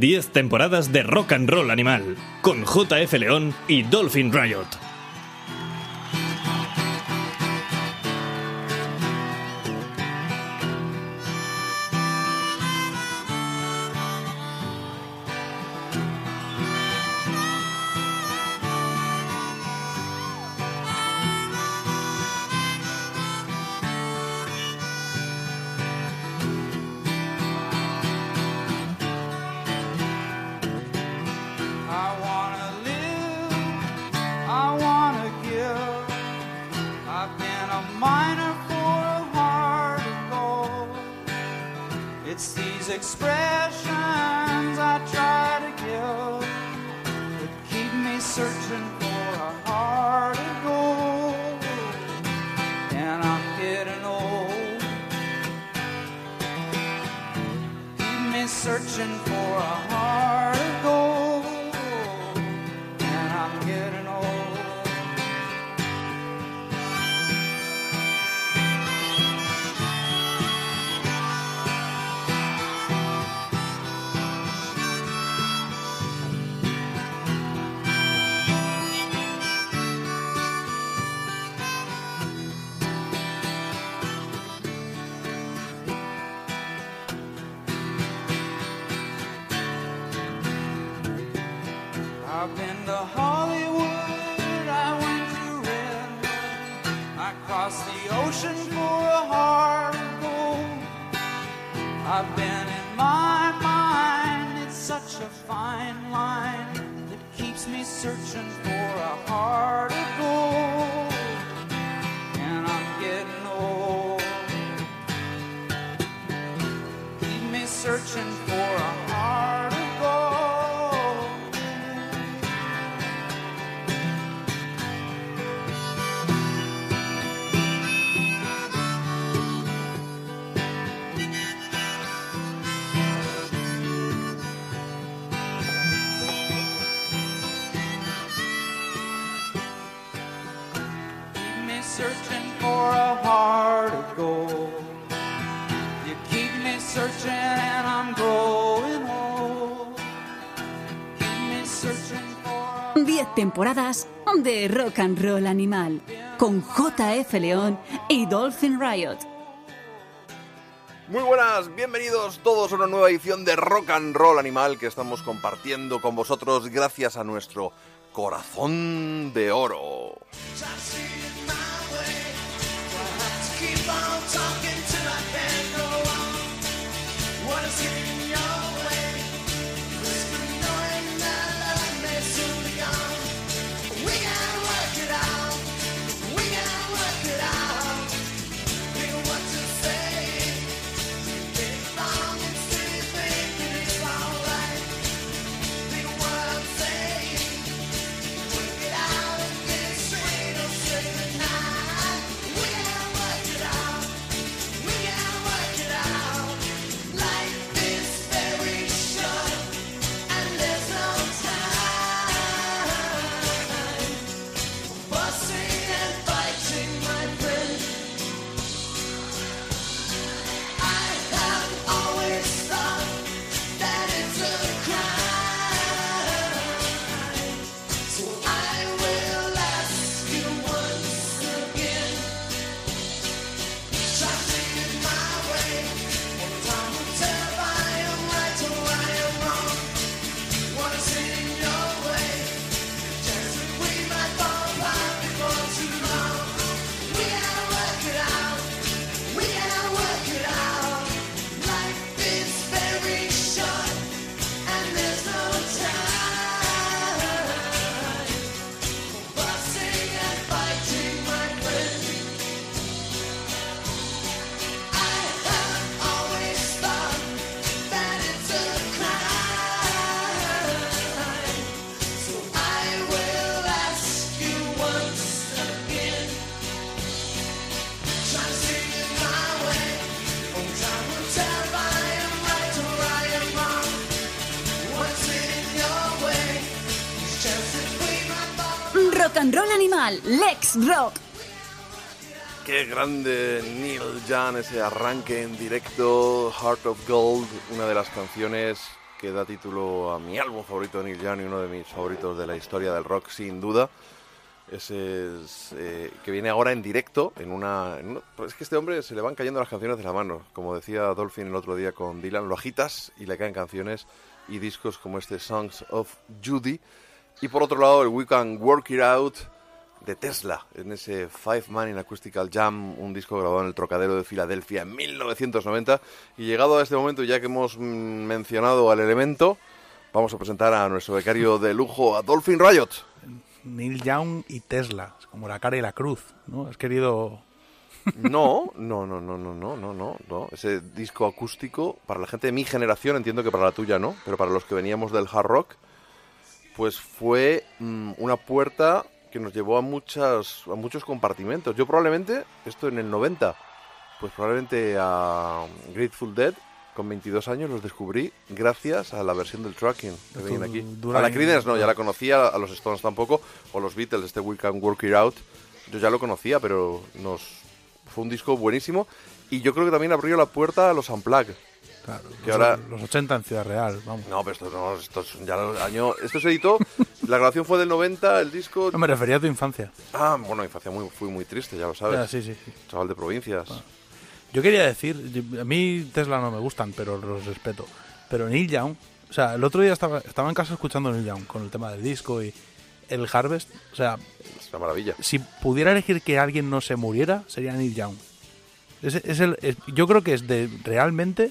10 temporadas de rock and roll animal, con JF León y Dolphin Riot. temporadas de Rock and Roll Animal con JF León y Dolphin Riot. Muy buenas, bienvenidos todos a una nueva edición de Rock and Roll Animal que estamos compartiendo con vosotros gracias a nuestro corazón de oro. Rock. Qué grande Neil Jan, ese arranque en directo, Heart of Gold, una de las canciones que da título a mi álbum favorito de Neil Jan y uno de mis favoritos de la historia del rock, sin duda. Ese es, eh, que viene ahora en directo en una, en una, pues Es que este hombre se le van cayendo las canciones de la mano. Como decía Dolphin el otro día con Dylan, lo agitas y le caen canciones y discos como este Songs of Judy. Y por otro lado, el We Can Work It Out de Tesla, en ese Five Man in Acoustical Jam, un disco grabado en el Trocadero de Filadelfia en 1990. Y llegado a este momento, ya que hemos mm, mencionado al elemento, vamos a presentar a nuestro becario de lujo, a Dolphin Riot. Neil Young y Tesla, es como la cara y la cruz, ¿no? Has querido... No, no, no, no, no, no, no, no, no. Ese disco acústico, para la gente de mi generación, entiendo que para la tuya no, pero para los que veníamos del hard rock, pues fue mm, una puerta que nos llevó a, muchas, a muchos compartimentos. Yo probablemente, esto en el 90, pues probablemente a Grateful Dead, con 22 años, los descubrí gracias a la versión del tracking que venían aquí. dura A la Creedence no, ya la conocía, a los Stones tampoco, o los Beatles, este We Can Work It Out, yo ya lo conocía, pero nos fue un disco buenísimo y yo creo que también abrió la puerta a los Unplugged. Claro, Que los, ahora- los 80 en Ciudad Real, vamos. No, pero esto no, esto es ya año, esto se editó, la grabación fue del 90, el disco... No me refería a tu infancia. Ah, bueno, infancia muy, fui muy triste, ya lo sabes. Sí, sí, sí. Chaval de provincias. Yo quería decir, a mí Tesla no me gustan, pero los respeto. Pero Neil Young, o sea, el otro día estaba, estaba en casa escuchando Neil Young con el tema del disco y el Harvest. O sea, Es una maravilla. si pudiera elegir que alguien no se muriera, sería Neil Young. Es, es el, es- yo creo que es de realmente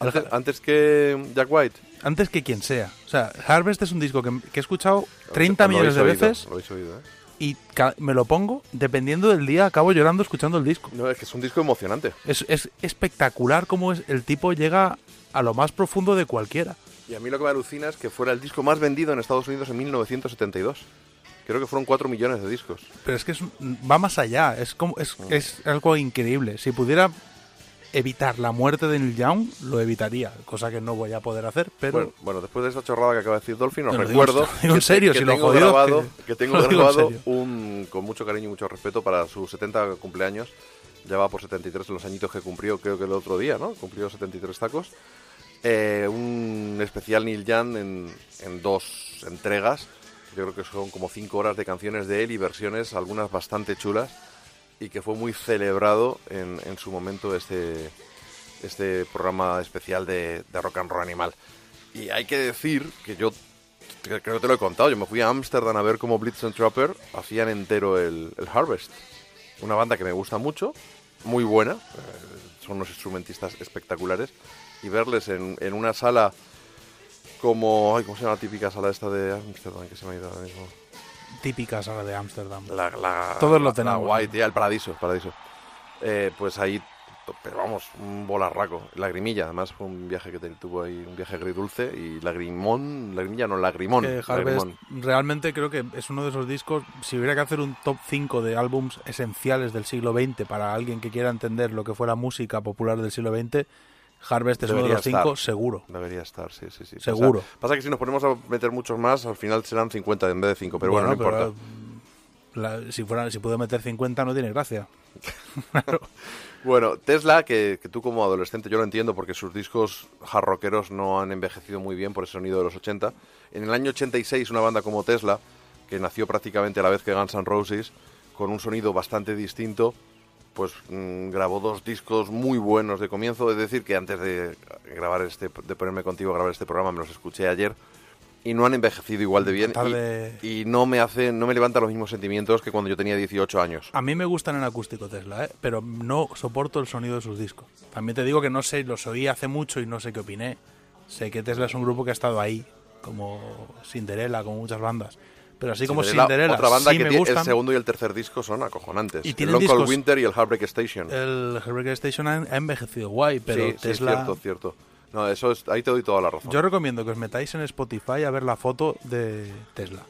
Antes, antes que Jack White. Antes que quien sea. O sea, Harvest es un disco que, que he escuchado 30 Lo millones de oído, veces Lo oído, ¿eh? y me lo pongo, dependiendo del día, acabo llorando escuchando el disco. No, es que es un disco emocionante. Es, es espectacular cómo es, el tipo llega a lo más profundo de cualquiera. Y a mí lo que me alucina es que fuera el disco más vendido en Estados Unidos en 1972. Creo que fueron 4 millones de discos. Pero es que es va más allá, es, como, es, Mm. es algo increíble. Si pudiera evitar la muerte de Neil Young, lo evitaría, cosa que no voy a poder hacer, pero... Bueno, bueno, después de esa chorrada que acaba de decir Dolphin, os recuerdo en serio, que si lo tengo grabado, que- que tengo grabado un, con mucho cariño y mucho respeto para sus 70 cumpleaños. Ya va por 73 los añitos que cumplió, creo que el otro día, ¿no? Cumplió 73 tacos. Eh, un especial Neil Young en, en dos entregas. Yo creo que son como 5 horas de canciones de él y versiones, algunas bastante chulas. Y que fue muy celebrado en, en su momento este, este programa especial de, de Rock and Roll Animal. Y hay que decir que yo creo que te lo he contado. Yo me fui a Ámsterdam a ver cómo Blitz and Trapper hacían entero el, el Harvest. Una banda que me gusta mucho, muy buena. eh, son unos instrumentistas espectaculares. Y verles en, en una sala como. Ay, ¿Cómo se llama la típica sala esta de Ámsterdam? Que se me ha ido ahora mismo. Típica sala de Ámsterdam. La, la- Todos lo tenemos. La White, ya, el Paradiso, el Paradiso. Eh, pues ahí, pero vamos, un bolarraco. Lagrimilla, además fue un viaje que te- tuvo ahí, un viaje agridulce. Y lagrimón, lagrimilla no, lagrimón. Que Harvest lagrimón. realmente creo que es uno de esos discos, si hubiera que hacer un top 5 de álbums esenciales del siglo XX para alguien que quiera entender lo que fue la música popular del siglo XX, Harvest es uno de los 5 estar. seguro. Debería estar, sí, sí, sí. Seguro. Pasa, pasa que si nos ponemos a meter muchos más, al final serán 50 en vez de 5, pero bueno, no pero, importa. la- si, fuera, si puedo meter 50 no tiene gracia. Bueno, Tesla, que, que tú como adolescente, yo lo entiendo porque sus discos hard rockeros no han envejecido muy bien por ese sonido de los 80. En el año 86, una banda como Tesla, que nació prácticamente a la vez que Guns N' Roses, con un sonido bastante distinto, pues mm, grabó dos discos muy buenos de comienzo. Es decir, que antes de grabar este, de ponerme contigo a grabar este programa, me los escuché ayer y no han envejecido igual de bien. Tratar y- Y, no me hace, no me levantan los mismos sentimientos que cuando yo tenía 18 años. A mí me gustan en acústico Tesla, ¿eh? pero no soporto el sonido de sus discos. También te digo que no sé, los oí hace mucho y no sé qué opiné. Sé que Tesla es un grupo que ha estado ahí, como Cinderella, como muchas bandas. Pero así como Cinderella, Cinderella, otra banda sí que me tiene- gustan. el segundo y el tercer disco son acojonantes. Y el tienen Cold discos- Winter y el Heartbreak Station. El Heartbreak Station ha, envejecido guay, pero sí, sí, es Tesla... cierto, cierto. No, eso es, ahí te doy toda la razón. Yo recomiendo que os metáis en Spotify a ver la foto de Tesla.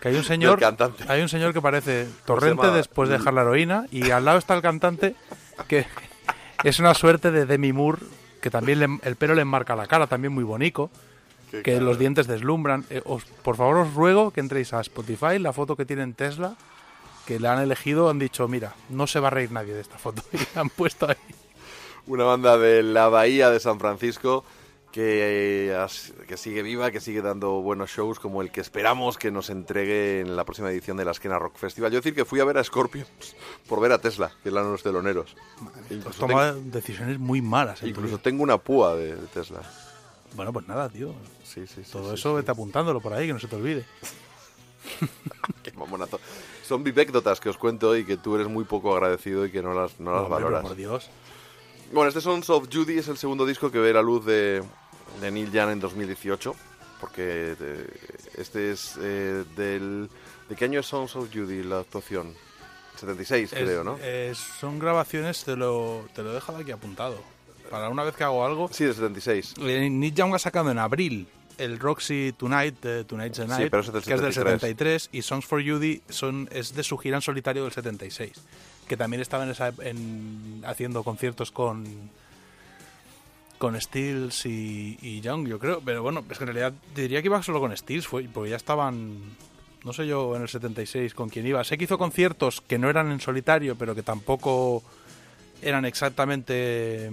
Que hay un señor, cantante. hay un señor que parece ¿Cómo se torrente después de dejar la heroína y al lado está el cantante que es una suerte de Demi Moore que también le- el pelo le enmarca la cara, también muy bonito, Qué que los dientes deslumbran. Eh, os- por favor os ruego que entréis a Spotify, la foto que tienen Tesla, que la han elegido, han dicho, mira, no se va a reír nadie de esta foto y la han puesto ahí. Una banda de la Bahía de San Francisco que, has- que sigue viva, que sigue dando buenos shows como el que esperamos que nos entregue en la próxima edición de la Esquena Rock Festival. Yo decir que fui a ver a Scorpions por ver a Tesla, que eran los teloneros. Incluso, toma decisiones muy malas. el incluso tengo una púa de, de Tesla. Bueno, pues nada, tío. Sí, sí, sí. Todo sí, eso sí. vete apuntándolo por ahí, que no se te olvide. Qué mamonazo. Son vivécdotas que os cuento y que tú eres muy poco agradecido y que no las, no las Hombre, pero valoras. por Dios. Bueno, este Sons of Judy es el segundo disco que ve la luz de, de Neil Young en 2018, porque eh, este es eh, del... ¿De qué año es Sons of Judy la actuación? 76, Es- creo, ¿no? eh, son grabaciones, te lo, te lo he dejado aquí apuntado. Para una vez que hago algo. Sí, de 76. Eh, Nick Young ha sacado en abril el Roxy Tonight, Tonight's the Sí, Night, pero ese es del que es del 73. 73, y Songs for Judy son, es de su gira en solitario del 76, que también estaba en esa, en, haciendo conciertos con con Stills y, y Young, yo creo. Pero bueno, es que en realidad diría que iba solo con Stills, fue, porque ya estaban, no sé yo, en el 76 con quién iba. Sé que hizo conciertos que no eran en solitario, pero que tampoco eran exactamente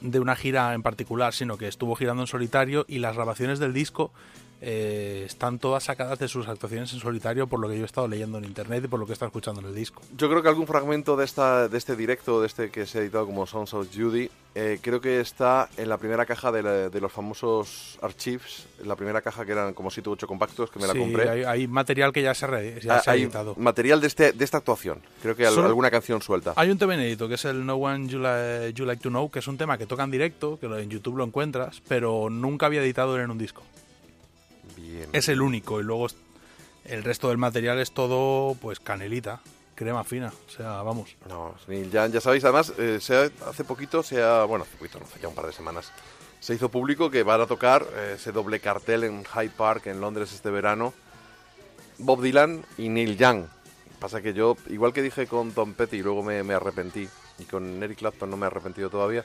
de una gira en particular, sino que estuvo girando en solitario y las grabaciones del disco eh, están todas sacadas de sus actuaciones en solitario por lo que yo he estado leyendo en internet y por lo que he estado escuchando en el disco. Yo creo que algún fragmento de, esta, de este directo, de este que se ha editado como Sons of Judy, eh, creo que está en la primera caja de, la- de los famosos archives, en la primera caja que eran como 7 u 8 compactos, que me la Sí, compré. Hay, hay material que ya se, re- ya Ah, se ha editado. material de, este, de esta actuación. Creo que Solo- alguna canción suelta. Hay un tema inédito que es el No One You, You Like to Know, que es un tema que toca en directo, que en YouTube lo encuentras, pero nunca había editado en un disco. Bien. Es el único y luego el resto del material es todo pues canelita, crema fina, o sea, vamos. No, Neil Young, ya sabéis, además, eh, se ha- hace poquito, se ha, bueno, hace poquito, no, hace ya un par de semanas, se hizo público que van a tocar eh, ese doble cartel en Hyde Park, en Londres, este verano, Bob Dylan y Neil Young. Pasa que yo, igual que dije con Tom Petty y luego me, me arrepentí, y con Eric Clapton no me he arrepentido todavía,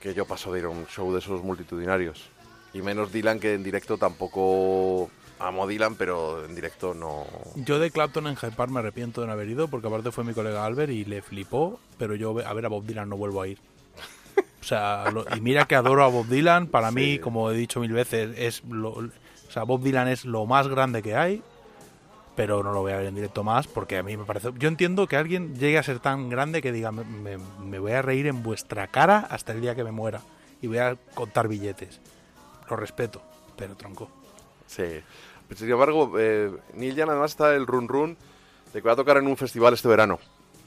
que yo paso de ir a un show de esos multitudinarios. Y menos Dylan, que en directo tampoco amo a Dylan, pero en directo no... Yo de Clapton en Hyde Park me arrepiento de no haber ido, porque aparte fue mi colega Albert y le flipó, pero yo a ver a Bob Dylan no vuelvo a ir. O sea, lo- y mira que adoro a Bob Dylan, para mí, Sí. como he dicho mil veces, es lo, o sea, Bob Dylan es lo más grande que hay, pero no lo voy a ver en directo más, porque a mí me parece... Yo entiendo que alguien llegue a ser tan grande que diga, me, me- me voy a reír en vuestra cara hasta el día que me muera, y voy a contar billetes. Lo respeto, pero tronco. Sí. Pero, sin embargo, eh, Neil Young además está el run run de que va a tocar en un festival este verano.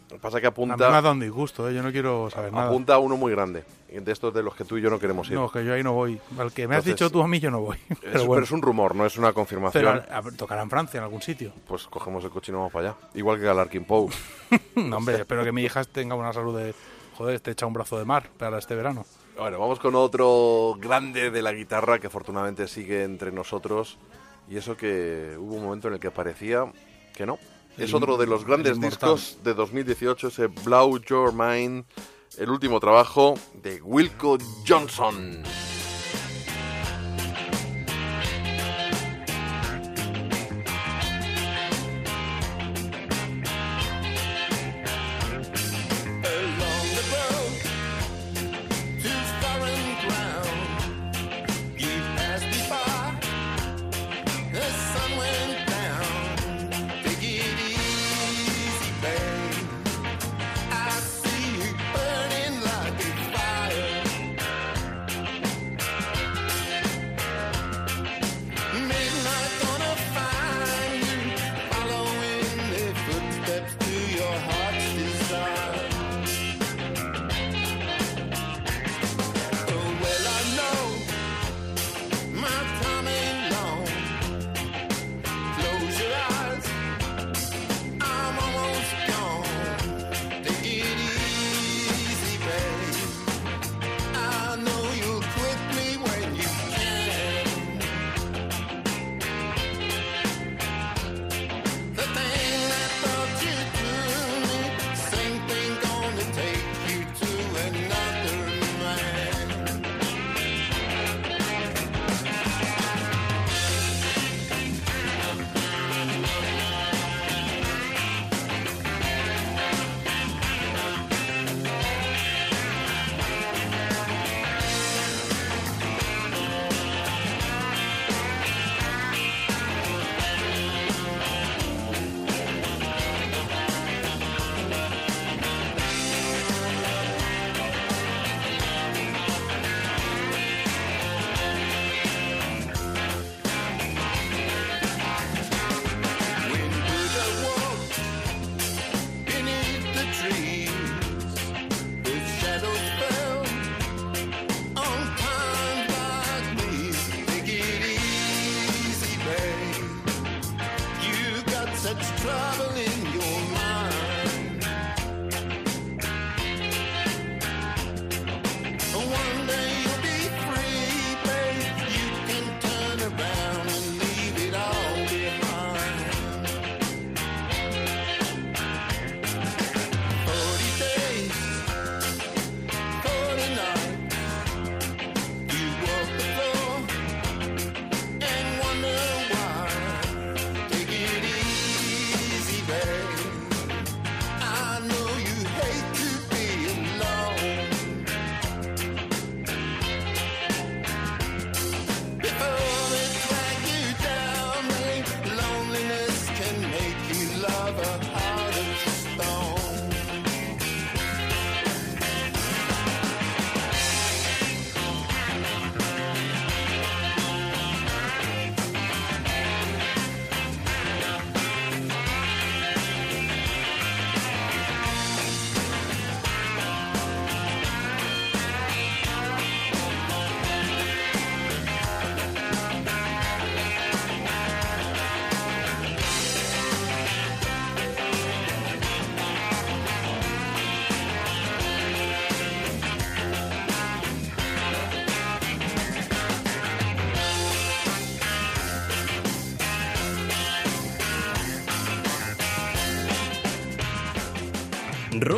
Lo que pasa que A mí me ha apunta, dado un disgusto, ¿eh? yo no quiero saber nada. apunta a uno muy grande. De estos de los que tú y yo no queremos ir. No, es que yo ahí no voy. Al que me has dicho tú a mí, yo no voy. Es- Pero pero, bueno, es un rumor, no es una confirmación. pero, tocará en Francia, en algún sitio. Pues cogemos el coche y nos vamos para allá. Igual que Galarkin Poe. No, hombre, espero que mi hija tenga una salud de... Joder, te echa un brazo de mar para este verano. Bueno, vamos con otro grande de la guitarra que afortunadamente sigue entre nosotros. Y eso que hubo un momento en el que parecía que no. Es otro de los grandes discos de 2018, ese Blow Your Mind, el último trabajo de Wilco Johnson.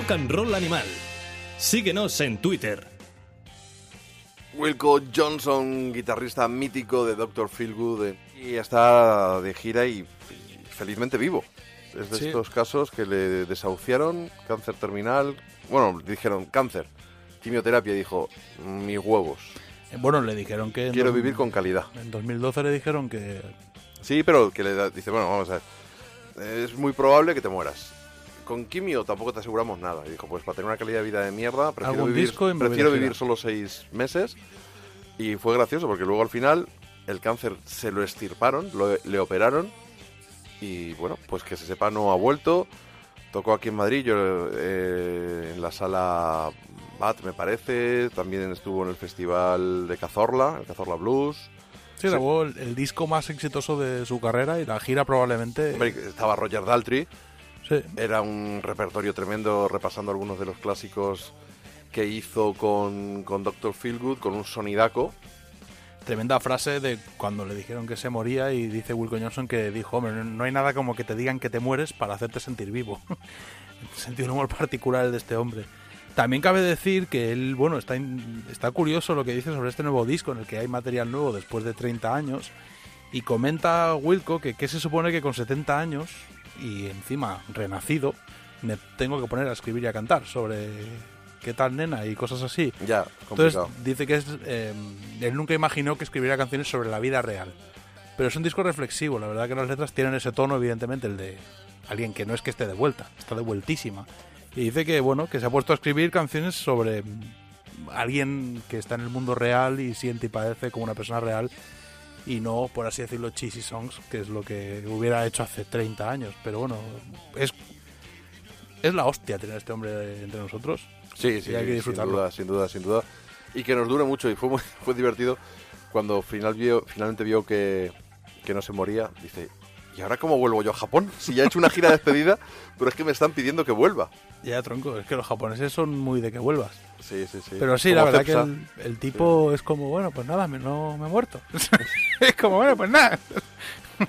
Rock and Roll Animal. Síguenos en Twitter. Wilco Johnson, guitarrista mítico de Dr. Feelgood, eh, y está de gira y, felizmente vivo. Es de Sí. estos casos que le desahuciaron, cáncer terminal, bueno, dijeron cáncer, quimioterapia, y dijo, mis huevos, Eh, Bueno, le dijeron que... quiero vivir con calidad. En 2012 le dijeron que... Sí, pero que le da- dice, bueno, vamos a ver, es muy probable que te mueras. Con quimio tampoco te aseguramos nada. Y dijo, pues para tener una calidad de vida de mierda, prefiero vivir, disco y me voy de prefiero gira". vivir solo seis meses. Y fue gracioso porque luego al final el cáncer se lo estirparon, lo- le operaron y bueno, pues que se sepa no ha vuelto. Tocó aquí en Madrid, yo eh, en la sala BAT me parece, también estuvo en el festival de Cazorla, el Cazorla Blues. Sí, grabó el, el disco más exitoso de su carrera y la gira probablemente... Hombre, estaba Roger Daltrey, Sí. Era un repertorio tremendo repasando algunos de los clásicos que hizo con, con Dr. Feelgood, con un sonidaco. Tremenda frase de cuando le dijeron que se moría y dice Wilco Johnson que dijo, hombre, no hay nada como que te digan que te mueres para hacerte sentir vivo. Sentido un humor particular de este hombre. También cabe decir que él, bueno, está, está curioso lo que dice sobre este nuevo disco en el que hay material nuevo después de 30 años. Y comenta Wilco que, que se supone que con 70 años y encima renacido, me tengo que poner a escribir y a cantar sobre qué tal nena y cosas así. Ya, Entonces dice que es, eh, él nunca imaginó que escribiera canciones sobre la vida real. Pero es un disco reflexivo, la verdad que las letras tienen ese tono, evidentemente, el de alguien que no es que esté de vuelta, está de vueltísima. Y dice que, bueno, que se ha puesto a escribir canciones sobre alguien que está en el mundo real y siente y padece como una persona real y no, por así decirlo, cheesy songs, que es lo que hubiera hecho hace 30 años. Pero bueno, es, es la hostia tener a este hombre entre nosotros. Sí, sí, y hay que sin disfrutarlo. duda, sin duda, sin duda. Y que nos dure mucho y fue muy, fue divertido cuando final vio, finalmente vio que, que no se moría. Dice, ¿y ahora cómo vuelvo yo a Japón? Si ya he hecho una gira de despedida, pero es que me están pidiendo que vuelva. Ya, tronco, es que los japoneses son muy de que vuelvas. Sí, sí, sí. Pero sí, Como la verdad que Cepsa. el, el tipo es como, bueno, pues nada, me, no me he muerto. es como, bueno, pues nada.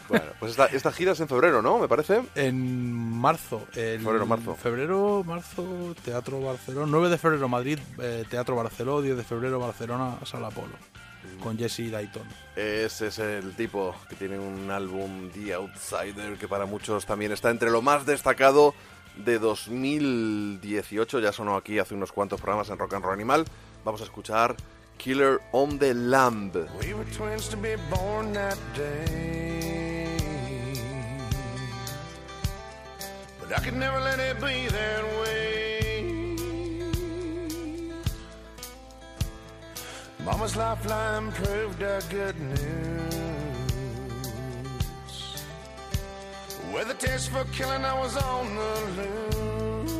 Bueno, pues esta, esta gira es en febrero, ¿no? Me parece. En marzo. el- Febrero, marzo. Febrero, marzo, Teatro Barcelona. 9 de febrero, Madrid, eh, Teatro Barcelona. 10 de febrero, Barcelona, Sala Polo. Con Jesse Dayton. Ese es el tipo que tiene un álbum The Outsider que para muchos también está entre lo más destacado de 2018. Ya sonó aquí hace unos cuantos programas en Rock and Roll Animal. Vamos a escuchar Killer on the Lamb. We were twins to be born that day. But I could never let it be that way. Mama's lifeline proved our good news. With a taste for killing, I was on the loose.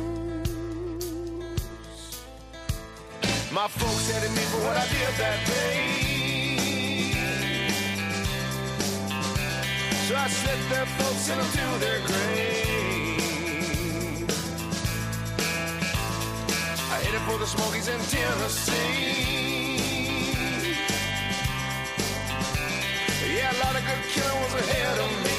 My folks hated me for what I did that day. So I slipped their folks into their grave. I headed for the Smokies in Tennessee. Yeah, a lot of good killing was ahead of me.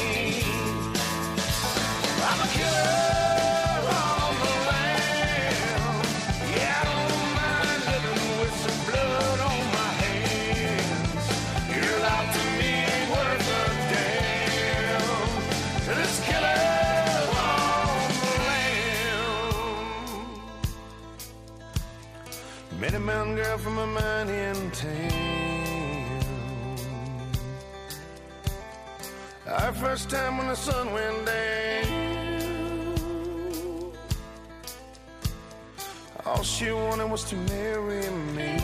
Mountain girl from a mining town. Our first time when the sun went down. All she wanted was to marry me.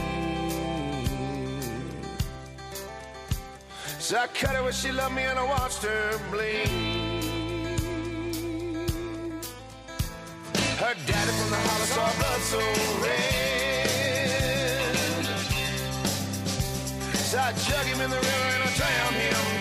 So I cut her where she loved me and I watched her bleed. Her daddy from the holler saw blood so red. I jug him in the river and I drown him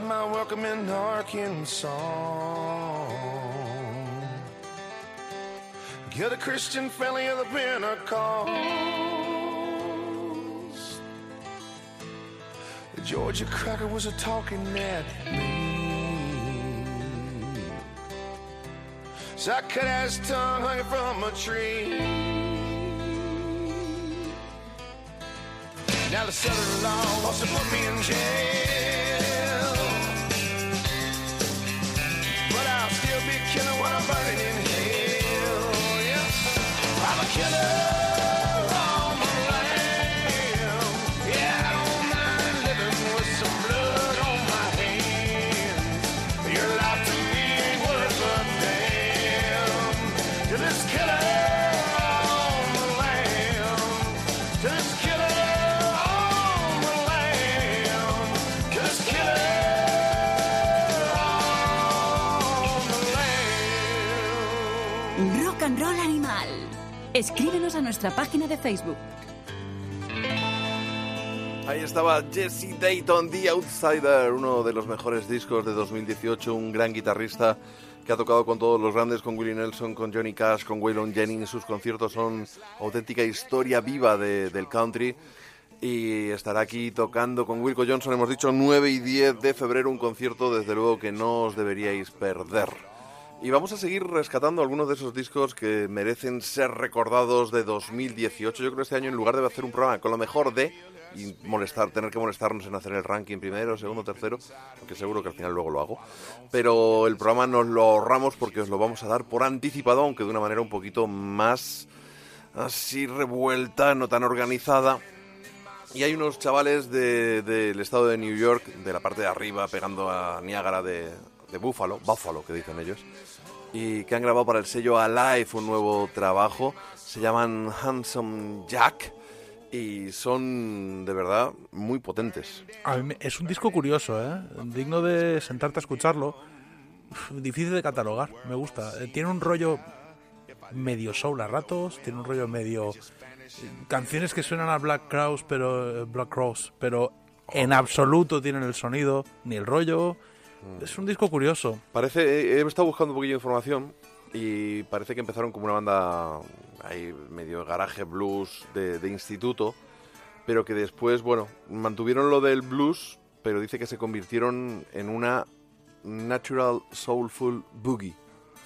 My welcome in Arkansas. Killed a Christian family of the Pentecost. The Georgia cracker was a talking at. So I cut his tongue hanging from a tree. Now the southern law wants to put me in jail. Escríbenos a nuestra página de Facebook. Ahí estaba Jesse Dayton, The Outsider, uno de los mejores discos de 2018, un gran guitarrista que ha tocado con todos los grandes, con Willie Nelson, con Johnny Cash, con Waylon Jennings. Sus conciertos son auténtica historia viva de- del country. Y estará aquí tocando con Wilco Johnson, hemos dicho 9 y 10 de febrero, un concierto desde luego que no os deberíais perder. Y vamos a seguir rescatando algunos de esos discos que merecen ser recordados de 2018. Yo creo que este año, en lugar de hacer un programa con lo mejor de y molestar, tener que molestarnos en hacer el ranking primero, segundo, tercero, aunque seguro que al final luego lo hago. Pero el programa nos lo ahorramos porque os lo vamos a dar por anticipado, aunque de una manera un poquito más así revuelta, no tan organizada. Y hay unos chavales de- del estado de New York, de la parte de arriba, pegando a Niágara de, de Buffalo, Buffalo que dicen ellos, y que han grabado para el sello Alive un nuevo trabajo. Se llaman Handsome Jack y son de verdad muy potentes. A mí es un disco curioso, ¿eh? Digno de sentarte a escucharlo. Difícil de catalogar, me gusta. Eh, Tiene un rollo medio soul a ratos, tiene un rollo medio eh, canciones que suenan a Black Cross, pero eh, Black Cross, pero en absoluto tienen el sonido ni el rollo. Es un disco curioso. Parece, he he estado buscando un poquillo de información y parece que empezaron como una banda ahí medio garaje blues de, de instituto, pero que después, bueno, mantuvieron lo del blues, pero dice que se convirtieron en una natural soulful boogie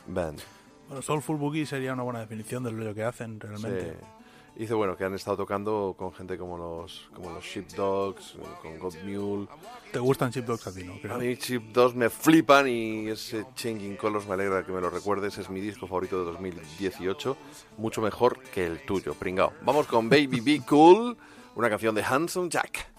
band. Bueno, Soulful Boogie sería una buena definición del rollo que hacen realmente. Sí. Y dice, bueno, que han estado tocando con gente como los, como los Sheepdogs, con God Mule. ¿Te gustan Chip Dogs a ti, no? Creo. A mí Sheepdogs me flipan y ese Changing Colors me alegra que me lo recuerdes. Es mi disco favorito de 2018. Mucho mejor que el tuyo, pringao. Vamos con Baby Be Cool, una canción de Handsome Jack.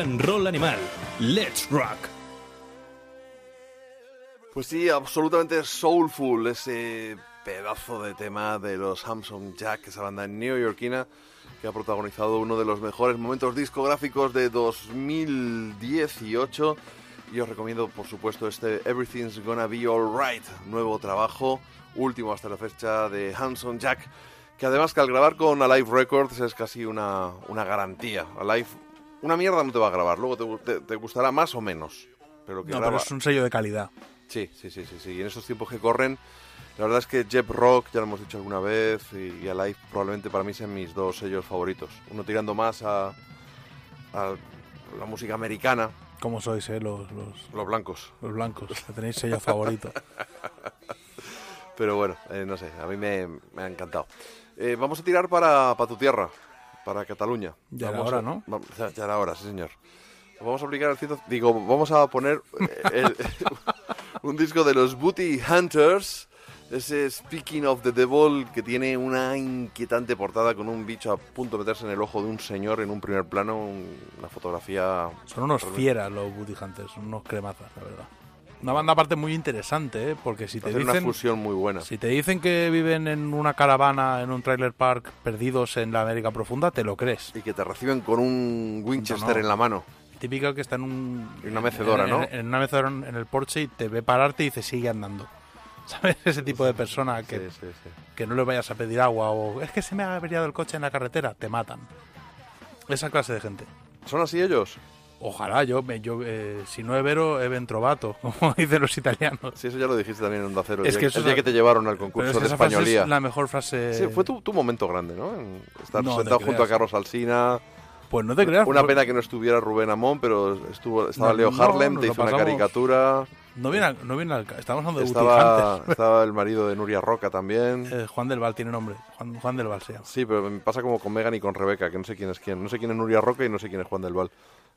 And Roll Animal. Let's Rock. Pues sí, absolutamente soulful ese pedazo de tema de los Hamson Jack, esa banda neoyorquina que ha protagonizado uno de los mejores momentos discográficos de 2018. Y os recomiendo, por supuesto, este Everything's Gonna Be Alright, nuevo trabajo, último hasta la fecha de Hanson Jack, que además que al grabar con Alive Records es casi una, una garantía. Alive, una mierda no te va a grabar, luego te, te- te gustará más o menos. Pero que No, graba, pero es un sello de calidad. Sí, sí, sí, sí, sí. Y en esos tiempos que corren, la verdad es que Jeb Rock, ya lo hemos dicho alguna vez, y, y Alive probablemente para mí sean mis dos sellos favoritos. Uno tirando más a, a la música americana, Como sois, eh, los, los, los blancos. los blancos. que tenéis sello favorito. Pero bueno, eh, no sé, a mí me, me ha encantado. Eh, vamos a tirar para, para tu tierra, para Cataluña. Ya era Vamos hora, a- ¿no? ya, ya era hora, sí señor. Vamos a aplicar el ciento... Digo, vamos a poner eh, el- un disco de los Booty Hunters Ese Speaking of the Devil que tiene una inquietante portada con un bicho a punto de meterse en el ojo de un señor en un primer plano, un- una fotografía... Son unos fieras los Booty Hunters, son unos cremazas, la verdad. Una banda aparte muy interesante, ¿eh? porque si te una dicen fusión muy buena. si te dicen que viven en una caravana en un trailer park perdidos en la América profunda, te lo crees. Y que te reciben con un Winchester No, no. en la mano. Típico que está en un En una mecedora, en- ¿no? En, en una mecedora en el porche y te ve pararte y dice sigue andando. ¿Sabes? Ese tipo de persona que, Sí, sí, sí. que no le vayas a pedir agua o es que se me ha averiado el coche en la carretera, te matan. Esa clase de gente. ¿Son así ellos? Ojalá yo, me- yo eh, si no es vero, es ventrovato, como dicen los italianos. Sí, eso ya lo dijiste también en Onda Cero. El, Es día, que el eso día que te llevaron al concurso es que de españolía. es la mejor frase. Sí, fue tu, tu momento grande, ¿no? Estar No, sentado junto a. Carlos Alsina. Pues no te creas. Una fue- pena que no estuviera Rubén Amón, pero estuvo, estaba No, Leo Harlem, te hizo una pasamos. caricatura. No viene, al- no viene al Estamos hablando de Estaba, estaba el marido de Nuria Roca también. Eh, Juan del Val tiene nombre. Juan, Juan del Val se llama. Sí, pero me pasa como con Megan y con Rebeca, que no sé quién es quién. No sé quién es Nuria Roca y no sé quién es Juan del Val.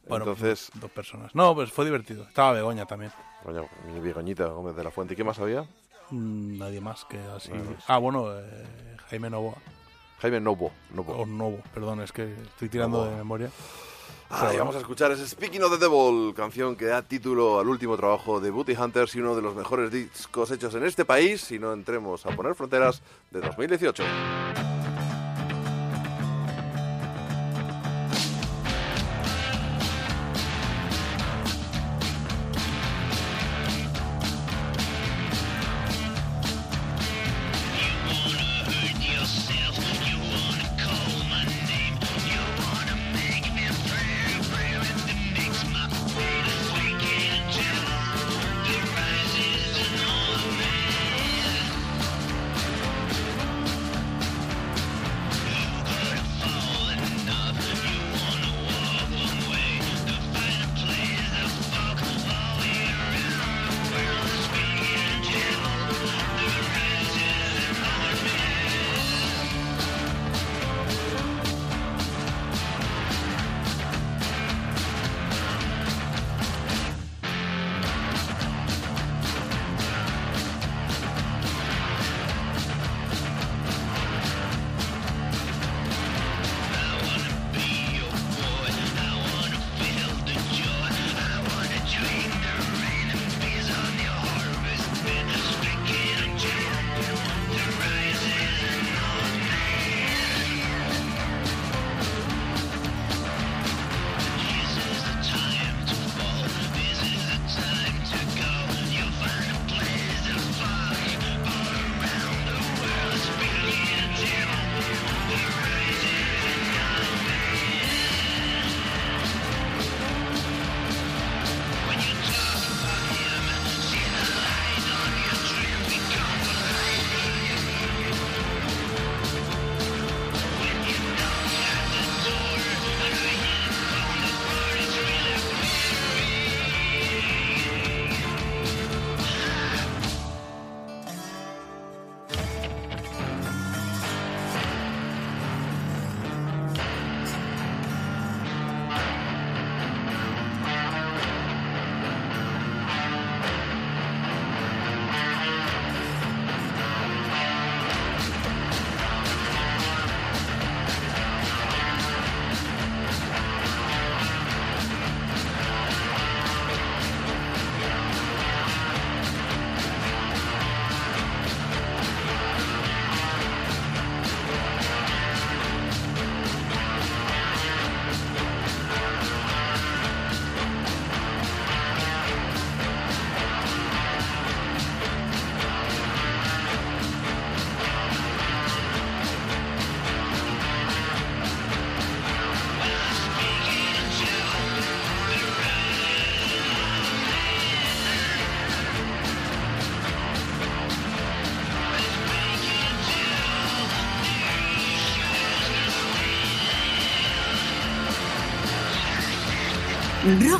Bueno, Entonces, dos personas. No, pues fue divertido. Estaba Begoña también. coño, mi Begoñita Gómez de la Fuente. ¿Y qué más había? Mm, Nadie más que así. Ah, bueno, eh, Jaime Novoa. Jaime Novo. Novo. O Novo, perdón, es que estoy tirando de memoria. Ay, vamos a escuchar ese Speaking of the Devil, canción que da título al último trabajo de Booty Hunters y uno de los mejores discos hechos en este país, si no entremos a poner fronteras, de 2018.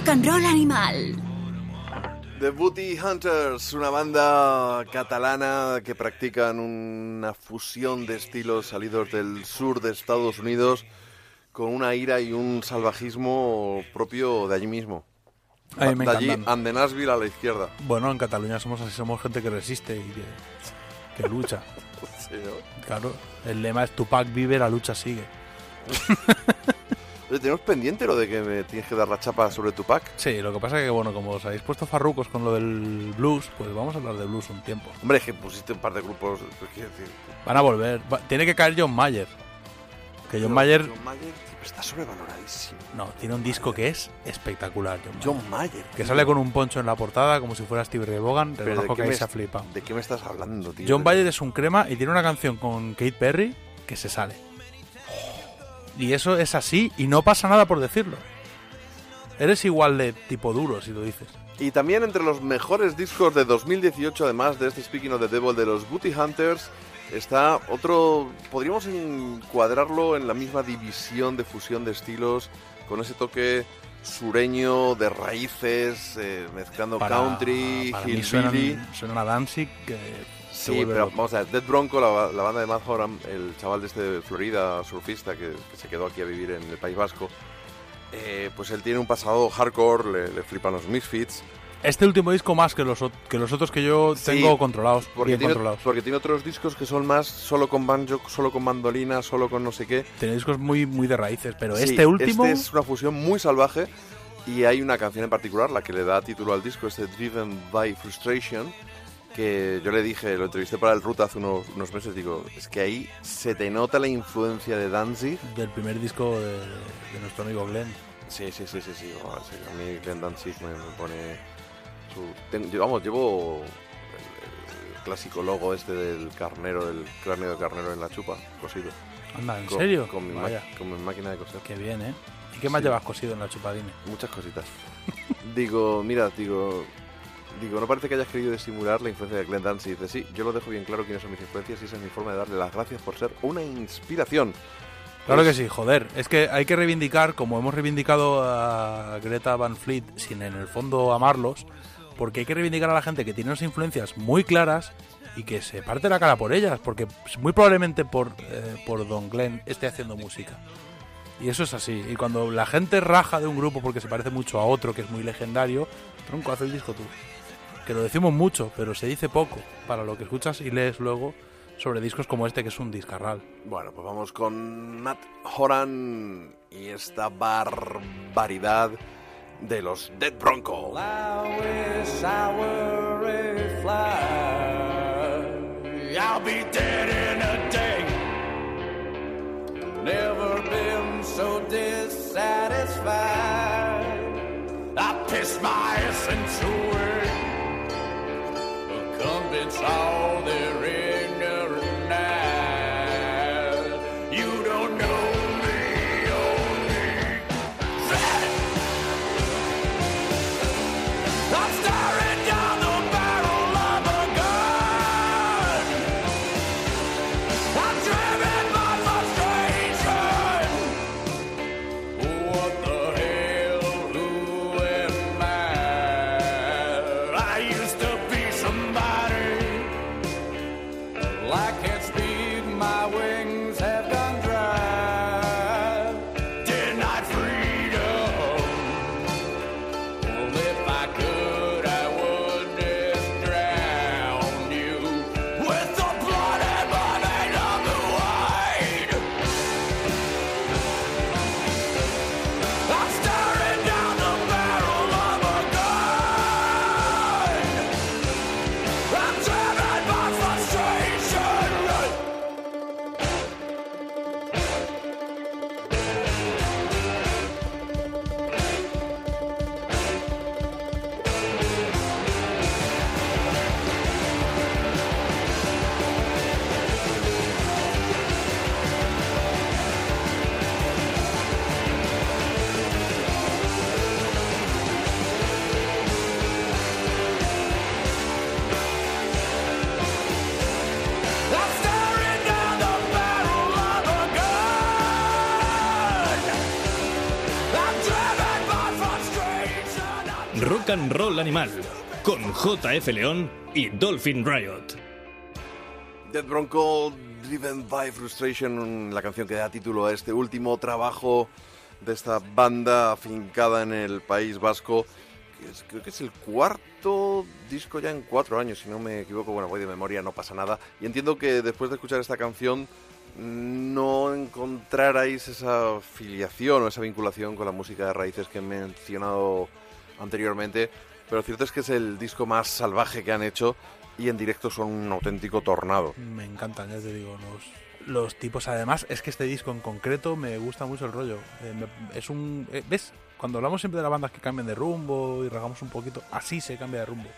Rock and Roll Animal. The Booty Hunters, una banda catalana que practican una fusión de estilos salidos del sur de Estados Unidos con una ira y un salvajismo propio de allí mismo. A mí me de allí, encantan. and the Nashville a la izquierda. Bueno, en Cataluña somos así, somos gente que resiste y que que lucha. Sí, ¿no? Claro, el lema es Tupac vive, la lucha sigue. Oye, tenemos pendiente lo de que me tienes que dar la chapa sobre Tupac. Sí, lo que pasa es que, bueno, como os habéis puesto farrucos con lo del blues, pues vamos a hablar de blues un tiempo. Hombre, es que pusiste un par de grupos. pues, quiero decir, Van a volver. Va- tiene que caer John Mayer. Que John no, Mayer, John Mayer tío, está sobrevaloradísimo. no, tiene un disco que es espectacular. John Mayer. John Mayer. Que tío. sale con un poncho en la portada, como si fuera Steve Ray Vaughan. Pero ¿de Reconozco qué que ahí me se est- flipado. ¿De qué me estás hablando, tío? John Mayer es un crema y tiene una canción con Kate Perry que se sale. Y eso es así y no pasa nada por decirlo. Eres igual de tipo duro si lo dices. Y también entre los mejores discos de 2018, además de este Speaking of the Devil de los Booty Hunters, está otro. Podríamos encuadrarlo en la misma división de fusión de estilos, con ese toque sureño de raíces, eh, mezclando country, para hillbilly. suenan a Danzig se Sí, pero loco. vamos a ver, Dead Bronco, la, la banda de Matt Horan, el chaval de este de Florida, surfista, que, que se quedó aquí a vivir en el País Vasco, eh, pues él tiene un pasado hardcore, le, le flipan los Misfits, Este último disco más que los, que los otros que yo Sí, tengo controlados, porque bien tiene, controlados. porque tiene otros discos que son más solo con banjo, solo con mandolina, solo con no sé qué. Tiene discos muy, muy de raíces, pero Sí, este último... Este es una fusión muy salvaje y hay una canción en particular, la que le da título al disco, este Driven by Frustration, que yo le dije, lo entrevisté para el Ruta hace unos, unos meses, digo, es que ahí se te nota la influencia de Danzig. del primer disco de, de nuestro amigo Glenn. Sí, sí, sí, sí, sí, oh, sí, a mí Glenn Danzig me, me pone su... ten- vamos, llevo el, el clásico logo este del carnero, del cráneo de carnero en la chupa, cosido. Anda, ¿en Con- serio? Con mi, ma- Vaya, con mi máquina de coser. qué bien, ¿eh? ¿Y qué más Sí. llevas cosido en la chupadine? Muchas cositas. digo, mira, digo, digo, no parece que hayas querido disimular la influencia de Glenn Danzig. Dice, sí, yo lo dejo bien claro quiénes son mis influencias y esa es mi forma de darle las gracias por ser una inspiración. Claro que Pues- sí, joder. Es que hay que reivindicar, como hemos reivindicado a Greta Van Fleet, sin en el fondo amarlos, porque hay que reivindicar a la gente que tiene unas influencias muy claras y que se parte la cara por ellas, porque muy probablemente por, eh, por Don Glenn esté haciendo música. Y eso es así. Y cuando la gente raja de un grupo porque se parece mucho a otro que es muy legendario, tronco, haz el disco tú. Que lo decimos mucho, pero se dice poco para lo que escuchas y lees luego sobre discos como este que es un discarral. Bueno, pues vamos con Matt Horan y esta barbaridad de los Dead Bronco. I wish I were a fly. I'll be dead in a day. Never been so dissatisfied. I pissed my essence away. Convince all their ignorant and Roll Animal con JF León y Dolphin Riot. Dead Bronco, Driven by Frustration, la canción que da título a este último trabajo de esta banda afincada en el País Vasco creo que es el cuarto disco ya en cuatro años, si no me equivoco. Bueno, voy de memoria, no pasa nada. Y entiendo que después de escuchar esta canción no encontrarais esa filiación o esa vinculación con la música de raíces que he mencionado anteriormente. Pero lo cierto es que es el disco más salvaje que han hecho y en directo son un auténtico tornado. Me encantan, ya te digo, los, los tipos. Además, es que este disco en concreto me gusta mucho el rollo. Eh, me- es un. eh, ¿Ves? Cuando hablamos siempre de las bandas que cambian de rumbo y regamos un poquito, así se cambia de rumbo.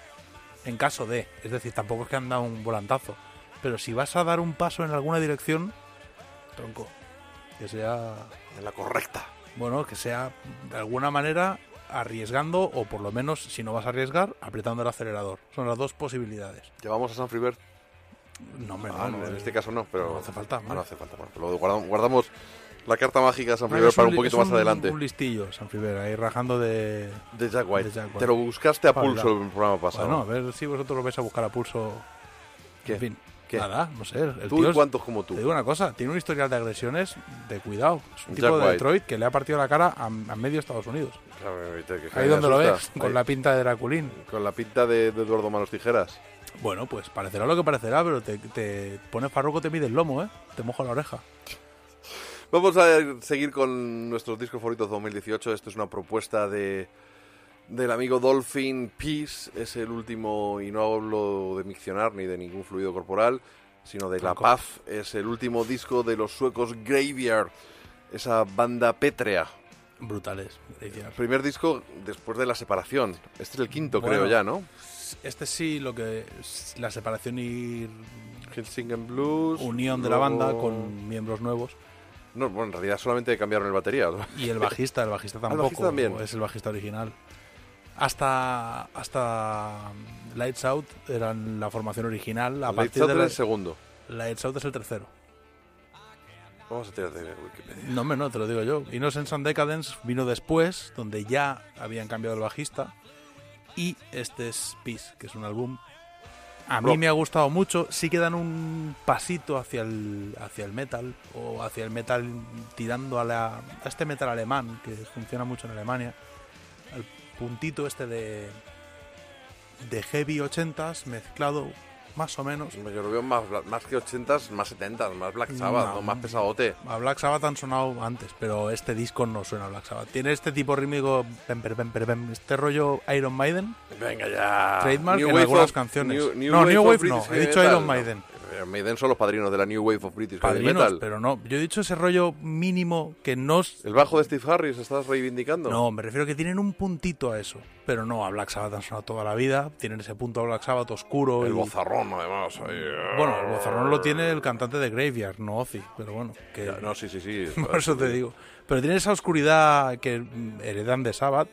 En caso de. Es decir, tampoco es que han dado un volantazo. Pero si vas a dar un paso en alguna dirección, tronco. Que sea. En la correcta. Bueno, que sea de alguna manera arriesgando, o por lo menos, si no vas a arriesgar, apretando el acelerador. Son las dos posibilidades. ¿Llevamos a San Fribert? No, hombre, Ah, no, no, en eh, este caso no, pero no hace falta, no hace falta. Bueno, pero lo guardamos, guardamos la carta mágica de San es para un poquito más adelante. Un listillo, San Fibera, ahí rajando de... De Jack White. de Jack White. Te lo buscaste a Para pulso el programa pasado. Bueno, a ver si vosotros lo vais a buscar a pulso. ¿Qué? En fin, ¿Qué? nada, no sé. El ¿Tú tío y cuántos como tú? Te digo una cosa, tiene un historial de agresiones de cuidado. Es un Jack tipo de White. Detroit que le ha partido la cara a, a medio Estados Unidos. Claro, te- que Ahí me donde lo ves, con Ahí, la pinta de Draculín. con la pinta de, de Eduardo Manos Tijeras. Bueno, pues parecerá lo que parecerá, pero te, te pone farroco, te mide el lomo, ¿eh? Te moja la oreja. Vamos a seguir con nuestros discos favoritos 2018. Esto es una propuesta de del amigo Dolphin Peace. Es el último, y no hablo de miccionar ni de ningún fluido corporal, sino de La. Paz. Es el último disco de los suecos Graveyard, esa banda pétrea. Brutales. Graveyard. Primer disco después de la separación. Este es el quinto, Bueno. creo ya, ¿no? Este sí, lo que la separación y Helsingin Blues. unión de la banda con miembros nuevos. No, bueno, en realidad solamente cambiaron el batería. Y el bajista, el bajista el tampoco. bajista también. Es el bajista original. Hasta hasta Lights Out eran la formación original. A Lights Out de la- el segundo. Lights Out es el tercero. Vamos a tirar de Wikipedia. No, hombre, no, te lo digo yo. Innocence and Decadence vino después, donde ya habían cambiado el bajista. Y este es Peace, que es un álbum. A mí Rock. me ha gustado mucho. Sí que dan un pasito hacia el, hacia el metal, o hacia el metal tirando a, la, a este metal alemán, que funciona mucho en Alemania. Puntito este de, de heavy 80s mezclado más o menos. Yo lo veo más, más que 80s, más 70s, más Black Sabbath, No. ¿no? más pesadote. A Black Sabbath han sonado antes, pero este disco no suena a Black Sabbath. Tiene este tipo rítmico, este rollo Iron Maiden, Venga ya. Trademark New en Wave algunas of- canciones. New- No, New Wave no, he dicho Iron no. Iron Maiden son los padrinos de la New Wave of British Heavy Metal. pero no. Yo he dicho ese rollo mínimo que no... ¿El bajo de Steve Harris estás reivindicando? No, me refiero que tienen un puntito a eso. Pero no, a Black Sabbath han sonado toda la vida. Tienen ese punto a Black Sabbath oscuro. El y- bozarrón, además. ahí. Bueno, el bozarrón lo tiene el cantante de Graveyard, no Ozzy. Pero bueno, que... Ya, No, sí, sí, sí. Por eso te digo. Pero tiene esa oscuridad que mm, heredan de Sabbath.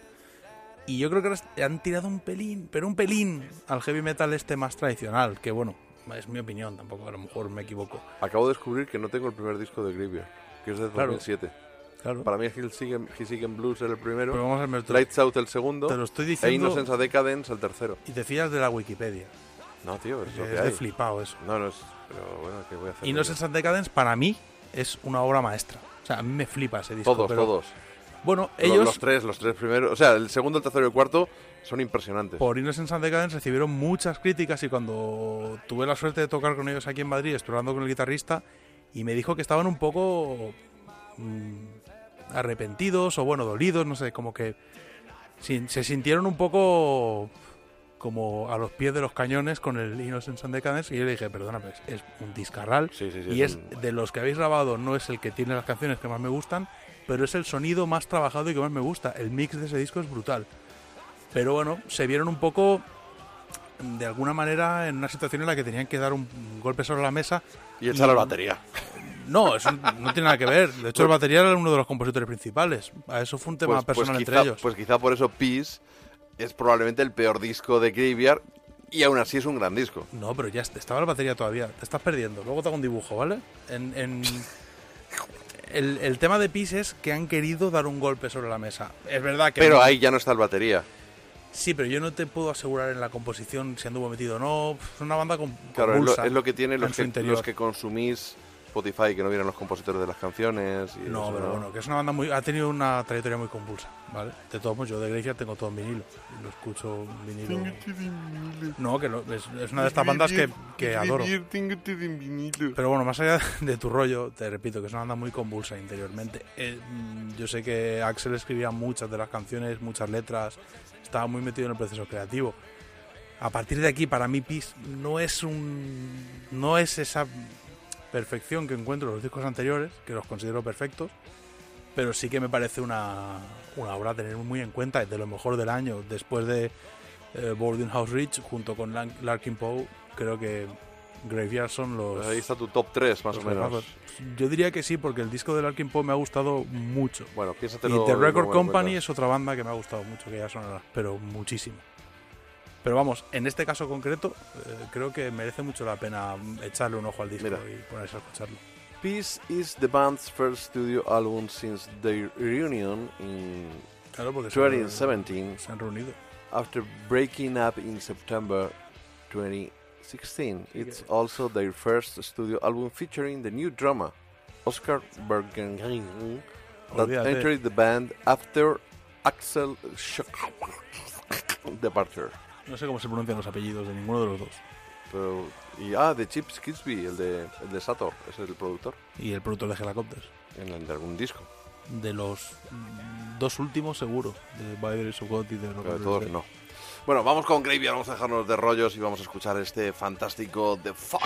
Y yo creo que han tirado un pelín, pero un pelín al heavy metal este más tradicional. Que bueno, es mi opinión, tampoco a lo mejor me equivoco. Acabo de descubrir que no tengo el primer disco de Graveyard, que es de Claro. 2007. Claro. Para mí Hillsigen Blues era el primero, Pero vamos a ver, Lights Out el segundo, te lo estoy e diciendo Innocence a Decadence el tercero. y te fías de la Wikipedia. No, tío, es lo Es que de hay. flipado eso. No, no es... Pero bueno, ¿qué voy a hacer? Innocence and Decadence para mí es una obra maestra. O sea, a mí me flipa ese disco. Todos, pero, todos. Bueno, Los- ellos Los tres, los tres primeros... O sea, el segundo, el tercero y el cuarto son impresionantes. por Innocence and Decadence recibieron muchas críticas y cuando tuve la suerte de tocar con ellos aquí en Madrid, explorando con el guitarrista, y me dijo que estaban un poco mm, arrepentidos o bueno, dolidos, no sé, como que sin- se sintieron un poco como a los pies de los cañones con el Innocence and Decadence y yo le dije, perdóname, es- es un discarral Sí, sí, sí. y es un- de los que habéis grabado no es el que tiene las canciones que más me gustan, pero es el sonido más trabajado y que más me gusta. El mix de ese disco es brutal. Pero bueno, se vieron un poco de alguna manera en una situación en la que tenían que dar un golpe sobre la mesa. Y echar la batería. No, eso no tiene nada que ver. De hecho, el batería era uno de los compositores principales. Eso fue un tema Pues, pues personal quizá, entre ellos. pues quizá por eso Peace es probablemente el peor disco de Graveyard y aún así es un gran disco. No, pero ya est- estaba la batería todavía. Te estás perdiendo. Luego te hago un dibujo, ¿vale? En, en- el, el tema de Peace es que han querido dar un golpe sobre la mesa. Es verdad que... Pero no- ahí ya no está el batería. Sí, pero yo no te puedo asegurar en la composición si anduvo metido o no. Es una banda con Claro, es lo, es lo que tienen en los que, los que consumís Spotify que no vienen los compositores de las canciones. Y No, eso, pero bueno, que es una banda muy. Ha tenido una trayectoria muy convulsa, ¿vale? De todos modos, yo de Graveyard tengo todo en vinilo. Lo escucho en vinilo. No, que lo- es, es una de estas bandas que, que adoro. Pero bueno, más allá de tu rollo, te repito que es una banda muy convulsa interiormente. Eh, mm, yo sé que Axel escribía muchas de las canciones, muchas letras, estaba muy metido en el proceso creativo. A partir de aquí, para mí, Peace no es un. no es esa perfección que encuentro en los discos anteriores, que los considero perfectos, pero sí que me parece una, una obra a tener muy en cuenta, es de lo mejor del año. Después de eh, Boarding House Ridge, junto con Larkin Poe, creo que Graveyard son los. Pues ahí está tu top 3, más o menos. mejores. Yo diría que sí, porque el disco de Larkin Poe me ha gustado mucho. Bueno, Y piénsatelo. The y Record luego me Company es otra banda que me ha gustado mucho, que ya sonará, pero muchísimo. Pero vamos, en este caso concreto, eh, creo que merece mucho la pena echarle un ojo al disco Mira. y ponerse a escucharlo. Peace is the band's first studio album since their reunion in Claro, porque se han- 2017 se han reunido. after breaking up in September 2016. It's also their first studio album featuring the new drummer, Oscar Bergenheim, that Olvídate. entered the band after Axel Schock departure. No sé cómo se pronuncian los apellidos de ninguno de los dos. Pero, y ah, de Chips Kisby, el de, el de Sator, es el productor Y el productor de Helicopters. en el de algún disco. De los mm, dos últimos, seguro. De God y de Pero de todos no. Bueno, vamos con Graveyard, vamos a dejarnos de rollos y vamos a escuchar este fantástico The Fox.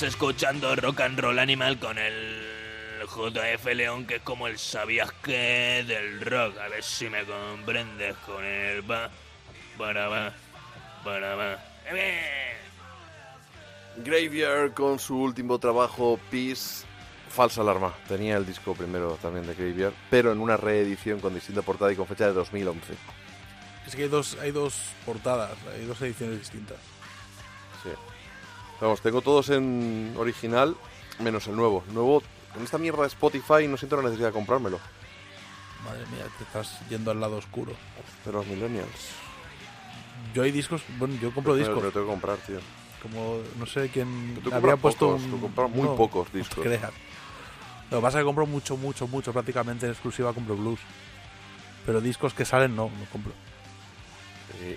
Estás escuchando Rock and Roll Animal con el JF León, que es como el sabías que del rock. A ver si me comprendes con el va, para va, para va. ¡Eh! Graveyard con su último trabajo, Peace. Falsa alarma. Tenía el disco primero también de Graveyard, pero en una reedición con distinta portada y con fecha de 2011. Es que hay dos, hay dos portadas, hay dos ediciones distintas. Sí. Vamos, tengo todos en original, menos el nuevo. Nuevo, en esta mierda de Spotify no siento la necesidad de comprármelo. Madre mía, te estás yendo al lado oscuro. De los Millennials. Yo hay discos, bueno, yo compro discos. Me lo tengo que comprar, tío. Como, no sé quién Tú compras puesto pocos, un- tú compras muy no, pocos no discos. creas. Lo que pasa es que compro mucho, mucho, mucho, prácticamente en exclusiva compro blues. Pero discos que salen no, no compro.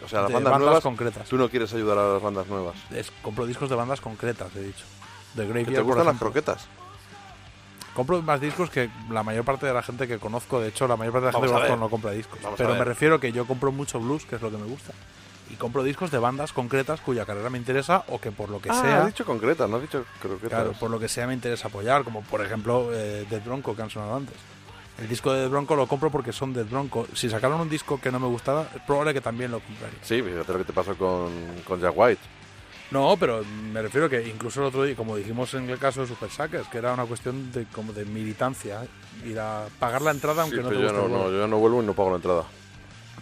O sea, las bandas, bandas nuevas, concretas. tú no quieres ayudar a las bandas nuevas. Es- compro discos de bandas concretas, he dicho. De ¿Que Graveyard, te gustan las croquetas? Compro más discos que la mayor parte de la gente que conozco. De hecho, la mayor parte de la gente que conozco no compra discos. Vamos Pero me refiero que yo compro mucho blues, que es lo que me gusta. Y compro discos de bandas concretas cuya carrera me interesa o que por lo que ah, sea... has dicho concretas, no has dicho croquetas. Claro, por lo que sea me interesa apoyar, como por ejemplo eh, Dead Bronco que han sonado antes. El disco de Bronco lo compro porque son Dead Bronco. Si sacaron un disco que no me gustaba, es probable que también lo compraría. Sí, fíjate lo que te pasó con, con Jack White. No, pero me refiero que incluso el otro día, como dijimos en el caso de Super Suckers, que era una cuestión de como de militancia, ir a pagar la entrada aunque Sí, no te yo guste no, el no, yo no vuelvo y no pago la entrada.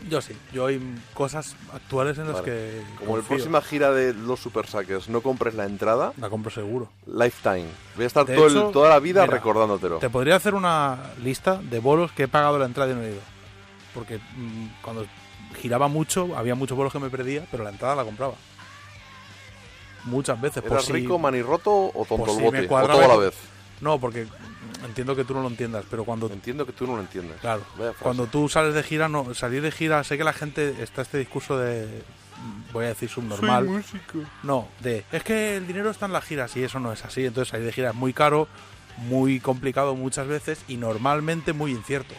Yo sí, yo hay cosas actuales en las Vale. que Como la confío. próxima gira de los Super Suckers no compres la entrada, la compro seguro. lifetime. Voy a estar todo el- toda la vida mira, recordándotelo. Te podría hacer una lista de bolos que he pagado la entrada y no he ido. Porque mm, cuando giraba mucho, había muchos bolos que me perdía, pero la entrada la compraba. Muchas veces. por ¿Eras si- rico, manirroto o tonto por el si bote? me O cuadraba todo a la vez. No, porque entiendo que tú no lo entiendas, pero cuando Entiendo que tú no lo entiendes. Claro. Cuando tú sales de gira, no, salir de gira, sé que la gente está este discurso de, voy a decir subnormal. No, de, es que el dinero está en las giras y eso no es así. Entonces salir de gira es muy caro, muy complicado muchas veces y normalmente muy incierto.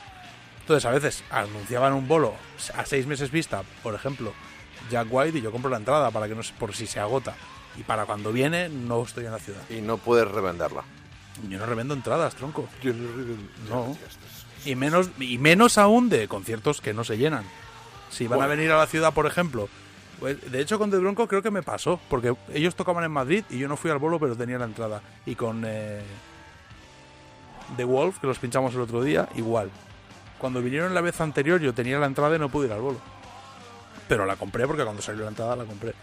Entonces a veces anunciaban un bolo a seis meses vista, por ejemplo, Jack White y yo compro la entrada para que no se- por si se agota. Y para cuando viene no estoy en la ciudad. Y no puedes revenderla. Yo no revendo entradas, tronco. No. Y menos, y menos aún de conciertos que no se llenan. Si van a venir a la ciudad, por ejemplo. Pues, de hecho, con The Bronco creo que me pasó. Porque ellos tocaban en Madrid y yo no fui al bolo, pero tenía la entrada. Y con eh, The Wolf, que los pinchamos el otro día, igual. Cuando vinieron la vez anterior, yo tenía la entrada y no pude ir al bolo. Pero la compré porque cuando salió la entrada la compré.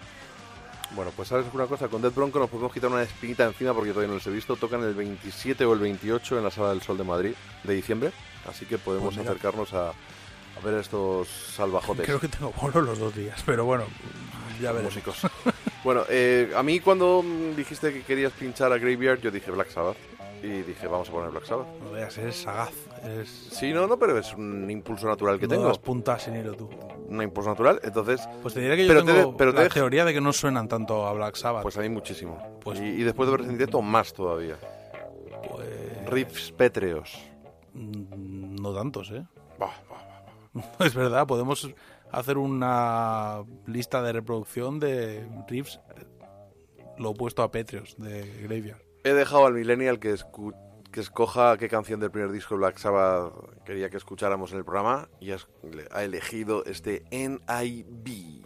Bueno, pues sabes una cosa, con Dead Bronco nos podemos quitar una espinita encima porque todavía no los he visto. Tocan el 27 o el 28 en la Sala del Sol de Madrid de diciembre. Así que podemos Pues acercarnos a, a ver estos salvajotes. Creo que tengo bolo los dos días, pero bueno, ya veremos. músicos. bueno, eh, a mí cuando mm, dijiste que querías pinchar a Graveyard, yo dije Black Sabbath. Y dije, vamos a poner Black Sabbath. No veas, eres sagaz. Eres... Sí, no, no, pero es un impulso natural que no tengo. das puntas sin hilo tú. Un impulso natural. Entonces, Pues te diré que Pero te tengo pero la teoría de que no suenan tanto a Black Sabbath. pues a mí muchísimo. Pues- y, y después de verlos en directo, más todavía. Pues, Riffs pétreos. mm, no tantos, ¿eh? Bah, bah, bah. Es verdad, podemos hacer una lista de reproducción de riffs eh, lo opuesto a Petrios de Graveyard. He dejado al Millennial que, escoja qué canción del primer disco Black Sabbath quería que escucháramos en el programa y ha elegido este NIB.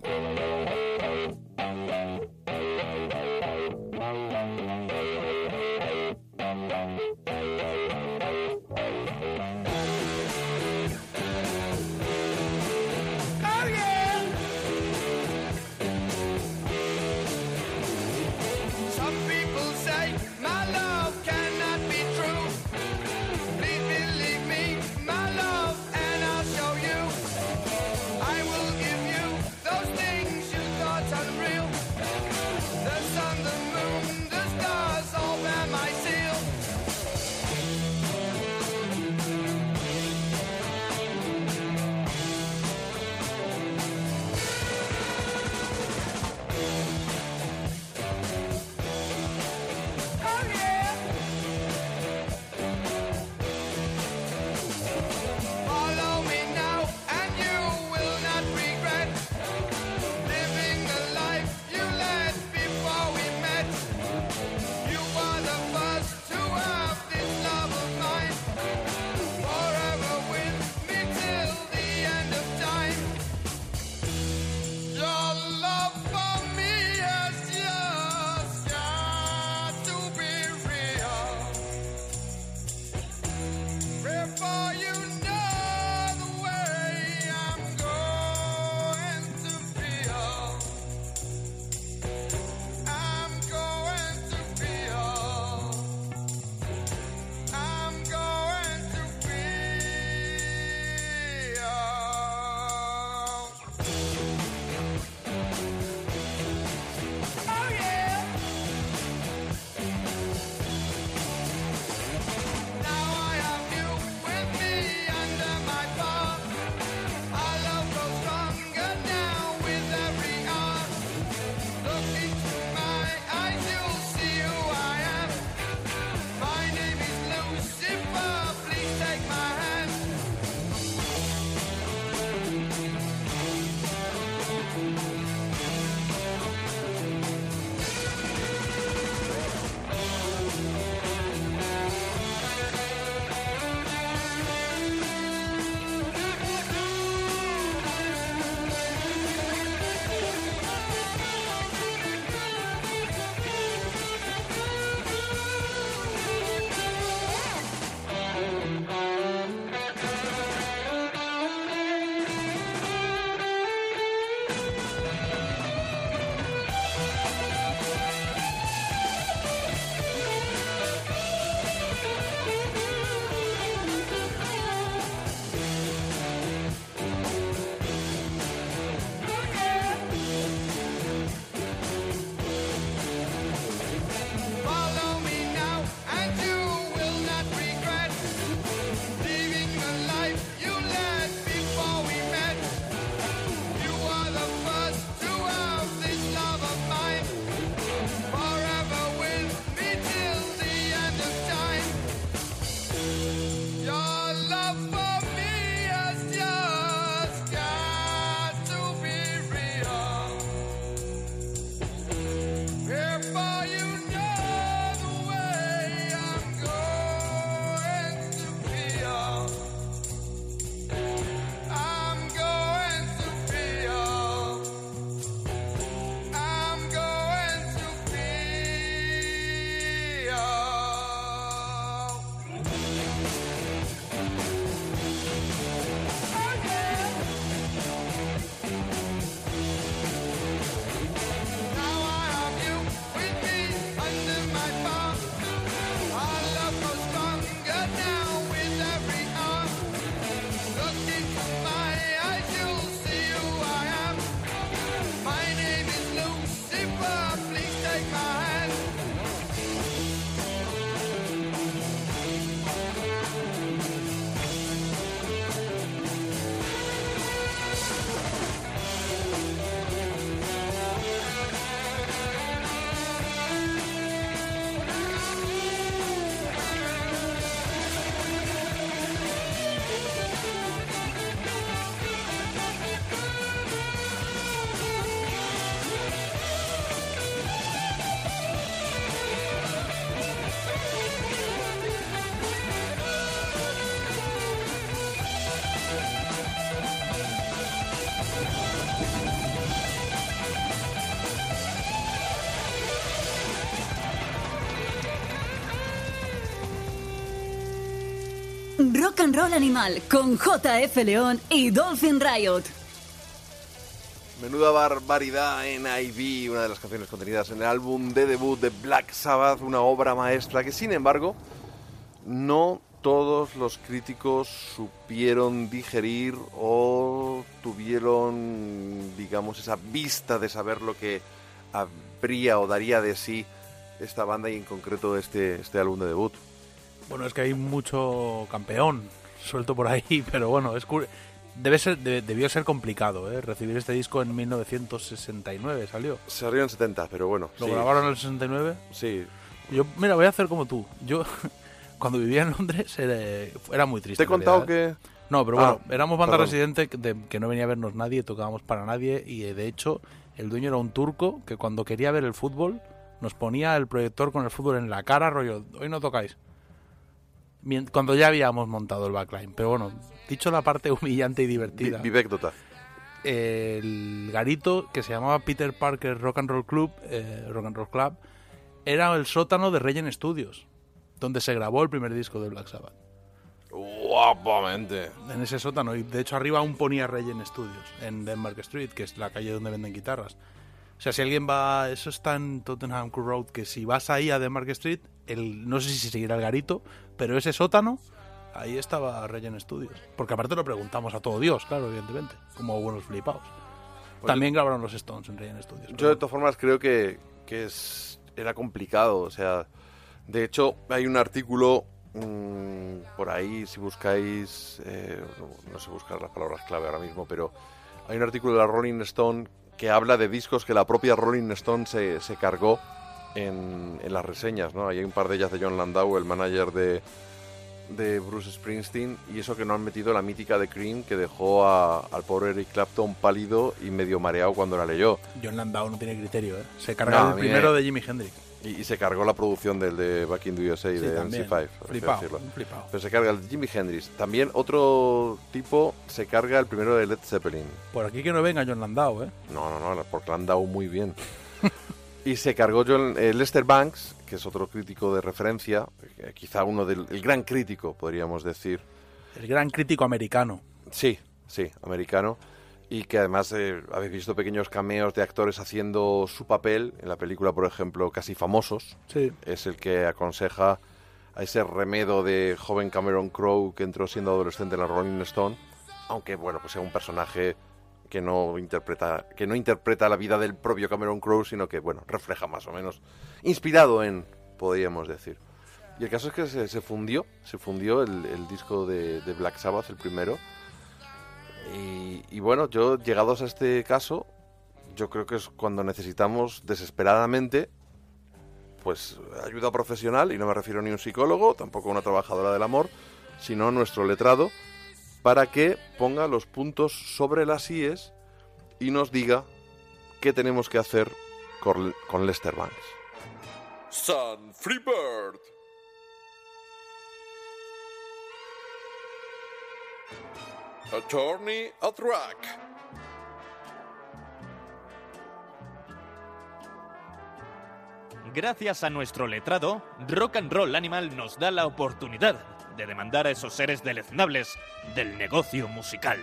Rock and Roll Animal con JF León y Dolphin Riot. Menuda barbaridad en IV, una de las canciones contenidas en el álbum de debut de Black Sabbath, una obra maestra que sin embargo no todos los críticos supieron digerir o tuvieron, digamos, esa vista de saber lo que habría o daría de sí esta banda y en concreto este, este álbum de debut. Bueno, es que hay mucho campeón suelto por ahí, pero bueno, es cu- debe ser de- debió ser complicado, ¿eh? Recibir este disco en 1969 salió. Se en 70, pero bueno. Lo sí, grabaron en el 69. Sí. Yo, mira, voy a hacer como tú. Yo, cuando vivía en Londres, era, era muy triste. Te he contado realidad, ¿eh? que... No, pero Ah, bueno, éramos banda perdón. residente que, de- que no venía a vernos nadie, tocábamos para nadie y eh, de hecho el dueño era un turco que cuando quería ver el fútbol nos ponía el proyector con el fútbol en la cara, rollo, hoy no tocáis. Cuando ya habíamos montado el backline. Pero bueno, dicho la parte humillante y divertida, Vivecdota. el garito que se llamaba Peter Parker Rock and Roll Club, eh, Rock and Roll Club, era el sótano de Regen Studios, donde se grabó el primer disco de Black Sabbath. Guapamente. en ese sótano. Y de hecho arriba aún ponía Regen Studios, en Denmark Street, que es la calle donde venden guitarras. O sea, si alguien va, eso está en Tottenham Court Road, que si vas ahí a Denmark Street, el, no sé si seguirá el garito, pero ese sótano, ahí estaba Regen Studios. Porque aparte lo preguntamos a todo Dios, claro, evidentemente, como buenos flipados. También grabaron los Stones en Regen Studios. Yo de todas formas creo que, que es, era complicado, o sea, de hecho hay un artículo mm, por ahí, si buscáis, eh, no, no sé buscar las palabras clave ahora mismo, pero hay un artículo de la Rolling Stone que habla de discos que la propia Rolling Stone se, se cargó en, en las reseñas, ¿no? Hay un par de ellas de John Landau, el manager de, de Bruce Springsteen, y eso que no han metido la mítica de Cream que dejó a- al pobre Eric Clapton pálido y medio mareado cuando la leyó. John Landau no tiene criterio, ¿eh? Se carga No, el primero me- de Jimi Hendrix. Y, y se cargó la producción del de Back in the USA Sí, de también. MC5. por así Flipao, flipao. Pero se carga el Jimi Hendrix. También otro tipo se carga el primero de Led Zeppelin. Por aquí que no venga John Landau, ¿eh? No, no, no, porque dado muy bien. y se cargó John, eh, Lester Banks, que es otro crítico de referencia, eh, quizá uno del el gran crítico, podríamos decir. El gran crítico americano. Sí, sí, americano. Y que además eh, habéis visto pequeños cameos de actores haciendo su papel en la película, por ejemplo, Casi Famosos. Sí. es el que aconseja a ese remedo de joven Cameron Crowe que entró siendo adolescente en la Rolling Stone, aunque bueno, pues sea un personaje que no interpreta que no interpreta la vida del propio Cameron Crowe, sino que bueno, refleja más o menos inspirado en, podríamos decir. Y el caso es que se, fundió, se fundió el, disco de, Black Sabbath, el primero. Y, y bueno, yo llegados a este caso, yo creo que es cuando necesitamos desesperadamente pues ayuda profesional, y no me refiero ni a un psicólogo, tampoco a una trabajadora del amor, sino a nuestro letrado, para que ponga los puntos sobre las IES y nos diga qué tenemos que hacer con, Lester Banks. Freebird. Attorney at. Gracias a nuestro letrado, Rock and Roll Animal nos da la oportunidad de demandar a esos seres deleznables del negocio musical.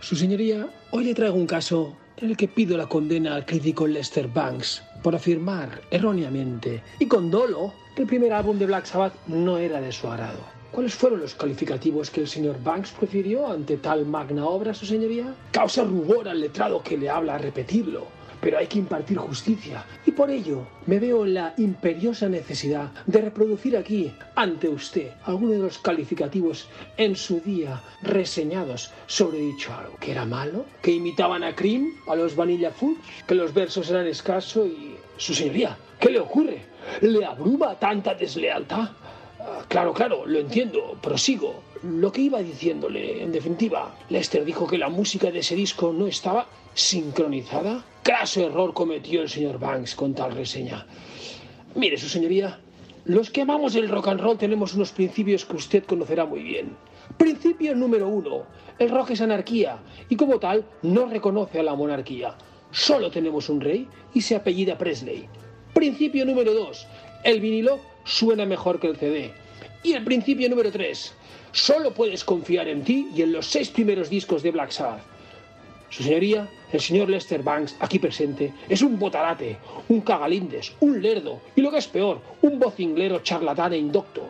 Su señoría, hoy le traigo un caso en el que pido la condena al crítico Lester Banks por afirmar erróneamente y con dolo que el primer álbum de Black Sabbath no era de su agrado. ¿Cuáles fueron los calificativos que el señor Banks prefirió ante tal magna obra, su señoría? Causa rubor al letrado que le habla a repetirlo, pero hay que impartir justicia y por ello me veo en la imperiosa necesidad de reproducir aquí, ante usted, algunos de los calificativos en su día reseñados sobre dicho álbum. ¿Que era malo? ¿Que imitaban a Cream, a los Vanilla Fudge? ¿Que los versos eran escasos y... Su señoría, ¿qué le ocurre? ¿Le abruma tanta deslealtad? Ah, Claro, claro, lo entiendo, prosigo. Lo que iba diciéndole, en definitiva, Lester dijo que la música de ese disco no estaba sincronizada. Craso error cometió el señor Banks con tal reseña. Mire, su señoría, los que amamos el rock and roll tenemos unos principios que usted conocerá muy bien. Principio número uno, el rock es anarquía y como tal no reconoce a la monarquía. Solo tenemos un rey y se apellida Presley. Principio número dos, el vinilo suena mejor que el CD. Y el principio número 3. Solo puedes confiar en ti y en los seis primeros discos de Black Sabbath. Su señoría, el señor Lester Banks, aquí presente, es un botarate, un cagalindes, un lerdo y lo que es peor, un vocinglero charlatán e indocto.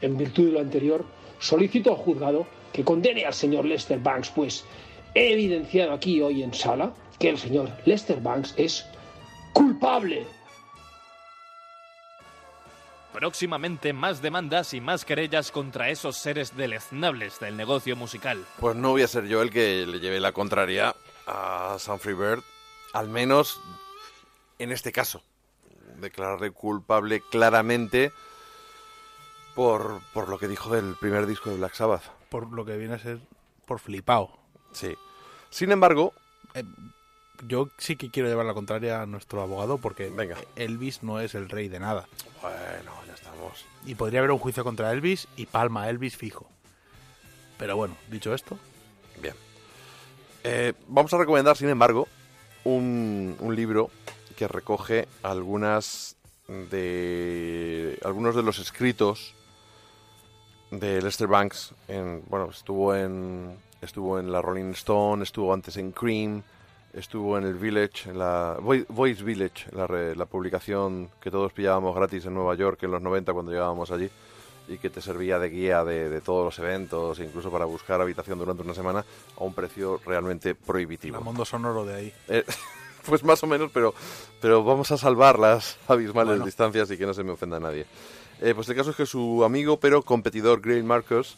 En virtud de lo anterior, solicito al juzgado que condene al señor Lester Banks, pues he evidenciado aquí hoy en sala que el señor Lester Banks es culpable. Próximamente más demandas y más querellas contra esos seres deleznables del negocio musical. Pues no voy a ser yo el que le lleve la contraria a Humphrey Bird, al menos en este caso. Declararle culpable claramente por, por lo que dijo del primer disco de Black Sabbath. Por lo que viene a ser por flipado. Sí. Sin embargo, Yo sí que quiero llevar la contraria a nuestro abogado porque Venga. Elvis no es el rey de nada. bueno, ya estamos. Y podría haber un juicio contra Elvis y palma a Elvis fijo. Pero bueno, dicho esto, Bien. Eh, vamos a recomendar, sin embargo, un, un libro que recoge algunas de algunos de los escritos de Lester Banks. En, bueno, estuvo en estuvo en la Rolling Stone, estuvo antes en Cream, estuvo en el Village, en la Voi- Voice Village, la, re- la publicación que todos pillábamos gratis en Nueva York en los 90 cuando llegábamos allí y que te servía de guía de, de todos los eventos, incluso para buscar habitación durante una semana a un precio realmente prohibitivo. el mundo sonoro de ahí. Eh, pues más o menos, pero, pero vamos a salvar las abismales Bueno. distancias y que no se me ofenda a nadie. Eh, pues el caso es que su amigo pero competidor Grail Marcus,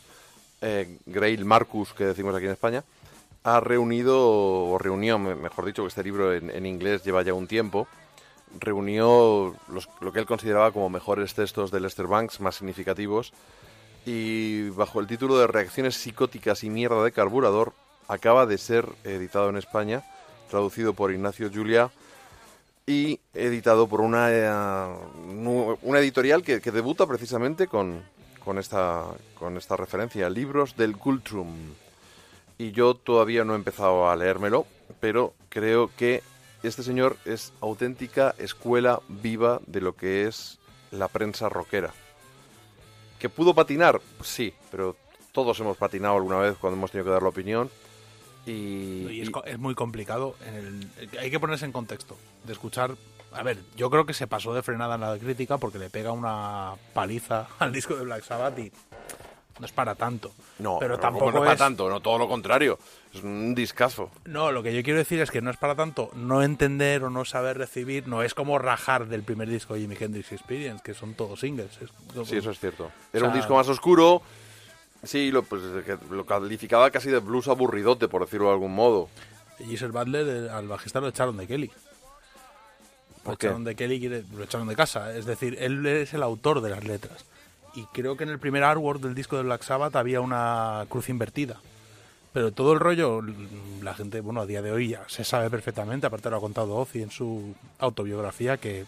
eh, Grail Marcus que decimos aquí en España, ha reunido, o reunió, me- mejor dicho, que este libro en, inglés lleva ya un tiempo, reunió los- lo que él consideraba como mejores textos de Lester Banks, más significativos, y bajo el título de Reacciones psicóticas y mierda de carburador, acaba de ser editado en España, traducido por Ignacio Julia y editado por una, eh, una editorial que, que debuta precisamente con, con, esta, con esta referencia, Libros del Cultrum. Y yo todavía no he empezado a leérmelo, pero creo que este señor es auténtica escuela viva de lo que es la prensa rockera. ¿Que pudo patinar? Sí, pero todos hemos patinado alguna vez cuando hemos tenido que dar la opinión. Y, Y es, y- co- es muy complicado. En el, hay que ponerse en contexto. De escuchar. A ver, yo creo que se pasó de frenada en la crítica porque le pega una paliza al disco de Black Sabbath y no es para tanto. no, pero no, tampoco no es para tanto, no, todo lo contrario. Es un discazo. No, lo que yo quiero decir es que no es para tanto no entender o no saber recibir. No es como rajar del primer disco de Jimi Hendrix Experience, que son todos singles. Es- Sí, eso es cierto. O Era un disco más oscuro. Sí, lo, pues, lo calificaba casi de blues aburridote, por decirlo de algún modo. Giselle Butler, al bajista lo echaron de Kelly. Lo echaron de Kelly, lo echaron de casa. Es decir, él es el autor de las letras. Y creo que en el primer artwork del disco de Black Sabbath había una cruz invertida. Pero todo el rollo, l- la gente, bueno, a día de hoy ya se sabe perfectamente, aparte lo ha contado Ozzy en su autobiografía, que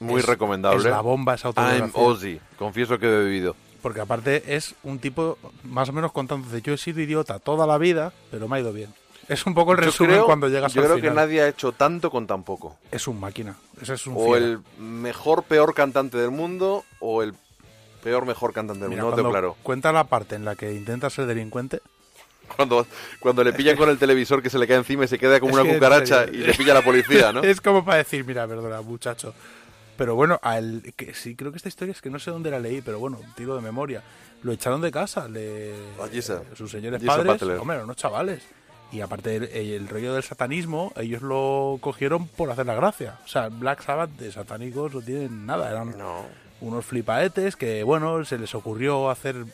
Muy Es- recomendable. es la bomba esa I'm autobiografía. Ozzy. Confieso que he bebido. Porque aparte es un tipo más o menos contando de yo he sido idiota toda la vida, pero me ha ido bien. Es un poco el Yo resumen creo, cuando llegas yo al creo final. que nadie ha hecho tanto con tan poco. Es un máquina. Ese es un O fiera. el mejor, peor cantante del mundo, o el peor, mejor cantante del Mira, mundo. No tengo claro. cuenta la parte en la que intenta ser delincuente, Cuando, cuando le pillan con el televisor que se le cae encima y se queda como Es una que, cucaracha y le pilla la policía, ¿no? es como para decir, mira, perdona, muchacho. Pero bueno, a él, que sí, creo que esta historia es que no sé dónde la leí, pero bueno, tiro de memoria. Lo echaron de casa, le, A Gisa. sus señores Gisa padres, Butler. hombre, unos chavales. Y aparte el, el rollo del satanismo, ellos lo cogieron por hacer la gracia. O sea, Black Sabbath de satánicos no tienen nada, eran No. Unos flipaetes que, bueno, se les ocurrió hacer...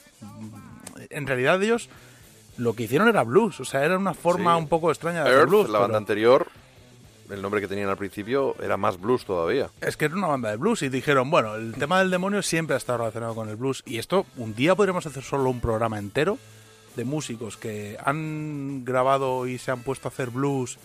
En realidad ellos lo que hicieron era blues, o sea, era una forma Sí. un poco extraña de hacer blues. la banda anterior, el nombre que tenían al principio era más blues todavía. Es que era una banda de blues y dijeron, bueno, el tema del demonio siempre ha estado relacionado con el blues y esto un día podríamos hacer solo un programa entero de músicos que han grabado y se han puesto a hacer blues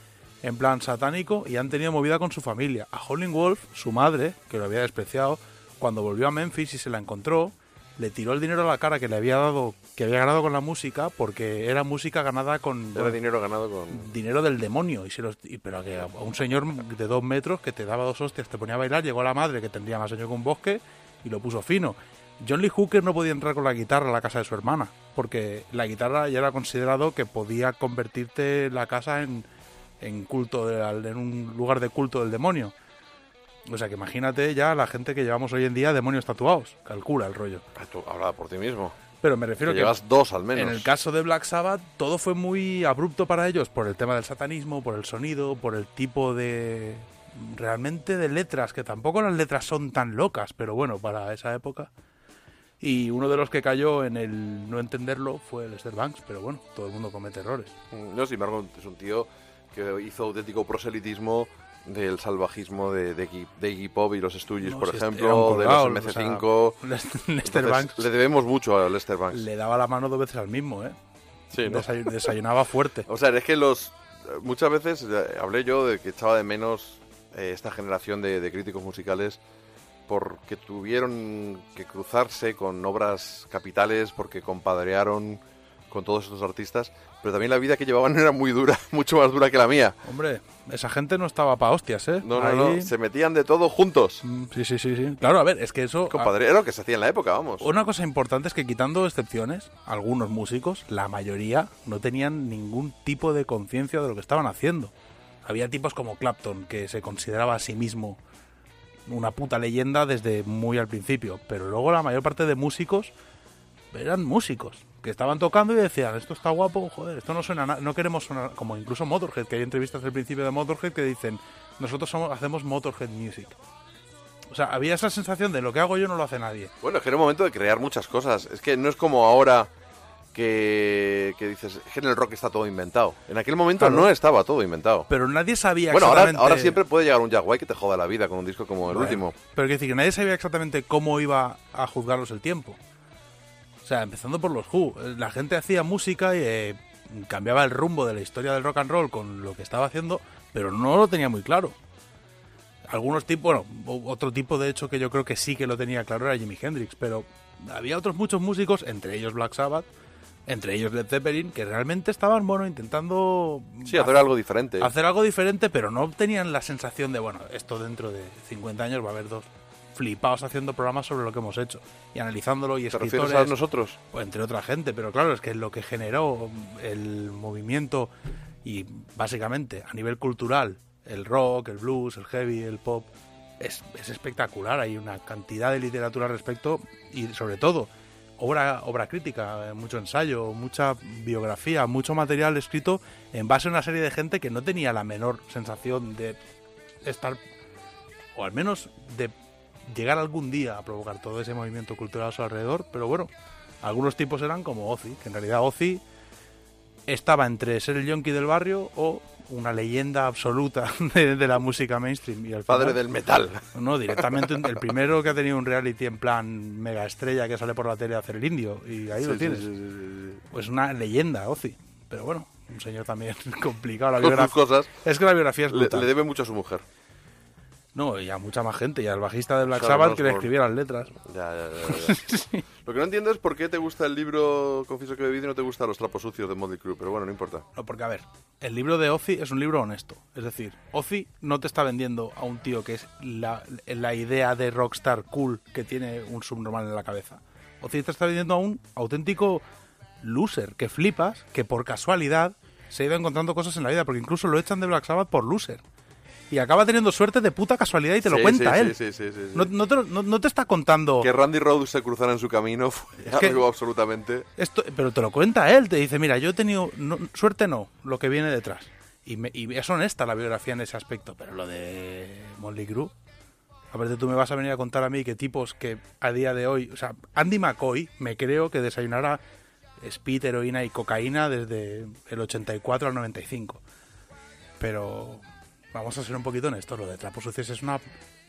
en plan satánico y han tenido movida con su familia. A Howlin' Wolf, su madre, que lo había despreciado, cuando volvió a Memphis y se la encontró, le tiró el dinero a la cara que le había dado, que había ganado con la música, porque era música ganada con Era dinero ganado con... dinero del demonio y se los y- pero que a un señor de dos metros que te daba dos hostias te ponía a bailar llegó la madre que tendría más años que un bosque y lo puso fino John Lee Hooker no podía entrar con la guitarra a la casa de su hermana, porque la guitarra ya era considerado que podía convertirte la casa en, en culto, de- en un lugar de culto del demonio. O sea que imagínate ya la gente que llevamos hoy en día demonios tatuados. Calcula el rollo. Ah, Tú habla por ti mismo. Pero me Que refiero que, llevas dos al menos. en el caso de Black Sabbath todo fue muy abrupto para ellos por el tema del satanismo, por el sonido, por el tipo de realmente de letras, que tampoco las letras son tan locas, pero bueno, para esa época. Y uno de los que cayó en el no entenderlo fue Lester Banks, pero bueno, todo el mundo comete errores. Mm, No, sin embargo, es un tío que hizo auténtico proselitismo del salvajismo de, de, Iggy, de Iggy Pop y los Stooges, No, por si ejemplo, de los o sea, MC5. Lester Entonces, Banks Le debemos mucho a Lester Banks. le daba la mano dos veces al mismo, ¿eh? Sí, ¿no? Desay- desayunaba fuerte. O sea, es que los muchas veces eh, hablé yo de que echaba de menos eh, esta generación de, de críticos musicales porque tuvieron que cruzarse con obras capitales, porque compadrearon con todos estos artistas, pero también la vida que llevaban era muy dura, mucho más dura que la mía. Hombre, esa gente no estaba pa' hostias, ¿eh? No, no, Ahí- no, se metían de todo juntos. Mm, Sí, sí, sí, sí. Claro, a ver, es que eso... Compadre, era lo que se hacía en la época, vamos. Una cosa importante es que quitando excepciones, algunos músicos, la mayoría, no tenían ningún tipo de conciencia de lo que estaban haciendo. Había tipos como Clapton, que se consideraba a sí mismo una puta leyenda desde muy al principio, pero luego la mayor parte de músicos eran músicos, que estaban tocando y decían, esto está guapo, joder, esto no suena nada, no queremos sonar, como incluso Motorhead, que hay entrevistas al principio de Motorhead que dicen, nosotros somos, hacemos Motorhead Music. O sea, había esa sensación de lo que hago yo no lo hace nadie. Bueno, es que era un momento de crear muchas cosas. Es que no es como ahora que, que dices, es que en el rock está todo inventado. En aquel momento Claro. no estaba todo inventado. Pero nadie sabía Bueno, ahora, exactamente... ahora siempre puede llegar un White que te joda la vida con un disco como el Bueno, último. Pero quiero decir que nadie sabía exactamente cómo iba a juzgarlos el tiempo. O sea, empezando por los Who. La gente hacía música y eh, cambiaba el rumbo de la historia del rock and roll con lo que estaba haciendo, pero no lo tenía muy claro. Algunos tipos, bueno, otro tipo de hecho que yo creo que sí que lo tenía claro era Jimi Hendrix, pero había otros muchos músicos, entre ellos Black Sabbath, entre ellos Led Zeppelin, que realmente estaban, bueno, intentando Sí, hacer algo diferente. hacer algo diferente, pero no tenían la sensación de, bueno, esto dentro de 50 años va a haber dos flipados haciendo programas sobre lo que hemos hecho y analizándolo y ¿Te refieres escritores, a nosotros? o entre otra gente, pero claro, es que lo que generó el movimiento y básicamente a nivel cultural, el rock, el blues, el heavy, el pop, es, es espectacular. Hay una cantidad de literatura al respecto y sobre todo obra, obra crítica, mucho ensayo, mucha biografía, mucho material escrito en base a una serie de gente que no tenía la menor sensación de estar, o al menos de llegar algún día a provocar todo ese movimiento cultural a su alrededor, pero bueno, algunos tipos eran como Ozzy, que en realidad Ozzy estaba entre ser el yonki del barrio o una leyenda absoluta de, de la música mainstream. Y al Padre del metal. no, directamente el primero que ha tenido un reality en plan mega estrella que sale por la tele a hacer el indio. Y ahí lo tienes. sí. Pues una leyenda, Ozzy. Pero bueno, un señor también complicado. La biografía. cosas. Es que la biografía es Le, brutal. le debe mucho a su mujer. No, y a mucha más gente. Y al bajista de Black Sabbath que le por- escribiera las letras. Ya, ya, ya, ya. Lo que no entiendo es por qué te gusta el libro Confieso que he bebido y no te gustan los trapos sucios de Motley Crue, pero bueno, no importa. No, porque a ver, el libro de Ozzy es un libro honesto. Es decir, Ozzy no te está vendiendo a un tío que es la, la idea de rockstar cool que tiene un subnormal en la cabeza. Ozzy te está vendiendo a un auténtico loser que flipas, que por casualidad se ha ido encontrando cosas en la vida, porque incluso lo echan de Black Sabbath por loser. Y acaba teniendo suerte de puta casualidad y te lo Sí, cuenta sí, él. Sí, sí, sí. No, no te, lo- no- no te está contando... Que Randy Rhodes se cruzara en su camino fue que- algo absolutamente... Esto, pero te lo cuenta él, te dice, mira, yo he tenido suerte no, lo que viene detrás. Y, me- y es honesta la biografía en ese aspecto, pero lo de Motley Crue, a ver, tú me vas a venir a contar a mí que tipos que a día de hoy, o sea, Andy McCoy, me creo que desayunara speed, heroína y cocaína desde el 84 al 95. Pero vamos a ser un poquito honestos, lo de Trapos Sucios es una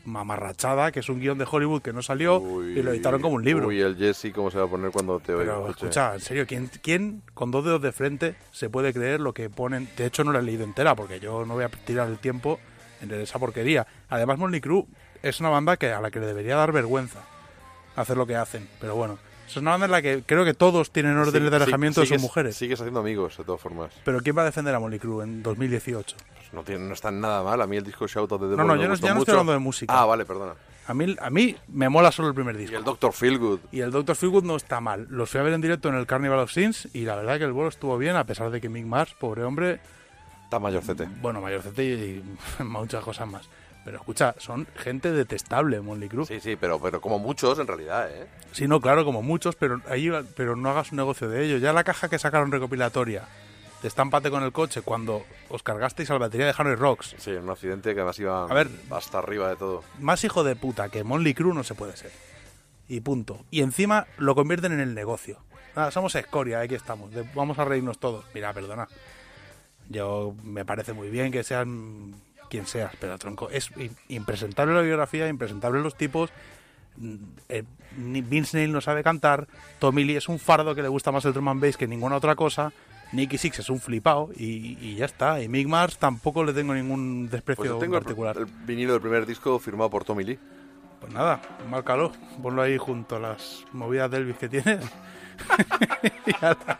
mamarrachada, que es un guion de Hollywood que no salió y lo editaron como un libro. Uy, el Jesse, ¿cómo se va a poner cuando te oiga? Pero escucha, en serio, ¿quién, ¿quién con dos dedos de frente se puede creer lo que ponen? De hecho, no la he leído entera porque yo no voy a tirar el tiempo en esa porquería. Además, Motley Crue es una banda que a la que le debería dar vergüenza hacer lo que hacen. Pero bueno, es una banda en la que creo que todos tienen órdenes de alejamiento de sus mujeres. Sigues haciendo amigos, de todas formas. Pero ¿quién va a defender a Motley Crue en 2018? No, tiene, no está nada mal. A mí el disco Shout of the Devil No, no, me yo no- gustó ya no estoy mucho. hablando de música. Ah, vale, perdona. A mí, a mí me mola solo el primer Y disco. el Dr. Feelgood. Y el Dr. Feelgood no está mal. Los fui a ver en directo en el Carnival of Sins y la verdad que el vuelo estuvo bien, a pesar de que Mick Mars, pobre hombre, Está mayorcete. bueno, mayorcete y, y muchas cosas más. Pero escucha, son gente detestable, Monly Crue. Sí, sí, pero, pero como muchos en realidad, ¿eh? Sí, no, claro, como muchos, pero ahí, pero no hagas un negocio de ello. Ya la caja que sacaron recopilatoria de Estámpate con el coche cuando os cargasteis a la batería de Harry Rocks. Sí, un accidente que además iba A ver. hasta arriba de todo. Más hijo de puta que Monly Crue no se puede ser. Y punto. Y encima lo convierten en el negocio. Ah, somos escoria, aquí estamos. de- vamos a reírnos todos. Mira, perdona. Yo me parece muy bien que sean quien seas, pero tronco, es impresentable la biografía, impresentable los tipos. Mm, eh, Vince Neil no sabe cantar, Tommy Lee es un fardo que le gusta más el drum and bass que ninguna otra cosa, Nicky Six es un flipado y, y ya está. Y Mick Mars tampoco le tengo ningún Pues desprecio yo tengo el, particular. el vinilo del primer disco firmado por Tommy Lee. Pues nada, márcalo, ponlo ahí junto a las movidas de Elvis que tienes. Y ya está.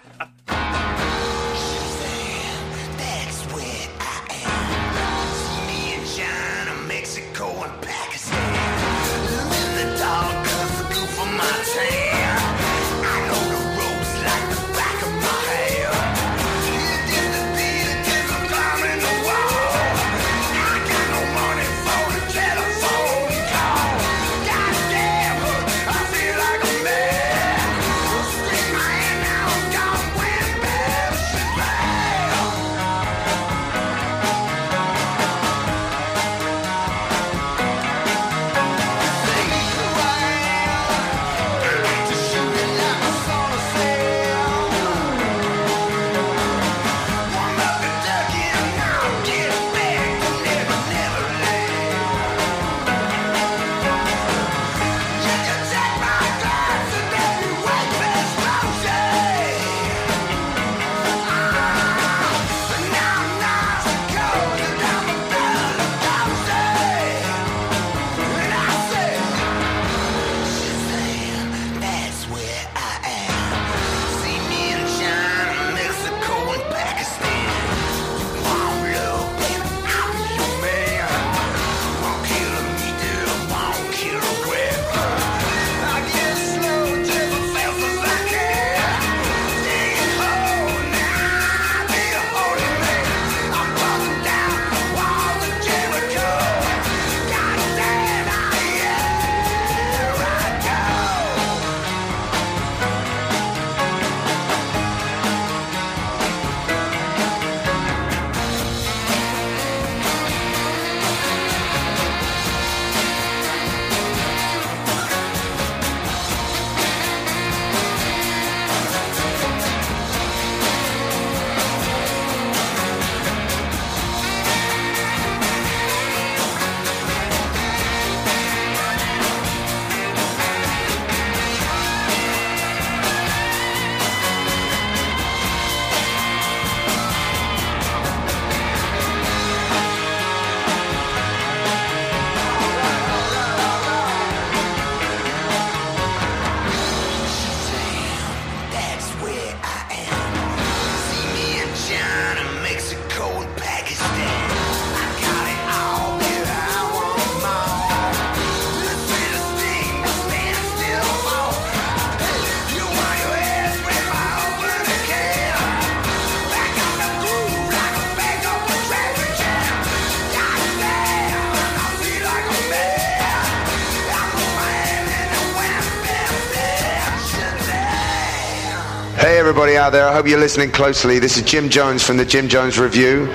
Everybody I hope you're listening closely. This is Jim Jones from the Jim Jones Review,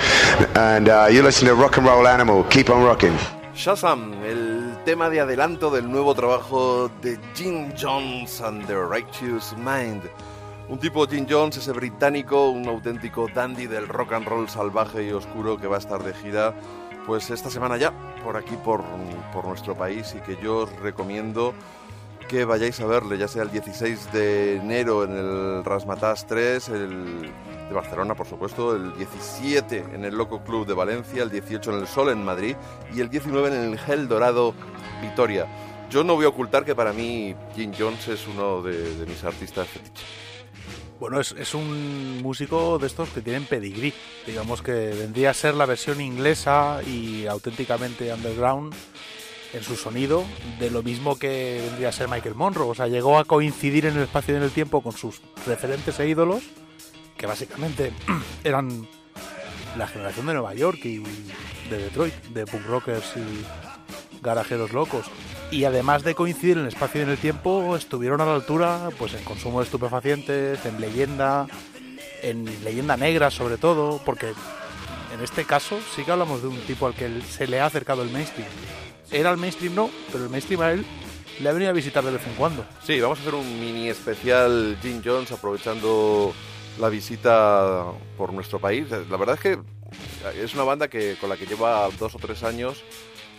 and uh, you're listening to Rock and Roll Animal. Keep on rocking. El tema de adelanto del nuevo trabajo de Jim Jones and the Righteous Mind. Un tipo, Jim Jones, británico, un auténtico dandy del rock and roll salvaje y oscuro que va a estar de gira, pues esta semana ya, por aquí, por, por nuestro país, y que yo os recomiendo que vayáis a verle, ya sea el 16 de enero en el Rasmatas 3, el de Barcelona, por supuesto, el 17 en el Loco Club de Valencia, el 18 en el Sol en Madrid y el 19 en el Gel Dorado Vitoria. Yo no voy a ocultar que para mí Jim Jones es uno de, de mis artistas fetiches. Bueno, es, es un músico de estos que tienen pedigrí. Digamos que vendría a ser la versión inglesa y auténticamente underground en su sonido de lo mismo que vendría a ser Michael Monroe. O sea, llegó a coincidir en el espacio y en el tiempo con sus referentes e ídolos, que básicamente eran la generación de Nueva York y de Detroit, de punk rockers y garajeros locos. Y además de coincidir en el espacio y en el tiempo, estuvieron a la altura pues en consumo de estupefacientes, en leyenda, en leyenda negra sobre todo, porque en este caso sí que hablamos de un tipo al que se le ha acercado el mainstream. Era el mainstream no, pero el mainstream a él le ha venido a visitar de vez en cuando. Sí, vamos a hacer un mini especial Jim Jones aprovechando la visita por nuestro país. La verdad es que es una banda que con la que lleva dos o tres años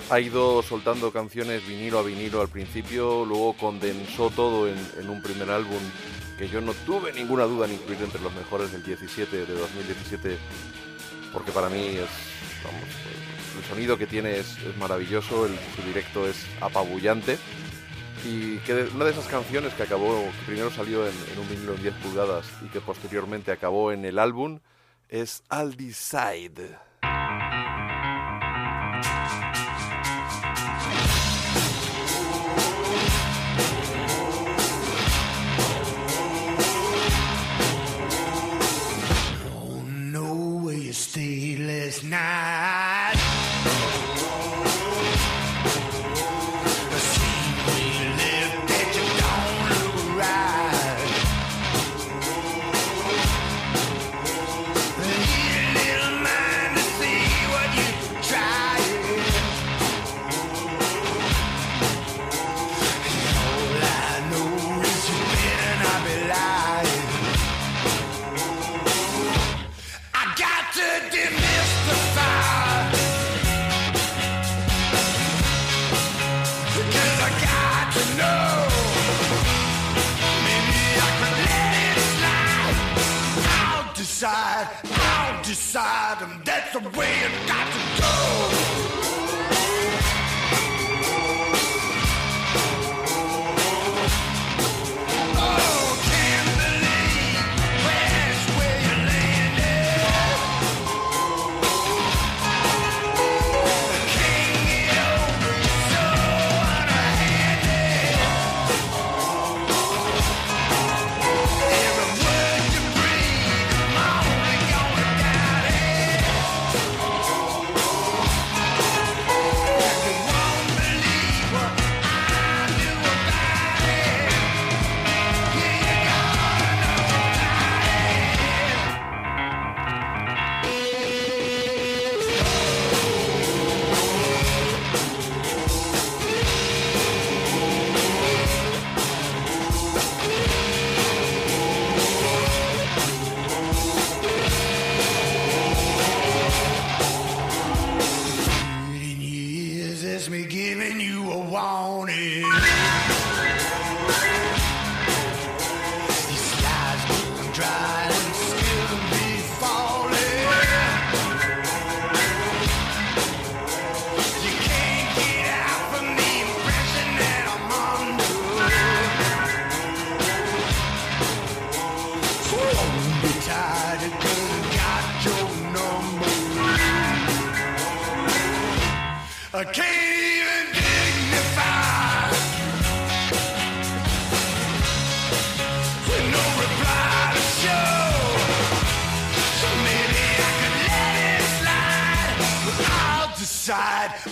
ha ido soltando canciones vinilo a vinilo al principio, luego condensó todo en, en un primer álbum que yo no tuve ninguna duda en incluir entre los mejores del 17, de 2017, porque para mí es, vamos, el sonido que tiene es, maravilloso, el, su directo es apabullante. Y que una de esas canciones que acabó, primero salió en, un vinilo en 10 pulgadas y que posteriormente acabó en el álbum, es I'll Decide. stayed last night.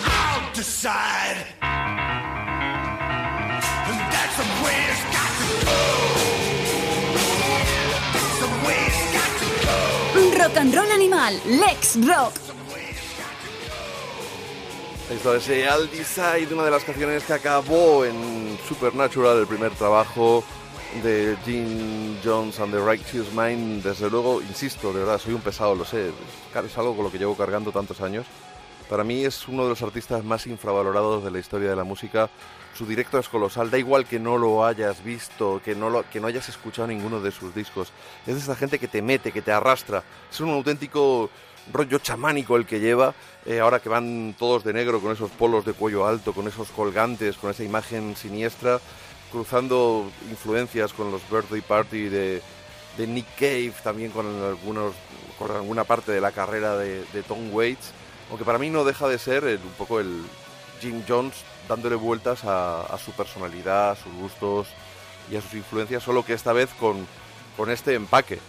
I'll decide. Rock and Roll Animal, Lex Rock. Esto es eh, una de las canciones que acabó en Supernatural, el primer trabajo de Jim Jones and the Righteous Mind. Desde luego, insisto, de verdad, soy un pesado, lo sé. Es algo con lo que llevo cargando tantos años. Para mí es uno de los artistas más infravalorados de la historia de la música. Su directo es colosal, da igual que no lo hayas visto, que no, lo, que no hayas escuchado ninguno de sus discos. Es de esa gente que te mete, que te arrastra. Es un auténtico rollo chamánico el que lleva, eh, ahora que van todos de negro con esos polos de cuello alto, con esos colgantes, con esa imagen siniestra, cruzando influencias con los Birthday Party de, Nick Cave, también con algunos con alguna parte de la carrera de, Tom Waits, aunque para mí no deja de ser un poco el, Jim Jones dándole vueltas a, a su personalidad, a sus gustos y a sus influencias, solo que esta vez con, con este empaque.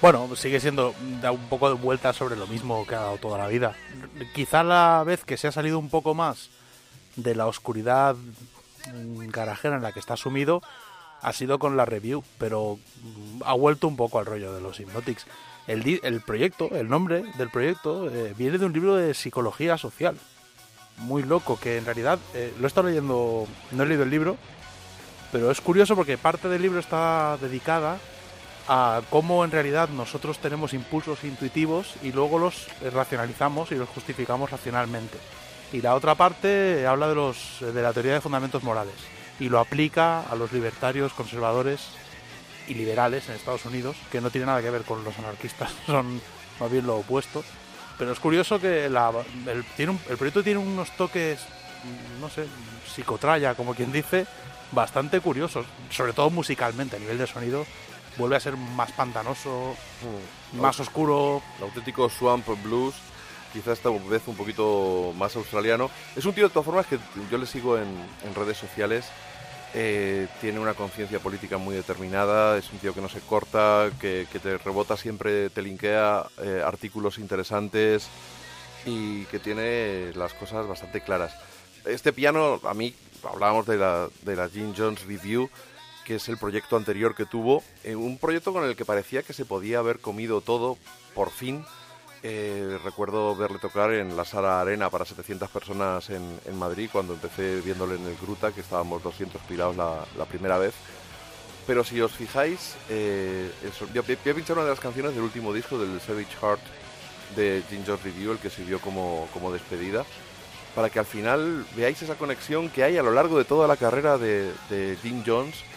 Bueno, sigue siendo da un poco de vuelta sobre lo mismo que ha dado toda la vida. Quizá la vez que se ha salido un poco más de la oscuridad mm, garajera en la que está sumido ha sido con la review, pero mm, ha vuelto un poco al rollo de los Hypnotics. El, el proyecto, el nombre del proyecto, eh, viene de un libro de psicología social. Muy loco, que en realidad eh, lo he estado leyendo, no he leído el libro, pero es curioso porque parte del libro está dedicada a cómo en realidad nosotros tenemos impulsos intuitivos y luego los eh, racionalizamos y los justificamos racionalmente. Y la otra parte habla de, los, de la teoría de fundamentos morales y lo aplica a los libertarios, conservadores y liberales en Estados Unidos, que no tiene nada que ver con los anarquistas, son más bien lo opuesto. Pero es curioso que la- el, tiene un- el proyecto tiene unos toques, mm, no sé, psicotraya, como quien dice, bastante curiosos, sobre todo musicalmente, a nivel de sonido, vuelve a ser más pantanoso, más oscuro. El auténtico Swamp Blues, quizás esta vez un poquito más australiano. Es un tío de todas formas que yo le sigo en, en redes sociales. eh, tiene una conciencia política muy determinada, es un tío que no se corta, que, que te rebota siempre, te linkea eh, artículos interesantes y que tiene las cosas bastante claras. Este piano, a mí, hablábamos de la, de la Jim Jones Review, que es el proyecto anterior que tuvo, eh, un proyecto con el que parecía que se podía haber comido todo, por fin. Eh, recuerdo verle tocar en la Sala Arena para 700 personas en, en Madrid, cuando empecé viéndole en el Gruta, que estábamos 200 pirados la, primera vez. Pero si os fijáis, eh, eso, a, voy a pinchar una de las canciones del último disco del Savage Heart de Jones Review, el que sirvió como, como despedida, para que al final veáis esa conexión que hay a lo largo de toda la carrera de, de Jones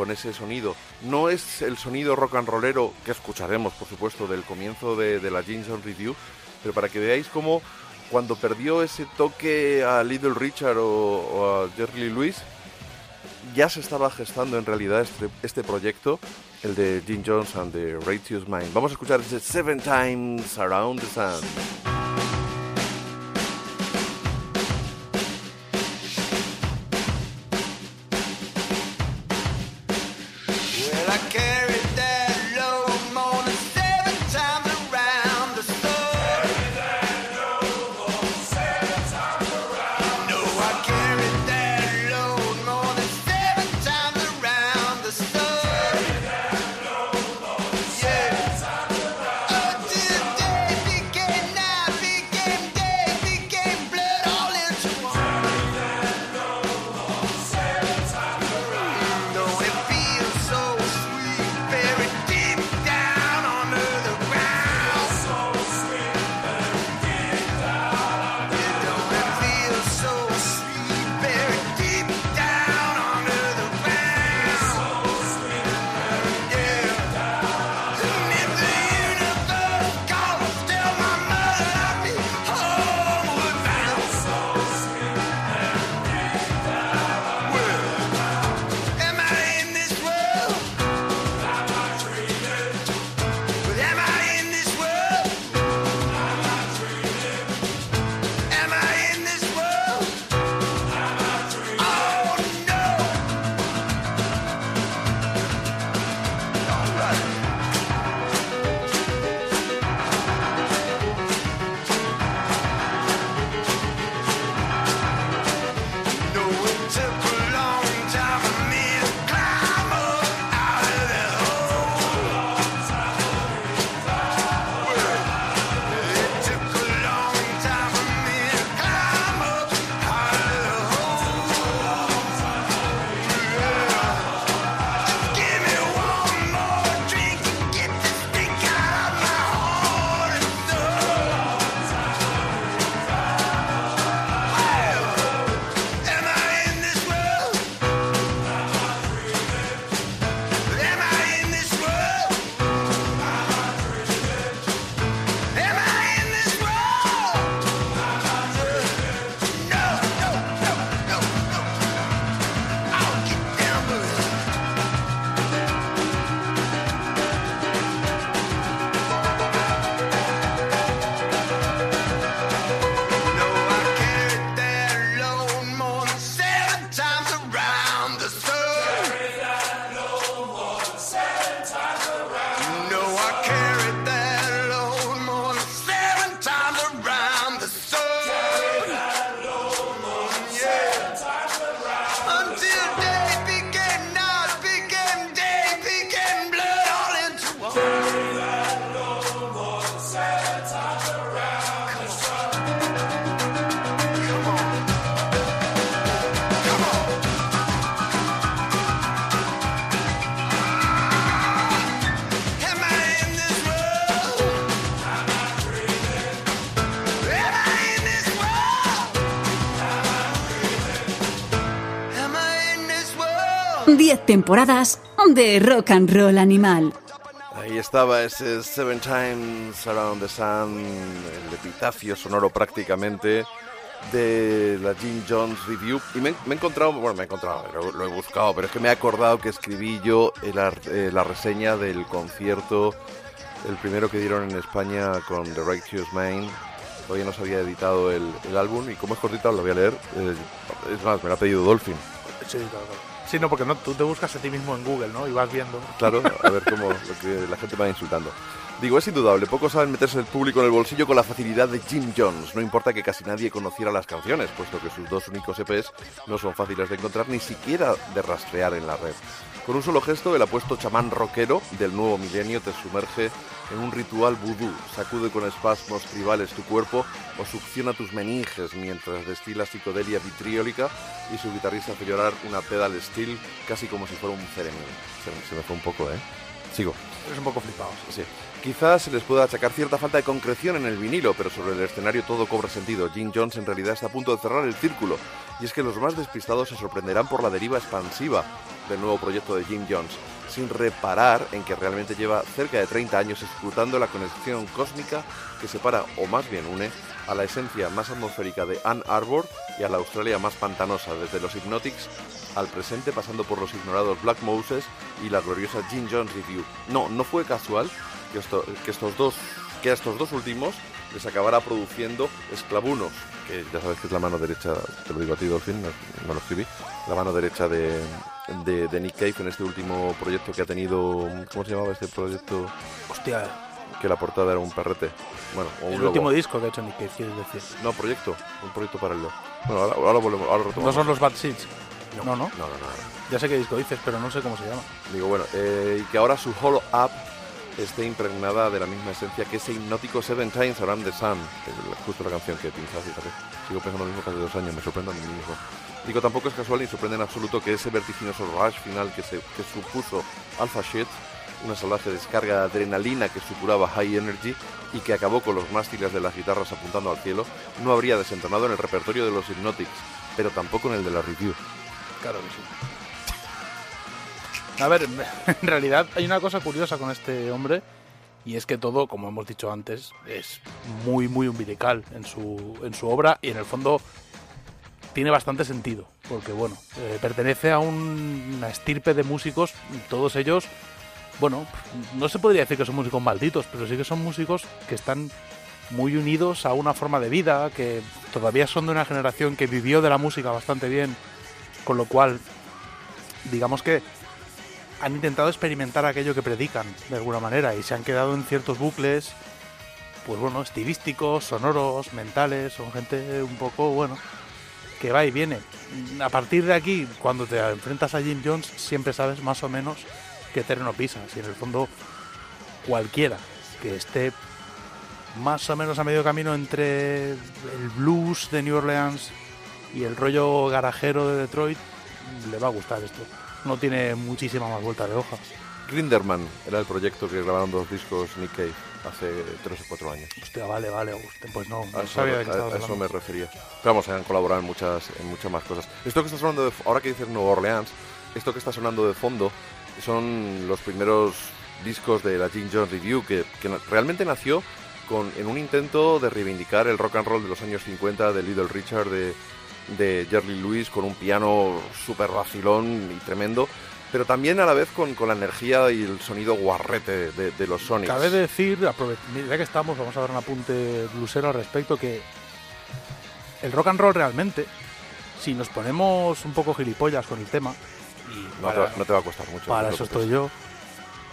con ese sonido. No es el sonido rock and rollero que escucharemos, por supuesto, del comienzo de, de la Jones Review, pero para que veáis cómo cuando perdió ese toque a Little Richard o, o a Jerry Lee Lewis, ya se estaba gestando en realidad este, este proyecto, el de Jim Jones and the Righteous Mind. Vamos a escuchar ese Seven Times Around the Sun. Temporadas de rock and roll animal. Ahí estaba ese Seven Times Around the Sun, el epitafio sonoro prácticamente de la Jim Jones Review. Y me, me he encontrado, bueno, me he encontrado, lo, lo he buscado, pero es que me he acordado que escribí yo el eh, la reseña del concierto, el primero que dieron en España con The Righteous Main. Todavía no se había editado el, el álbum y como es cortita lo voy a leer. Eh, es más, me lo ha pedido Dolphin. Sí, claro, claro. Sí, no, porque no, tú te buscas a ti mismo en Google, ¿no? Y vas viendo. Claro, a ver cómo lo que la gente va insultando. Digo, es indudable, pocos saben meterse el público en el bolsillo con la facilidad de Jim Jones. No importa que casi nadie conociera las canciones, puesto que sus dos únicos EPs no son fáciles de encontrar ni siquiera de rastrear en la red. Con un solo gesto, el apuesto chamán rockero del nuevo milenio te sumerge en un ritual vudú, sacude con espasmos tribales tu cuerpo o succiona tus meninges mientras destila psicodelia vitriólica y su guitarrista hace llorar una pedal steel casi como si fuera un ceremonial. Se, me- se me fue un poco, ¿eh? Sigo. Es un poco flipado. Sí. Quizás se les pueda achacar cierta falta de concreción en el vinilo, pero sobre el escenario todo cobra sentido. Jim Jones en realidad está a punto de cerrar el círculo, y es que los más despistados se sorprenderán por la deriva expansiva del nuevo proyecto de Jim Jones, sin reparar en que realmente lleva cerca de 30 años escrutando la conexión cósmica que separa, o más bien une, a la esencia más atmosférica de Ann Arbor y a la Australia más pantanosa, desde los Hypnotics al presente, pasando por los ignorados Black Moses y la gloriosa Jim Jones Review. No, no fue casual que, esto- que estos dos que a estos dos últimos les acabará produciendo Esclavunos, que ya sabes que es la mano derecha, te lo digo a ti, Dolphin, no lo escribí, la mano derecha de, de, de Nick Cave en este último proyecto que ha tenido, ¿cómo se llamaba este proyecto? Hostia, Que la portada era un perrete. Bueno, un el último disco que ha hecho Nick Cave, quieres decir. No, proyecto, un proyecto paralelo. Bueno, ahora, ahora volvemos, ahora ¿No son los Bad Seeds? No, no. No, no, no. Ya sé qué disco dices, pero no sé cómo se llama. Digo, bueno, eh, y que ahora su Hollow Up esté impregnada de la misma esencia que ese hipnótico Seven Times Around the Sun, que es justo la canción que pinchas, fíjate. Sigo pensando lo mismo que hace dos años, me sorprendo a mí mismo. Digo, tampoco es casual ni sorprende en absoluto que ese vertiginoso rush final que, supuso Alpha Shit, una salvaje descarga de adrenalina que supuraba High Energy y que acabó con los mástiles de las guitarras apuntando al cielo, no habría desentonado en el repertorio de los Hypnotics, pero tampoco en el de la review. Claro que sí. A ver, en realidad hay una cosa curiosa con este hombre y es que todo, como hemos dicho antes, es muy, muy umbilical en su, en su obra y en el fondo tiene bastante sentido, porque bueno, eh, pertenece a un- una estirpe de músicos, todos ellos, bueno, no se podría decir que son músicos malditos, pero sí que son músicos que están muy unidos a una forma de vida, que todavía son de una generación que vivió de la música bastante bien, con lo cual, digamos que han intentado experimentar aquello que predican, de alguna manera, y se han quedado en ciertos bucles, pues bueno, estilísticos, sonoros, mentales, son gente un poco, bueno, que va y viene. A partir de aquí, cuando te enfrentas a Jim Jones, siempre sabes más o menos qué terreno pisas, y en el fondo cualquiera que esté más o menos a medio camino entre el blues de New Orleans y el rollo garajero de Detroit, le va a gustar esto. No tiene muchísima más vuelta de hoja. Grinderman era el proyecto que grabaron dos discos Nick Cave hace tres o cuatro años. Hostia, vale, vale, Agustín, pues no, A no eso, sabía de qué a- estabas a eso hablando. me refería. Pero vamos, han colaborado en muchas, en muchas más cosas. Esto que estás hablando, de, ahora que dices Nueva Orleans, esto que está sonando de fondo son los primeros discos de la Jim Jones Review que, realmente nació con, en un intento de reivindicar el rock and roll de los años 50 de Little Richard, de, de Jerry Lewis, con un piano súper vacilón y tremendo, pero también a la vez con, con la energía y el sonido guarrete de, de los Sonics. Cabe decir, ya que estamos, vamos a dar un apunte blusero al respecto, que el rock and roll realmente, si nos ponemos un poco gilipollas con el tema, y no, te, va- no te va a costar mucho. para eso estoy yo.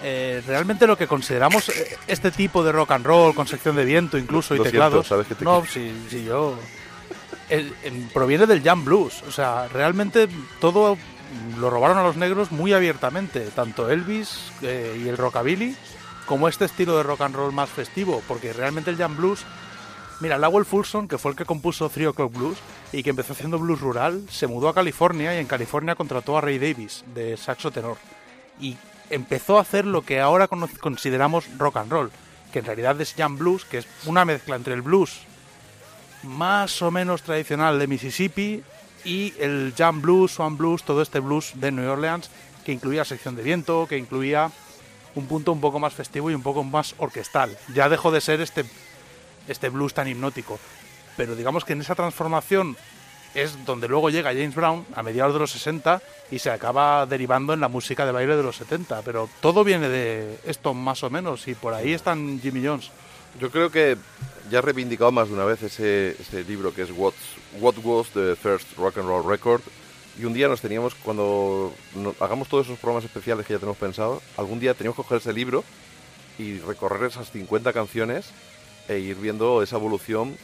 Eh, realmente lo que consideramos eh, este tipo de rock and roll con sección de viento incluso y Lo siento, teclados sabes que te no si, si yo el- proviene del jam blues o sea realmente todo lo robaron a los negros muy abiertamente tanto Elvis eh, y el rockabilly como este estilo de rock and roll más festivo porque realmente el jam blues Mira, Lowell Fulson, que fue el que compuso Three O'Clock Blues y que empezó haciendo blues rural, se mudó a California y en California contrató a Ray Davis, de saxo tenor. Y empezó a hacer lo que ahora consideramos rock and roll, que en realidad es jam blues, que es una mezcla entre el blues más o menos tradicional de Mississippi y el jam blues, swan blues, todo este blues de New Orleans que incluía sección de viento, que incluía un punto un poco más festivo y un poco más orquestal. Ya dejó de ser este, este blues tan hipnótico. Pero digamos que en esa transformación es donde luego llega James Brown a mediados de los 60 y se acaba derivando en la música de baile de los 70. Pero todo viene de esto más o menos y por ahí están Jimmy Jones. Yo creo que ya he reivindicado más de una vez ese, ese libro que es What's, What Was the First Rock and Roll Record. Y un día nos teníamos, cuando hagamos todos esos programas especiales que ya tenemos pensado, algún día teníamos que coger ese libro y recorrer esas 50 canciones e ir viendo esa evolución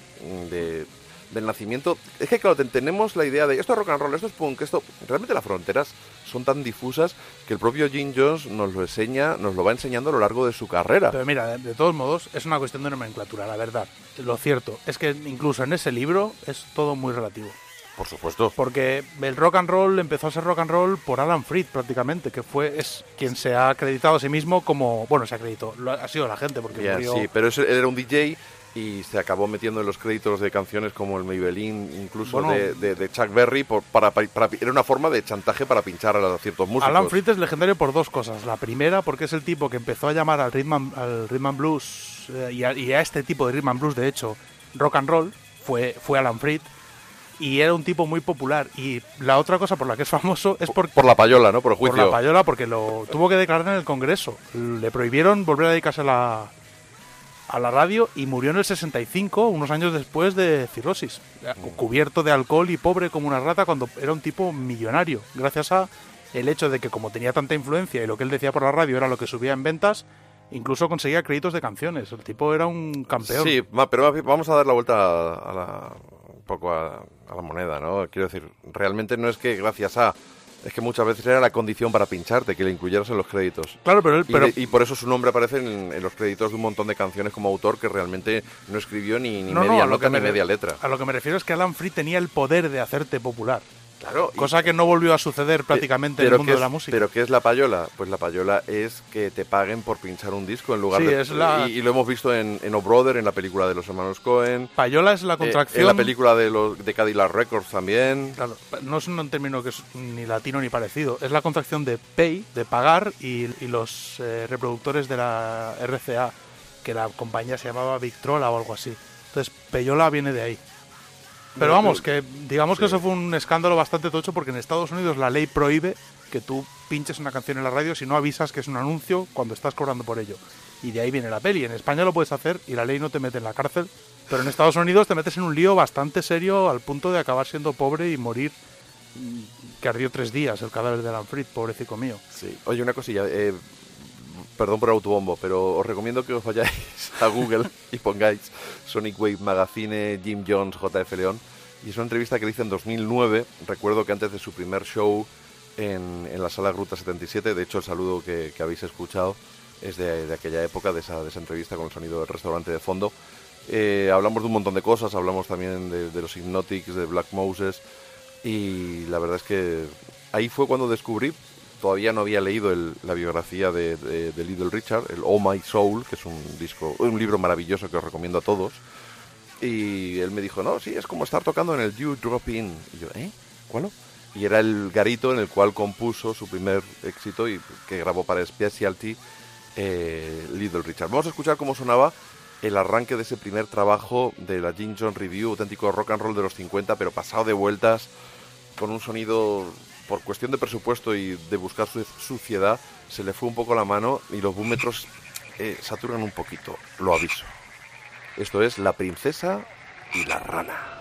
de, del nacimiento. Es que claro, te- tenemos la idea de esto es rock and roll, esto es punk, esto... Realmente las fronteras son tan difusas que el propio Jim Jones nos lo enseña, nos lo va enseñando a lo largo de su carrera. Pero mira, de, todos modos, es una cuestión de nomenclatura, la verdad. Lo cierto es que incluso en ese libro es todo muy relativo. Por supuesto. Porque el rock and roll empezó a ser rock and roll por Alan Freed prácticamente, que fue es quien se ha acreditado a sí mismo como, bueno, se acreditó, lo ha, ha sido la gente porque murió- sí, pero él era un DJ y se acabó metiendo en los créditos de canciones como el Maybelline, incluso Bueno. de, de- de Chuck Berry, por- para, para- era una forma de chantaje para pinchar a ciertos músicos. Alan Freed es legendario por dos cosas. La primera, porque es el tipo que empezó a llamar al rhythm and, al rhythm and blues eh, y, a, y a este tipo de rhythm and blues, de hecho, rock and roll, fue, fue Alan Freed. Y era un tipo muy popular. Y la otra cosa por la que es famoso es por, Por la payola, ¿no? Por el por juicio. la payola, porque lo tuvo que declarar en el Congreso. Le prohibieron volver a dedicarse a la, a la radio y murió en el 65, unos años después de cirrosis. Cubierto de alcohol y pobre como una rata cuando era un tipo millonario. Gracias a el hecho de que como tenía tanta influencia y lo que él decía por la radio era lo que subía en ventas, incluso conseguía créditos de canciones. El tipo era un campeón. Sí, pero vamos a dar la vuelta a, a la, un poco a, a la moneda, ¿no? Quiero decir, realmente no es que gracias a... Es que muchas veces era la condición para pincharte, que le incluyeras en los créditos. Claro, pero él- Y, pero- de- y por eso su nombre aparece en, en los créditos de un montón de canciones como autor que realmente no escribió ni, ni No, no, media nota que ni media letra. A lo que me refiero es que Alan Free tenía el poder de hacerte popular. Claro, y- Cosa que no volvió a suceder prácticamente en el mundo ¿qué de la música. Pero ¿qué es la payola? Pues la payola es que te paguen por pinchar un disco en lugar Sí, de... es la- Y, y lo hemos visto en, en O Brother, en la película de los hermanos Cohen. Payola es la eh, contracción. en la película de, los, de Cadillac Records también. Claro, no es un término que es ni latino ni parecido. Es la contracción de pay, de pagar, y, y los eh, reproductores de la RCA, que la compañía se llamaba Victrola o algo así. Entonces, Payola viene de ahí. Pero vamos, que digamos que eso fue un escándalo bastante tocho porque en Estados Unidos la ley prohíbe que tú pinches una canción en la radio si no avisas que es un anuncio cuando estás cobrando por ello. Y de ahí viene la peli. En España lo puedes hacer y la ley no te mete en la cárcel. Pero en Estados Unidos te metes en un lío bastante serio al punto de acabar siendo pobre y morir mm, que ardió tres días el cadáver de Alan Freed, pobrecito mío. Sí. Oye, una cosilla. eh, perdón por el autobombo, pero os recomiendo que os vayáis a Google y pongáis Sonic Wave Magazine Jim Jones JF León. Y es una entrevista que le hice en 2009. Recuerdo que antes de su primer show en, en la sala Gruta 77, de hecho el saludo que, que habéis escuchado es de, de aquella época, de esa, de esa entrevista con el sonido del restaurante de fondo. Eh, hablamos de un montón de cosas, hablamos también de, de los Hypnotics, de Black Moses, y la verdad es que ahí fue cuando descubrí, todavía no había leído la biografía de, de- de Little Richard, el Oh My Soul, que es un disco, un libro maravilloso que os recomiendo a todos. Y él me dijo, no, sí, es como estar tocando en el You Drop In. Y yo, ¿eh? ¿Cuál? Y era el garito en el cual compuso su primer éxito y que grabó para Specialty eh, Little Richard. Vamos a escuchar cómo sonaba el arranque de ese primer trabajo de la Jim Jones Review, auténtico rock and roll de los 50, pero pasado de vueltas, con un sonido, por cuestión de presupuesto y de buscar su suciedad, se le fue un poco la mano y los búmetros eh, saturan un poquito, lo aviso. Esto es La princesa y la rana.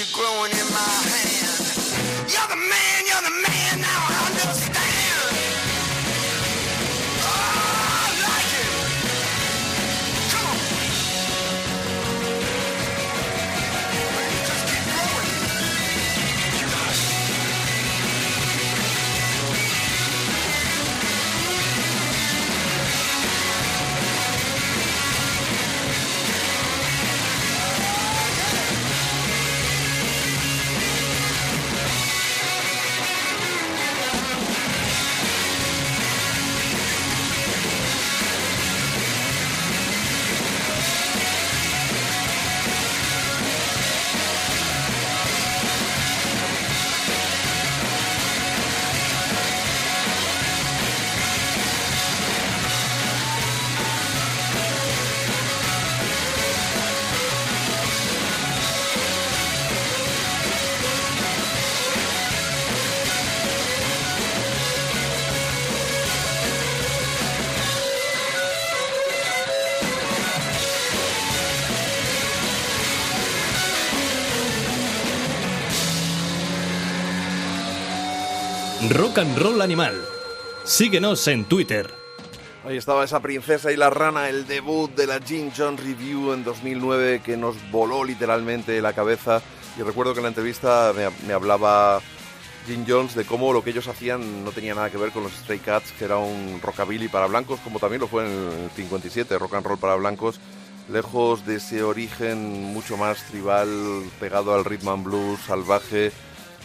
You're growing in my hand. You're the man, Rock and Roll Animal. Síguenos en Twitter. Ahí estaba esa princesa y la rana, el debut de la Jim Jones Review en 2009 que nos voló literalmente la cabeza. Y recuerdo que en la entrevista me, me hablaba Jim Jones de cómo lo que ellos hacían no tenía nada que ver con los Stray Cats, que era un rockabilly para blancos, como también lo fue en el 57, rock and roll para blancos, lejos de ese origen mucho más tribal, pegado al rhythm and blues salvaje,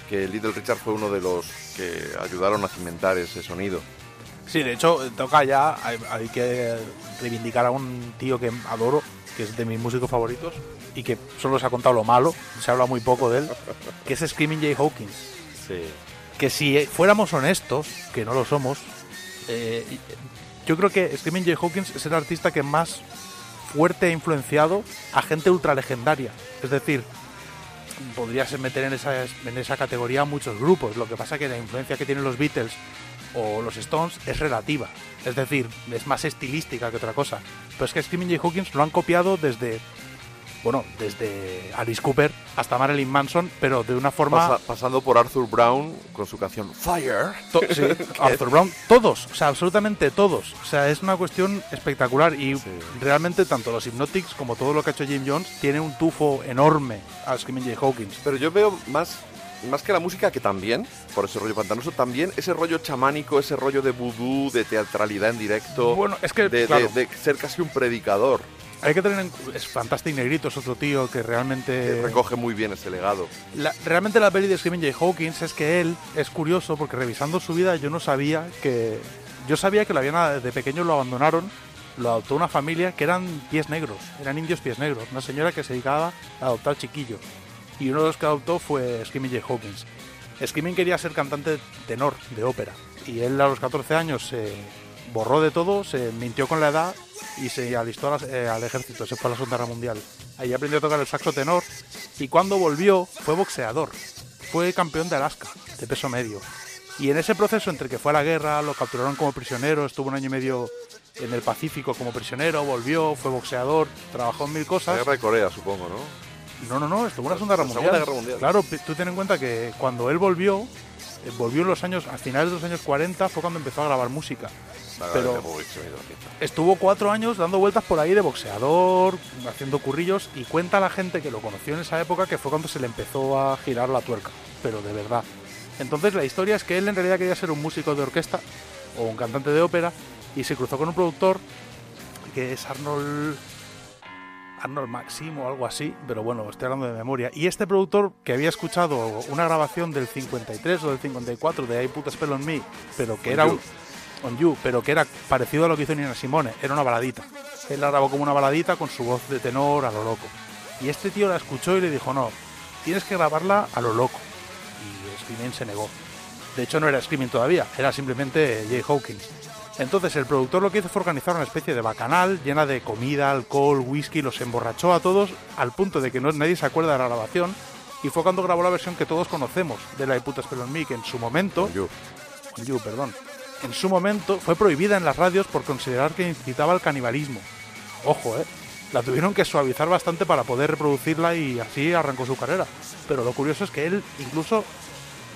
que Little Richard fue uno de los que ayudaron a cimentar ese sonido. Sí, de hecho, toca ya, hay, hay que reivindicar a un tío que adoro, que es de mis músicos favoritos, y que solo se ha contado lo malo, se habla muy poco de él, que es Screaming Jay Hawkins. Sí. Que si fuéramos honestos, que no lo somos, eh, yo creo que Screaming Jay Hawkins es el artista que más fuerte ha influenciado a gente ultra legendaria. Es decir, podrías meter en esa, en esa categoría muchos grupos. Lo que pasa que la influencia que tienen los Beatles o los Stones es relativa. Es decir, es más estilística que otra cosa. Pero es que Screaming Jay Hawkins lo han copiado desde, bueno, desde Alice Cooper hasta Marilyn Manson, pero de una forma... Pasa- pasando por Arthur Brown con su canción Fire. To- sí, Arthur Brown, todos, o sea, absolutamente todos. O sea, es una cuestión espectacular y realmente tanto los Hypnotics como todo lo que ha hecho Jim Jones tiene un tufo enorme a Screaming Jay Hawkins. Pero yo veo más, más que la música, que también, por ese rollo pantanoso, también ese rollo chamánico, ese rollo de vudú, de teatralidad en directo. Bueno, es que, de, de- claro. de ser casi un predicador. Hay que tener en es Fantastic Negrito, es otro tío que realmente que recoge muy bien ese legado. La- realmente la peli de Screaming Jay Hawkins es que él es curioso porque revisando su vida yo no sabía que yo sabía que lo habían de pequeño lo abandonaron, lo adoptó una familia que eran pies negros, eran indios pies negros, una señora que se dedicaba a adoptar chiquillos y uno de los que adoptó fue Screaming Jay Hawkins. Screaming quería ser cantante tenor de ópera y él a los 14 años se borró de todo, se mintió con la edad y se alistó a eh, al ejército, se fue a la Segunda Guerra Mundial. Ahí aprendió a tocar el saxo tenor y cuando volvió fue boxeador, fue campeón de Alaska, de peso medio. Y en ese proceso entre que fue a la guerra, lo capturaron como prisionero, estuvo un año y medio en el Pacífico como prisionero, volvió, fue boxeador, trabajó en mil La cosas. guerra de Corea, supongo, ¿no? No, no, no, estuvo en la Segunda Guerra La Mundial. Segunda Guerra Mundial. Claro, tú ten en cuenta que cuando él volvió, volvió en los años, a finales de los años 40 fue cuando empezó a grabar música. Pero-. Estuvo cuatro años dando vueltas por ahí de boxeador, haciendo currillos, y cuenta la gente que lo conoció en esa época que fue cuando se le empezó a girar la tuerca, pero de verdad. Entonces la historia es que él en realidad quería ser un músico de orquesta o un cantante de ópera y se cruzó con un productor que es Arnold Arnold Maxim o algo así, pero bueno, estoy hablando de memoria. Y este productor que había escuchado una grabación del 53 o del 54 de I Put a Spell on Me, pero que On era You. un On You, pero que era parecido a lo que hizo Nina Simone, era una baladita. Él la grabó como una baladita con su voz de tenor a lo loco. Y este tío la escuchó y le dijo, no, tienes que grabarla a lo loco. Y Screaming se negó. De hecho no era Screaming todavía, era simplemente Jay Hawkins. Entonces el productor lo que hizo fue organizar una especie de bacanal llena de comida, alcohol, whisky, los emborrachó a todos al punto de que no, nadie se acuerda de la grabación y fue cuando grabó la versión que todos conocemos de la de Putas Spell on Me, que en su momento... You. You, perdón. En su momento fue prohibida en las radios por considerar que incitaba al canibalismo. Ojo, ¿eh? la tuvieron que suavizar bastante para poder reproducirla y así arrancó su carrera. Pero lo curioso es que él incluso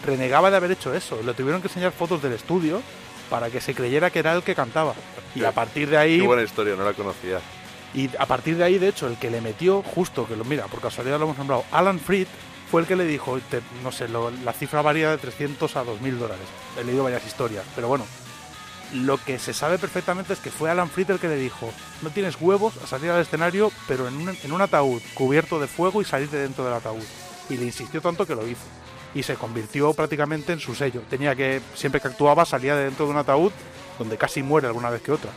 renegaba de haber hecho eso. Le tuvieron que enseñar fotos del estudio para que se creyera que era el que cantaba. Y a partir de ahí Qué buena historia, no la conocía. y a partir de ahí, de hecho, el que le metió, justo que lo mira, por casualidad lo hemos nombrado, Alan Freed, fue el que le dijo, te- no sé, lo- la cifra varía de 300 a 2.000 dólares. He leído varias historias, pero bueno, lo que se sabe perfectamente es que fue Alan Freed el que le dijo, no tienes huevos a salir al escenario, pero en un, en un ataúd cubierto de fuego y salir de dentro del ataúd. Y le insistió tanto que lo hizo. Y se convirtió prácticamente en su sello. Tenía que, siempre que actuaba, salía de dentro de un ataúd donde casi muere alguna vez que otra.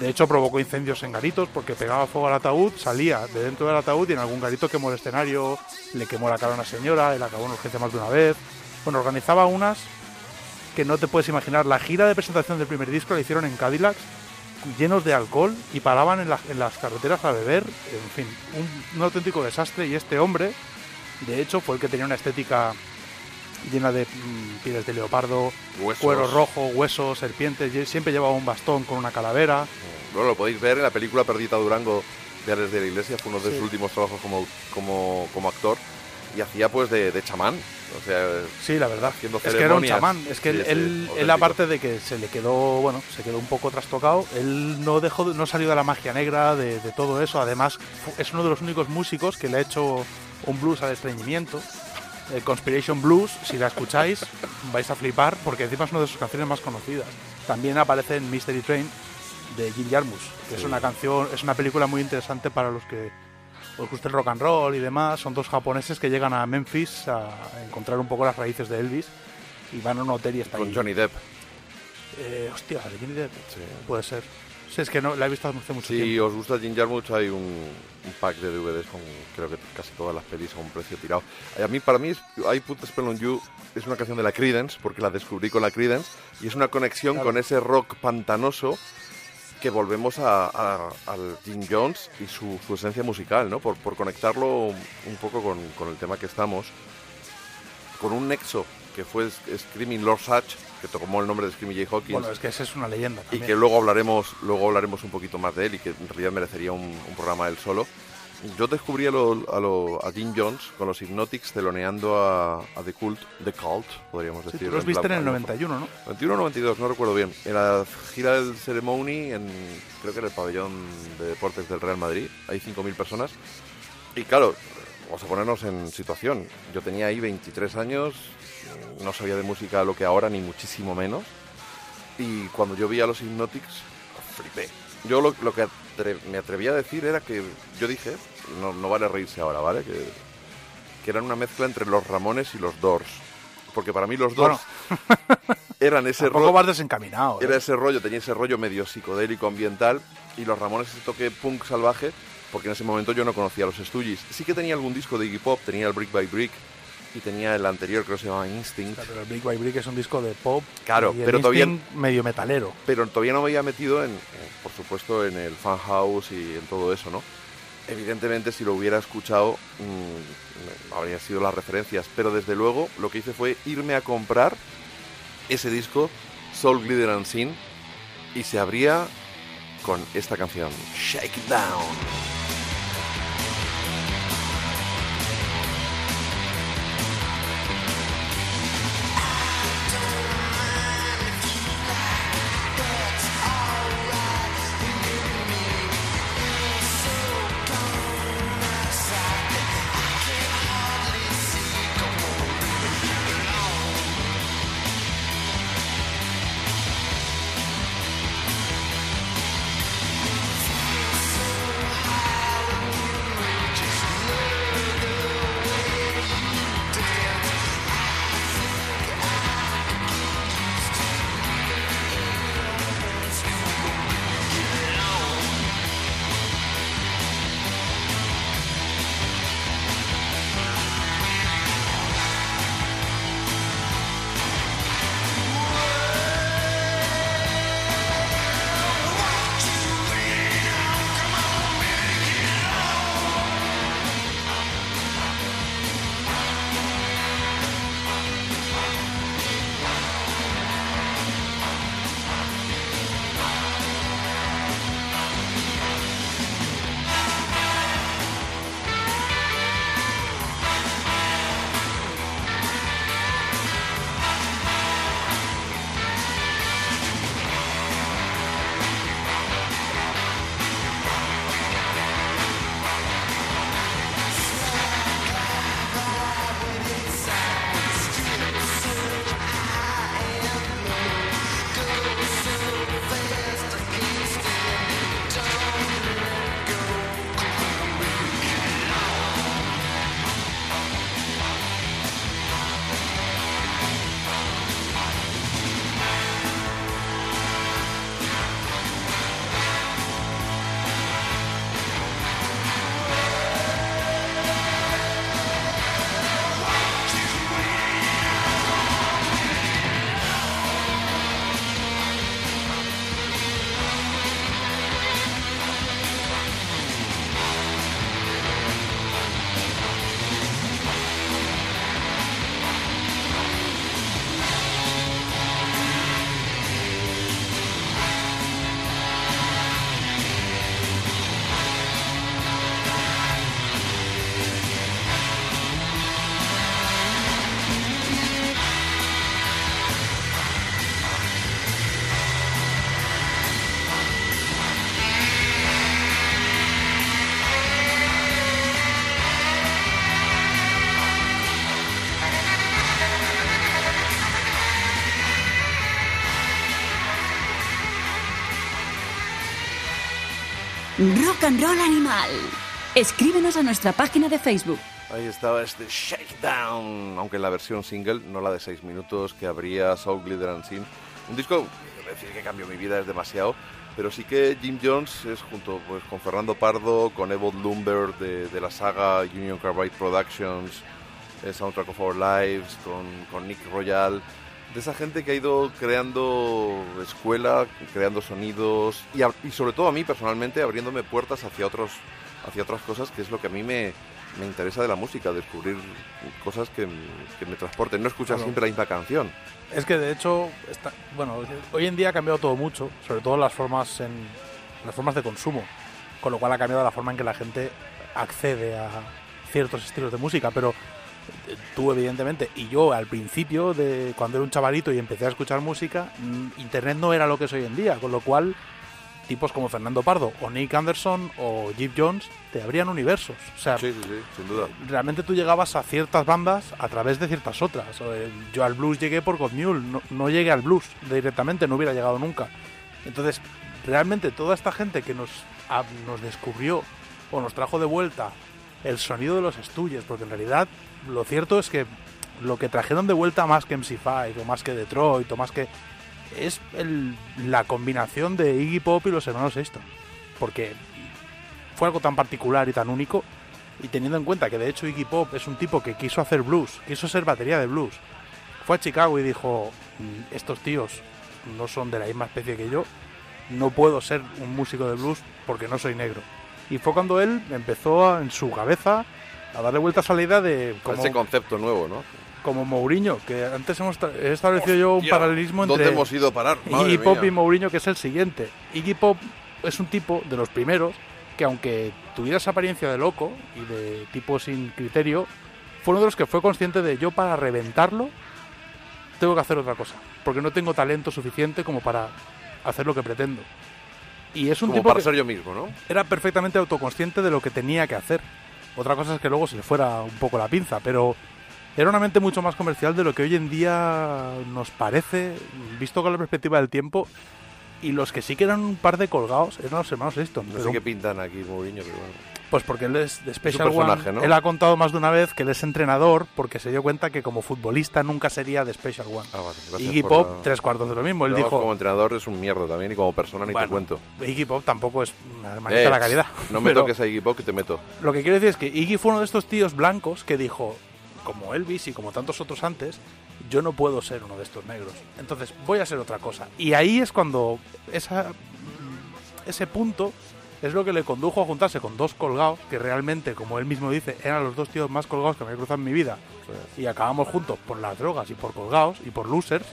De hecho, provocó incendios en garitos porque pegaba fuego al ataúd, salía de dentro del ataúd y en algún garito quemó el escenario, le quemó la cara a una señora, él acabó en urgencia más de una vez. Bueno, organizaba unas que no te puedes imaginar. La gira de presentación del primer disco la hicieron en Cadillacs, llenos de alcohol y paraban en, la- en las carreteras a beber. En fin, un, un auténtico desastre. Y este hombre, de hecho, fue el que tenía una estética llena de mm, pieles de leopardo, Huesos. cuero rojo, huesos, serpientes. siempre llevaba un bastón con una calavera. Bueno, lo podéis ver en la película Perdita Durango de Alex de la Iglesia, fue uno de Sí. sus últimos trabajos como, como, como actor y hacía pues de, de chamán. O sea, Sí, la verdad. Haciendo Es que era un chamán. Es que Sí, él, él- aparte de que se le quedó, bueno, se quedó un poco trastocado, él no dejó, de- no salió de la magia negra, de, de todo eso. Además, es uno de los únicos músicos que le ha hecho un blues al estreñimiento. El Conspiration Blues, si la escucháis, vais a flipar porque encima es una de sus canciones más conocidas. También aparece en Mystery Train de Jim Jarmus, que es una canción, es una película muy interesante para los que os gusta el rock and roll y demás. Son dos japoneses que llegan a Memphis a encontrar un poco las raíces de Elvis y van a un hotel y está con ahí. Johnny Depp. Eh, hostia, de Johnny Depp. Puede ser. Sí, es que no, la he visto hace mucho Si tiempo. os gusta Jim Jarmusch hay un, un pack de DVDs con creo que casi todas las pelis a un precio tirado. A mí, para mí, I Put Spell on You es una canción de la Creedence, porque la descubrí con la Creedence, y es una conexión Claro. con ese rock pantanoso que volvemos a, a- al Jim Jones y su, su esencia musical, ¿no? Por, por conectarlo un poco con, con el tema que estamos, con un nexo que fue Screaming Lord Satch, que tomó el nombre de Screaming Jay Hawkins, Bueno, es que esa es una leyenda y también. que luego hablaremos luego hablaremos un poquito más de él y que en realidad merecería un, un programa él solo. Yo descubrí a, lo- a, lo- a Jim Jones con los Hypnotics teloneando a, a The Cult, The Cult, podríamos Sí, decir. tú los viste en el 91, ¿no? 21 o 92, no recuerdo bien. En la gira del Ceremony, en, creo que en el pabellón de deportes del Real Madrid, hay 5.000 personas. Y claro, vamos a ponernos en situación. Yo tenía ahí 23 años, no sabía de música lo que ahora, ni muchísimo menos. Y cuando yo vi a los Hypnotics, flipé. Yo lo, lo que atre- me atreví a decir era que yo dije, no, no vale reírse ahora, ¿vale? Que, que eran una mezcla entre los Ramones y los Doors. Porque para mí los Doors eran ese rollo. vas desencaminado. ¿eh? Era ese rollo, tenía ese rollo medio psicodélico ambiental y los Ramones ese toque punk salvaje, porque en ese momento yo no conocía a los Stooges. Sí que tenía algún disco de Iggy Pop, tenía el Brick by Brick y tenía el anterior, creo que se llamaba Instinct, Claro, pero el Brick by Brick es un disco de pop. Claro, y el pero todavía- Instinct medio metalero. pero todavía no me había metido en, en, por supuesto, en el fan house y en todo eso, ¿no? Evidentemente, si lo hubiera escuchado, mm, habrían sido las referencias, pero desde luego lo que hice fue irme a comprar ese disco, Soul Glitter and Sin, y se abría con esta canción, Shake It Down. Rock and Roll Animal. Escríbenos a nuestra página de Facebook. Ahí estaba este Shakedown, aunque en la versión single, no la de 6 minutos, que habría Soul Glitter and Sin. Un disco, quiero decir que cambió mi vida, es demasiado, pero sí que Jim Jones es junto pues, con Fernando Pardo, con Evod Lumber de, de la saga Union Carbide Productions, eh, Soundtrack of Our Lives, con, con Nick Royal, de esa gente que ha ido creando escuela, creando sonidos y, a- y sobre todo a mí personalmente abriéndome puertas hacia otros hacia otras cosas que es lo que a mí me, me interesa de la música, descubrir cosas que, que me transporten, no escuchar Claro. siempre la misma canción. Es que de hecho, está, bueno, hoy en día ha cambiado todo mucho, sobre todo las formas en las formas de consumo, con lo cual ha cambiado la forma en que la gente accede a ciertos estilos de música, pero tú evidentemente y yo al principio de cuando era un chavalito y empecé a escuchar música, mm, internet no era lo que es hoy en día, con lo cual tipos como Fernando Pardo o Nick Anderson o Jeff Jones te abrían universos, o sea, Sí, sí, sí, sin duda. realmente tú llegabas a ciertas bandas a través de ciertas otras. Eh, Yo al blues llegué por God Mule, no, no llegué al blues directamente, no hubiera llegado nunca. Entonces, realmente toda esta gente que nos, a- nos descubrió o nos trajo de vuelta el sonido de los estudios, porque en realidad lo cierto es que lo que trajeron de vuelta más que MC5 o más que Detroit o más que es la combinación de Iggy Pop y los hermanos Easton. Porque fue algo tan particular y tan único y teniendo en cuenta que de hecho Iggy Pop es un tipo que quiso hacer blues, quiso ser batería de blues, fue a Chicago y dijo, "Mm, estos tíos no son de la misma especie que yo, no puedo ser un músico de blues porque no soy negro. Y fue cuando él empezó en su cabeza a darle vueltas a la idea de como, ese concepto nuevo, ¿no? como Mourinho, que antes hemos he establecido yo un paralelismo entre ¿Dónde hemos ido a parar? Madre Iggy Pop y Mourinho, que es el siguiente. Iggy Pop es un tipo de los primeros que, aunque tuviera esa apariencia de loco y de tipo sin criterio, fue uno de los que fue consciente de yo para reventarlo tengo que hacer otra cosa, porque no tengo talento suficiente como para hacer lo que pretendo. Y es un Como tipo para que ser yo mismo, ¿no? era perfectamente autoconsciente de lo que tenía que hacer. Otra cosa es que luego se le fuera un poco la pinza, pero era una mente mucho más comercial de lo que hoy en día nos parece, visto con la perspectiva del tiempo. Y los que sí que eran un par de colgados eran los hermanos Easton. No sé qué pintan aquí Mourinho, pero bueno. Pues porque él es de Special One. ¿no? Él ha contado más de una vez que él es entrenador porque se dio cuenta que como futbolista nunca sería de Special One. Ah, vale, Iggy Pop, la- tres cuartos de lo mismo. Él No, dijo, como entrenador es un mierda también y como persona ni te cuento. Iggy Pop tampoco es una hermanita Eh, de la calidad. No me toques a Iggy Pop que te meto. Lo que quiero decir es que Iggy fue uno de estos tíos blancos que dijo, como Elvis y como tantos otros antes, yo no puedo ser uno de estos negros. Entonces voy a ser otra cosa. Y ahí es cuando esa, ese punto es lo que le condujo a juntarse con dos colgados, que realmente, como él mismo dice, eran los dos tíos más colgados que me he cruzado en mi vida. Y acabamos juntos por las drogas y por colgados y por losers.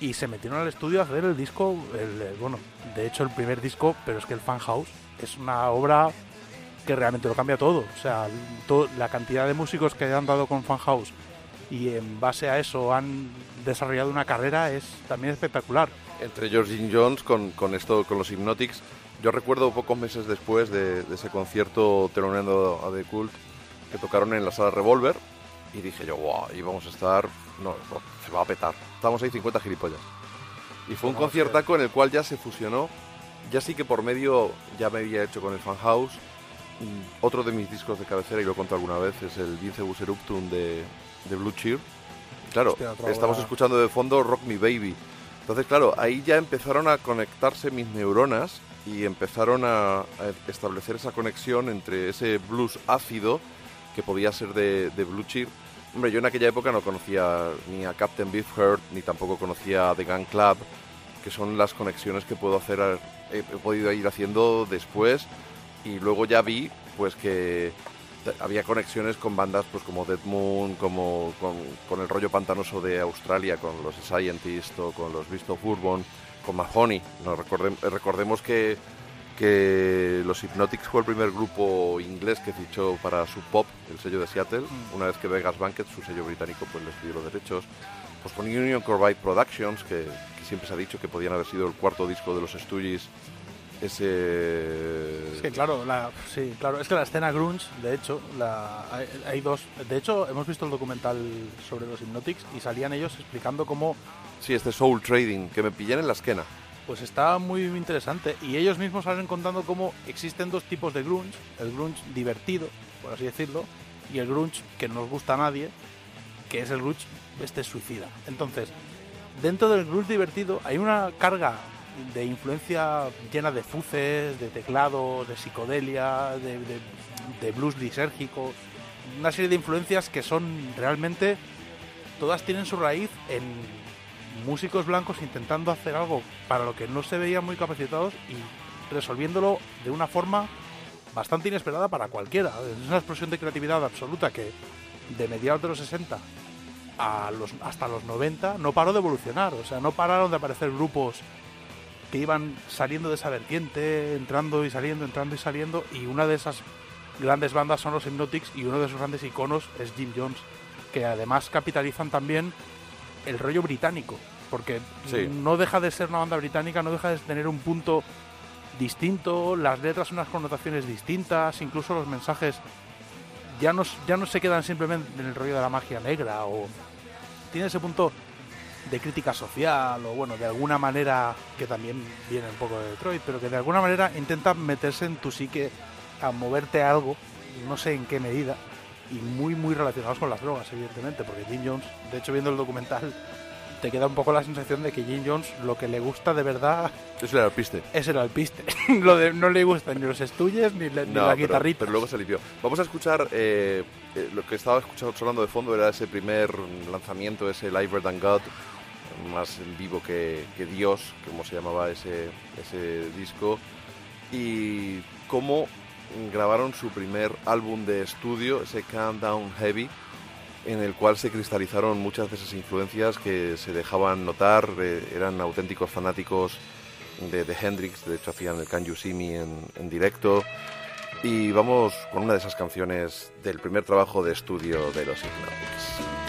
Y se metieron al estudio a hacer el disco, el, el- bueno, de hecho el primer disco, pero es que el Fan House es una obra que realmente lo cambia todo. O sea, la cantidad de músicos que han dado con Fan House y en base a eso han desarrollado una carrera es también espectacular. Entre George Jim Jones con, con esto, con los Hypnotics. Yo recuerdo pocos meses después de, de ese concierto teloneando a The Cult que tocaron en la sala Revolver y dije yo, wow, y vamos a estar, no, no, se va a petar. Estábamos ahí 50 gilipollas. Y fue un a conciertaco en el cual ya se fusionó, ya sí que por medio, ya me había hecho con el Fan House. Mm, Otro de mis discos de cabecera, y lo he contado alguna vez, es el Vincebus Eruptum de, de Blue Cheer. Claro, Hostia, estamos escuchando de fondo Rock Me Baby. Entonces, claro, ahí ya empezaron a conectarse mis neuronas y empezaron a, a establecer esa conexión entre ese blues ácido que podía ser de, de Blue Cheer. Hombre, yo en aquella época no conocía ni a Captain Beefheart ni tampoco conocía a The Gun Club, que son las conexiones que puedo hacer, he, podido ir haciendo después y luego ya vi pues que había conexiones con bandas pues como Dead Moon, como con, con el rollo pantanoso de Australia, con los Scientist o con los Beast of con Mahoney. No, recordem- recordemos que, que los Hypnotics fue el primer grupo inglés que fichó para Sub Pop, el sello de Seattle, una vez que Vegas Banquet, su sello británico, pues les pidió los derechos. Pues con Union Carbide Productions, que, que siempre se ha dicho que podían haber sido el cuarto disco de los Stooges, ese... Es que claro, la, sí, claro, es que la escena grunge, de hecho, la, hay, hay dos. De hecho, hemos visto el documental sobre los Hypnotics y salían ellos explicando cómo Sí, este Soul Trading, que me pillan en la esquena. Pues está muy interesante y ellos mismos salen contando cómo existen dos tipos de grunge, el grunge divertido, por así decirlo, y el grunge que no nos gusta a nadie, que es el grunge este suicida. Entonces, dentro del grunge divertido hay una carga de influencia llena de fuces, de teclado, de psicodelia, de, de- de blues lisérgico, una serie de influencias que son realmente todas tienen su raíz en músicos blancos intentando hacer algo para lo que no se veían muy capacitados y resolviéndolo de una forma bastante inesperada para cualquiera. Es una explosión de creatividad absoluta que de mediados de los 60 a los, hasta los 90 no paró de evolucionar. O sea, no pararon de aparecer grupos que iban saliendo de esa vertiente, entrando y saliendo, entrando y saliendo. Y una de esas grandes bandas son los Hypnotics y uno de sus grandes iconos es Jim Jones, que además capitalizan también el rollo británico, porque Sí. no deja de ser una banda británica, no deja de tener un punto distinto, las letras unas connotaciones distintas, incluso los mensajes ya no, ya no se quedan simplemente en el rollo de la magia negra o tiene ese punto de crítica social o bueno, de alguna manera que también viene un poco de Detroit, pero que de alguna manera intenta meterse en tu psique a moverte a algo, no sé en qué medida, y muy muy relacionados con las drogas, evidentemente, porque Jim Jones, de hecho viendo el documental, te queda un poco la sensación de que Jim Jones lo que le gusta de verdad era el piste. es el alpiste. lo de, no le gustan ni los estuyes ni, la- ni No, la pero, guitarrita. pero luego se limpió. Vamos a escuchar eh, eh, lo que estaba escuchando sonando de fondo era ese primer lanzamiento, ese Liver Than God, más en vivo que, que Dios, como se llamaba ese, ese disco, y cómo grabaron su primer álbum de estudio, ese Calm Down Heavy, en el cual se cristalizaron muchas de esas influencias que se dejaban notar, eh, eran auténticos fanáticos de, Hendrix, de hecho hacían el Can You See Me en, en directo. Y vamos con una de esas canciones del primer trabajo de estudio de los Hypnotics.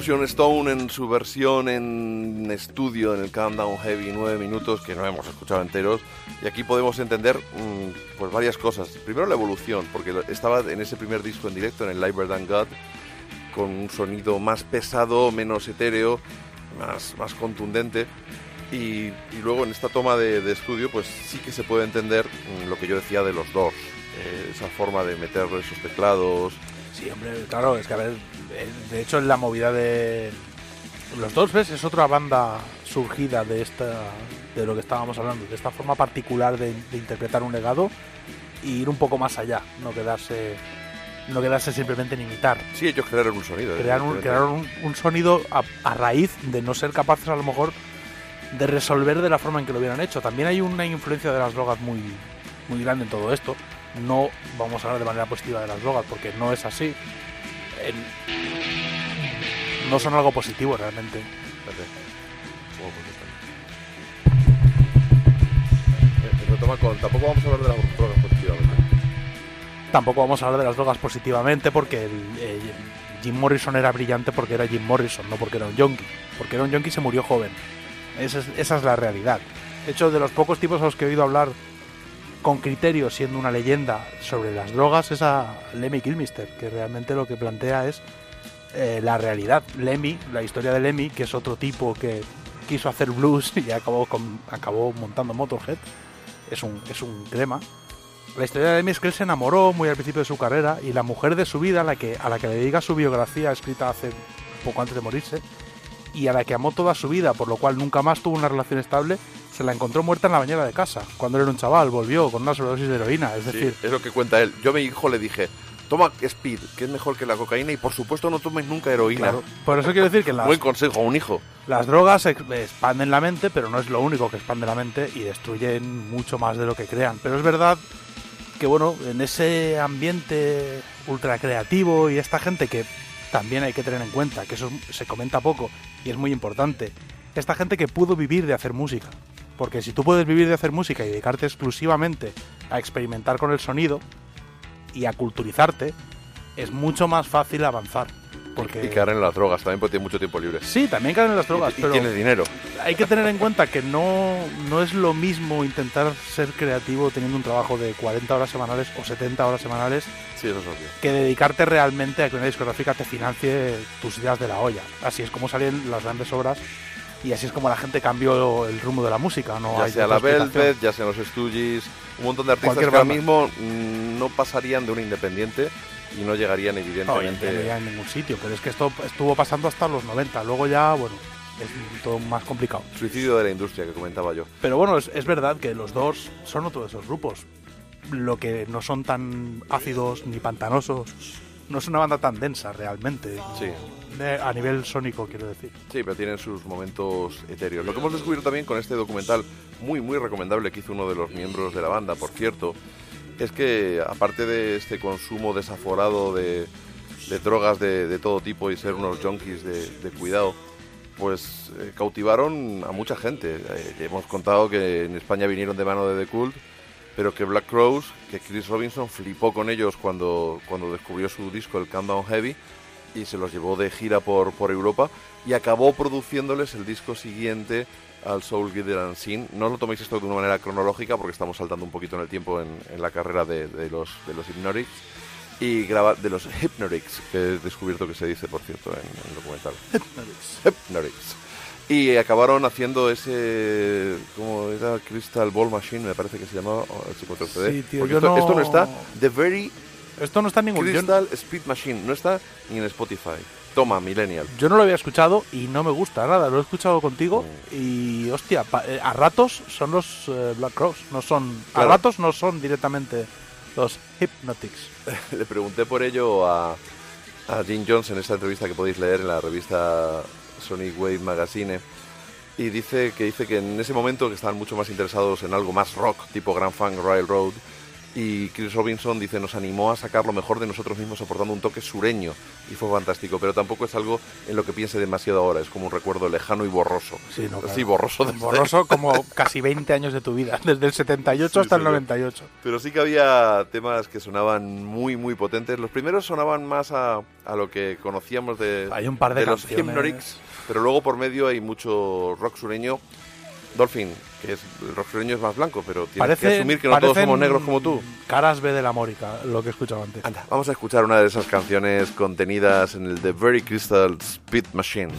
Revolution Stone en su versión en estudio en el Countdown Heavy 9 minutos que no hemos escuchado enteros. Y aquí podemos entender mm, pues varias cosas. Primero la evolución, porque estaba en ese primer disco en directo en el Live Than God con un sonido más pesado, menos etéreo, más, más contundente. Y, y luego en esta toma de, de estudio pues sí que se puede entender mm, lo que yo decía de los dos, eh, esa forma de meter esos teclados, Sí, hombre, claro, es que a ver, de hecho en la movida de los dos ves es otra banda surgida de esta de lo que estábamos hablando, de esta forma particular de, de interpretar un legado y ir un poco más allá, no quedarse no quedarse simplemente en imitar, Sí, ellos crearon un sonido. crear un, evidentemente. crear un, un sonido a, a raíz de no ser capaces a lo mejor de resolver de la forma en que lo hubieran hecho. También hay una influencia de las drogas muy, muy grande en todo esto. No vamos a hablar de manera positiva de las drogas porque no es así. En- no son algo positivo realmente. Eh, con- Tampoco vamos a hablar de las drogas positivamente. Tampoco vamos a hablar de las drogas positivamente porque el- eh, Jim Morrison era brillante porque era Jim Morrison, no porque era un yonki. Porque era un yonki se murió joven. Esa es, esa es la realidad. De hecho, de los pocos tipos a los que he oído hablar con criterio, siendo una leyenda sobre las drogas, es a Lemmy Kilmister, que realmente lo que plantea es eh, la realidad. Lemmy, la historia de Lemmy, que es otro tipo que quiso hacer blues y acabó, con, acabó montando Motorhead, es un, es un crema. La historia de Lemmy es que él se enamoró muy al principio de su carrera y la mujer de su vida, a la que, a la que le dedica su biografía escrita hace poco antes de morirse, y a la que amó toda su vida, por lo cual nunca más tuvo una relación estable, se la encontró muerta en la bañera de casa. Cuando era un chaval, volvió con una sobredosis de heroína. Es Sí, decir, es lo que cuenta él. Yo a mi hijo le dije, toma speed, que es mejor que la cocaína y por supuesto no tomes nunca heroína. claro, por eso quiero decir que las, Buen consejo a un hijo. las drogas ex- expanden la mente, pero no es lo único que expande la mente y destruyen mucho más de lo que crean. Pero es verdad que, bueno, en ese ambiente ultra creativo y esta gente que también hay que tener en cuenta, que eso se comenta poco y es muy importante, esta gente que pudo vivir de hacer música. Porque si tú puedes vivir de hacer música y dedicarte exclusivamente a experimentar con el sonido y a culturizarte, es mucho más fácil avanzar. Porque... Y caer en las drogas también porque tiene mucho tiempo libre. Sí, también caen en las drogas, y, y pero tienes dinero. hay que tener en cuenta que no, no es lo mismo intentar ser creativo teniendo un trabajo de 40 horas semanales o 70 horas semanales Sí, eso es obvio. que dedicarte realmente a que una discográfica te financie tus ideas de la olla. Así es como salen las grandes obras y así es como la gente cambió el rumbo de la música. No ya hay sea la. Velvet, ya sean los Stooges, un montón de artistas Cualquier que ahora mismo mm, no pasarían de una independiente y no llegarían evidentemente... no llega en ningún sitio, pero es que esto estuvo pasando hasta los 90. Luego ya, bueno, es todo más complicado. Suicidio de la industria que comentaba yo. Pero bueno, es, es verdad que los dos son otro de esos grupos. Lo que no son tan ácidos ni pantanosos. No es una banda tan densa realmente. Sí. A nivel sónico, quiero decir. Sí, pero tienen sus momentos etéreos. Lo que hemos descubierto también con este documental, muy, muy recomendable que hizo uno de los miembros de la banda, por cierto, es que aparte de este consumo desaforado de, de drogas de, de todo tipo y ser unos junkies de, de cuidado, pues eh, cautivaron a mucha gente. Eh, hemos contado que en España vinieron de mano de The Cult, pero que Black Crowes, que Chris Robinson flipó con ellos cuando, cuando descubrió su disco, el Countdown Heavy, y se los llevó de gira por, por Europa y acabó produciéndoles el disco siguiente al Soul Guider and Sin. No lo toméis esto de una manera cronológica porque estamos saltando un poquito en el tiempo en, en la carrera de, de los, de los Hypnotics y graba, de los Hypnotics, que he descubierto que se dice, por cierto, en, en el documental. Hypnotics. Y acabaron haciendo ese. ¿Cómo era? Crystal Ball Machine, me parece que se llamaba. oh. Sí, tío, Porque esto, no- esto no está. The Very Esto no está en ningún... Yo, Crystal Speed Machine. No está ni en Spotify. Toma, Millennial. yo no lo había escuchado y no me gusta nada. Lo he escuchado contigo Mm. y, hostia, pa- eh, a ratos son los eh, Black Crows. No son... Claro. A ratos no son directamente los Hypnotics. Le pregunté por ello a, a Jim Jones en esta entrevista que podéis leer en la revista Sonic Wave Magazine. Y dice que dice que en ese momento que estaban mucho más interesados en algo más rock, tipo Grand Funk Railroad, Y Chris Robinson dice, nos animó a sacar lo mejor de nosotros mismos aportando un toque sureño y fue fantástico, pero tampoco es algo en lo que piense demasiado ahora, es como un recuerdo lejano y borroso. Sí, no, claro. Sí, borroso. Borroso como casi 20 años de tu vida, desde el 78 Sí, hasta el señor. 98. Pero sí que había temas que sonaban muy, muy potentes. Los primeros sonaban más a, a lo que conocíamos de, Hay un par de los canciones. Hypnotics, pero luego por medio hay mucho rock sureño. Dolphin, que es el rock sureño es más blanco, pero tienes que Parece- asumir que no todos somos negros como tú. Caras B de la Mórica, lo que he escuchado antes. Anda, vamos a escuchar una de esas canciones contenidas en el The Very Crystal Speed Machine.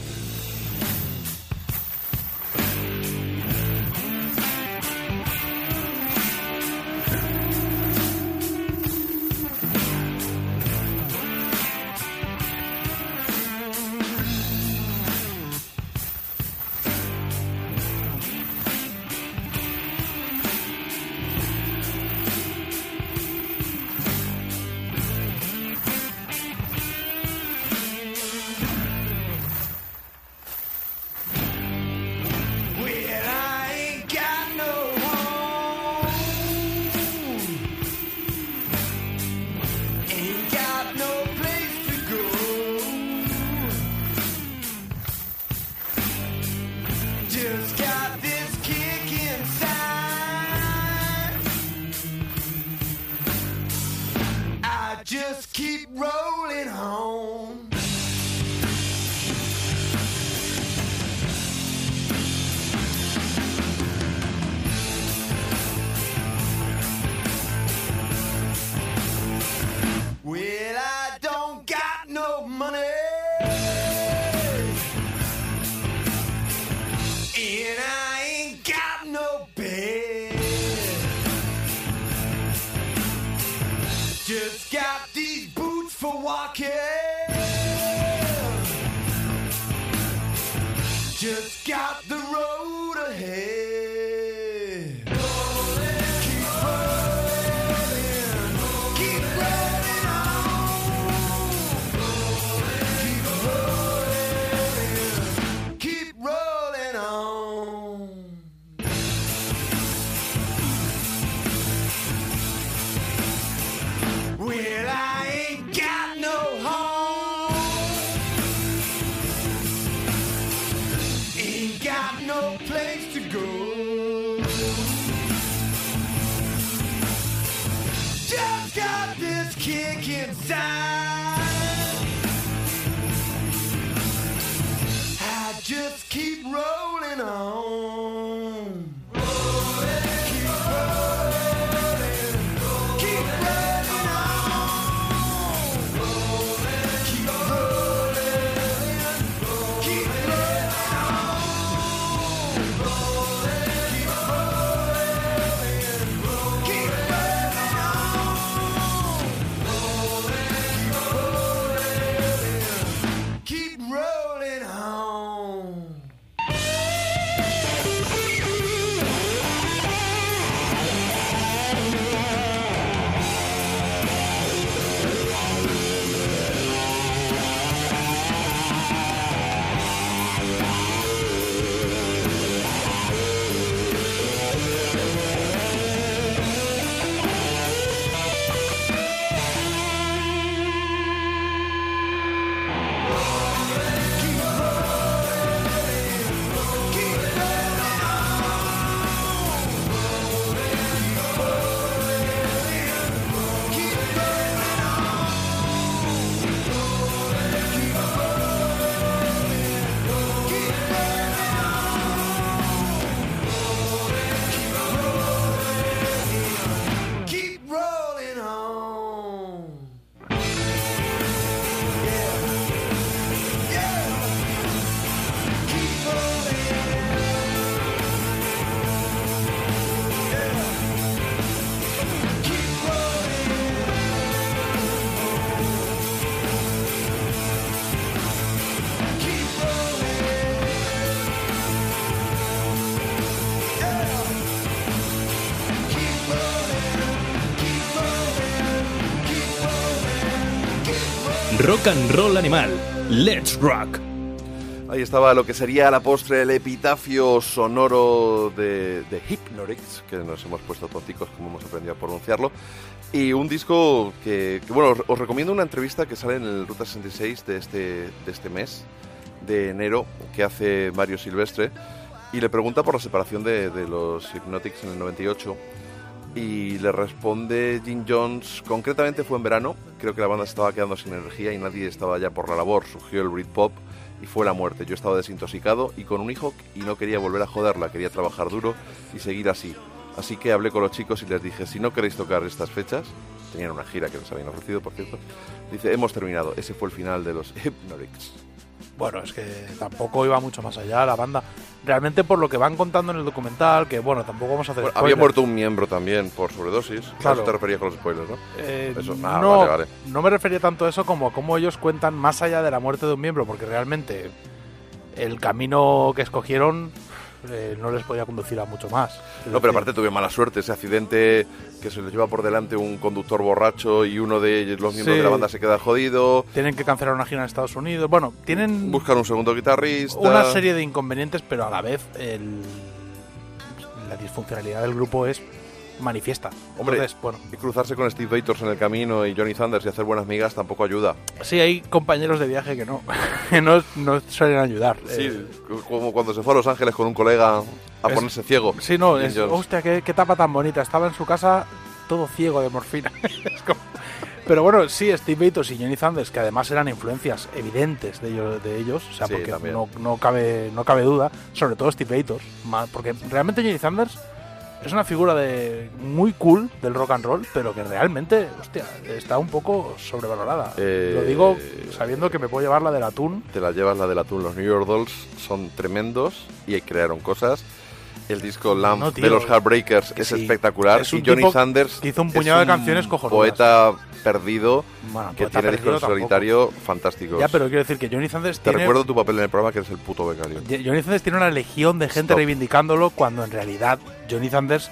Rock and roll animal. Let's rock. Ahí estaba lo que sería a la postre el epitafio sonoro de, de Hypnorix, que nos hemos puesto tonticos como hemos aprendido a pronunciarlo. Y un disco que, bueno, os, os recomiendo una entrevista que sale en el Ruta 66 de este, de este mes, de enero, que hace Mario Silvestre, y le pregunta por la separación de, de los Hypnotics en el 98. Y le responde Jim Jones, concretamente fue en verano, creo que la banda estaba quedando sin energía y nadie estaba ya por la labor, surgió el Britpop y fue la muerte. Yo estaba desintoxicado y con un hijo y no quería volver a joderla, quería trabajar duro y seguir así. Así que hablé con los chicos y les dije, si no queréis tocar estas fechas, tenían una gira que les habían ofrecido, por cierto, dice, hemos terminado. Ese fue el final de los Hypnorix. Bueno, es que tampoco iba mucho más allá la banda. Realmente por lo que van contando en el documental, que bueno, tampoco vamos a hacer Bueno, había muerto un miembro también por sobredosis. Claro. eso te referías con los spoilers, ¿no? Eh, Eso, ah, no, vale, vale. no me refería tanto a eso como a cómo ellos cuentan más allá de la muerte de un miembro, porque realmente el camino que escogieron eh, no les podía conducir a mucho más. No, pero aparte tuve mala suerte, ese accidente que se les lleva por delante un conductor borracho y uno de ellos, los miembros Sí. de la banda se queda jodido. Tienen que cancelar una gira en Estados Unidos. Bueno, tienen Buscar un segundo guitarrista. una serie de inconvenientes, pero a la vez el- la disfuncionalidad del grupo es manifiesta. Hombre, Entonces, bueno, y cruzarse con Steve Vators en el camino y Johnny Thunders y hacer buenas migas tampoco ayuda. sí hay compañeros de viaje que no, que no, no suelen ayudar. Sí, Eh, como cuando se fue a Los Ángeles con un colega a Es- ponerse ciego. Sí, no, es, hostia, qué, qué tapa tan bonita. Estaba en su casa todo ciego de morfina. Es como- Pero bueno, sí, Steve Vators y Johnny Thunders, que además eran influencias evidentes de ellos, de ellos o sea, Sí, porque no, no, cabe, no cabe duda, sobre todo Steve ma- porque realmente Johnny Thunders es una figura de muy cool del rock and roll, pero que realmente, hostia, está un poco sobrevalorada. Eh, Lo digo sabiendo que me puedo llevar la del atún. Te la llevas la del atún. Los New York Dolls son tremendos y crearon cosas. El disco Lamb No, de los Heartbreakers que es sí. espectacular. Es un y Johnny Sanders que hizo un puñado de canciones cojonudas. Poeta perdido Bueno, que tiene perdido en solitario fantásticos. Ya, pero quiero decir que Johnny Thunders Te tiene... recuerdo tu papel en el programa que eres el puto becario. Johnny Thunders tiene una legión de gente Stop. reivindicándolo cuando en realidad Johnny Thunders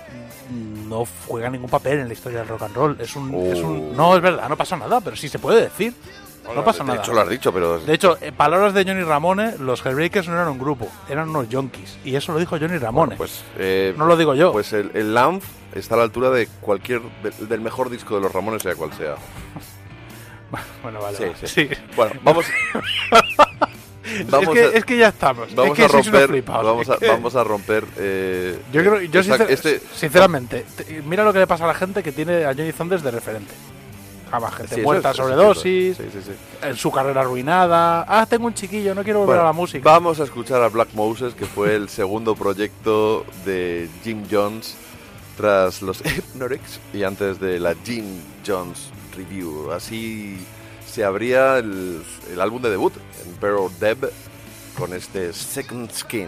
no juega ningún papel en la historia del rock and roll. Es un, es un- Oh. no es verdad, no pasa nada, pero sí se puede decir. No pasa de nada. hecho, lo has dicho, pero. De hecho, en palabras de Johnny Ramone, los Hellbreakers no eran un grupo, eran unos junkies. Y eso lo dijo Johnny Ramone. pues, eh, no lo digo yo. Pues el, el Lamb está a la altura de cualquier. de- del mejor disco de los Ramones, sea cual sea. bueno, vale. Sí, vale. sí. Sí. Bueno, vamos. es, que, es que ya estamos. Vamos es que a romper. flipaos. Vamos a, Es que- vamos a romper. eh, Yo creo, yo esta- sincer- este- sinceramente, te- mira lo que le pasa a la gente que tiene a Johnny Thunders de referente. Gente Sí, muerta es- eso es sobredosis. Sí, sí, en su carrera arruinada. Ah, tengo un chiquillo, no quiero volver Bueno, a la música. Vamos a escuchar a Black Moses, que fue el segundo proyecto de Jim Jones tras los Hypnorix y antes de la Jim Jones Review. Así se abría el, el álbum de debut en Barrow Deb con este Second Skin.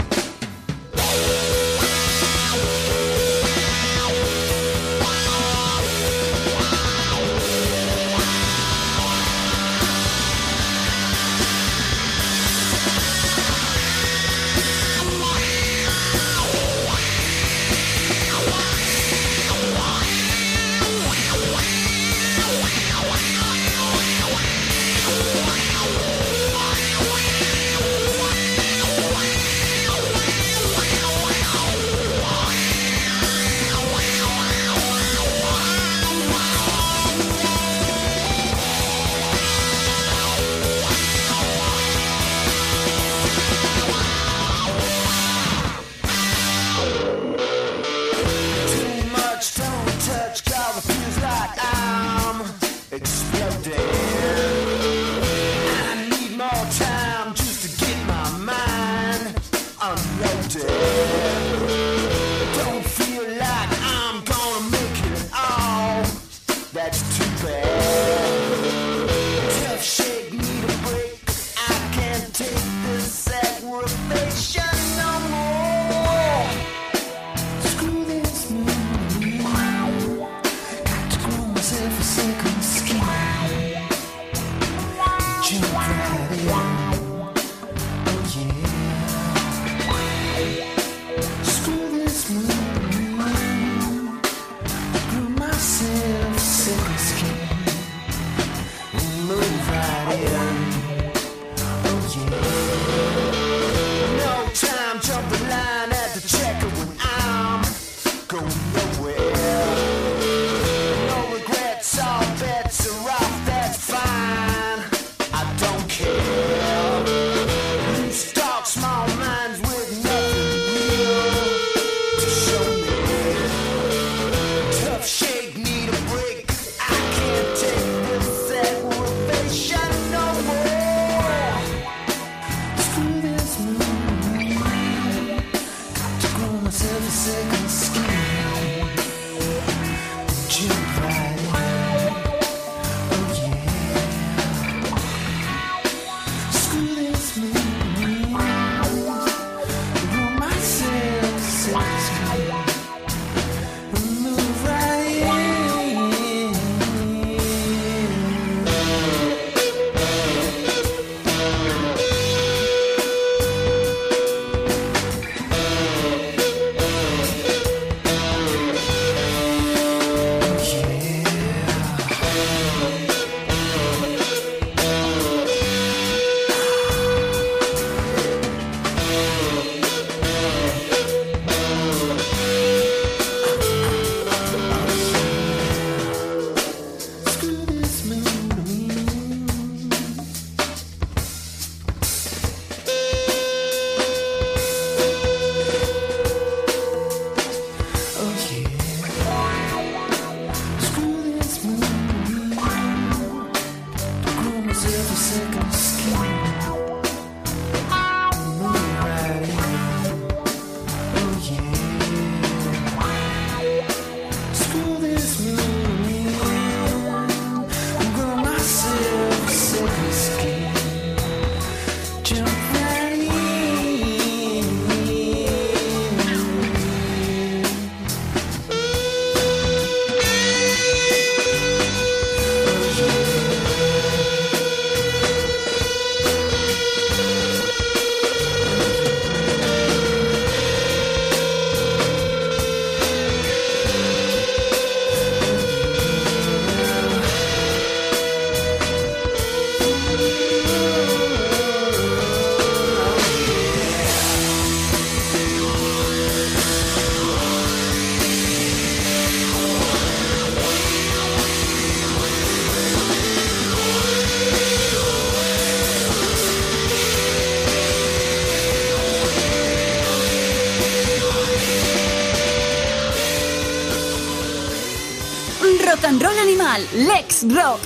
Lex Rock.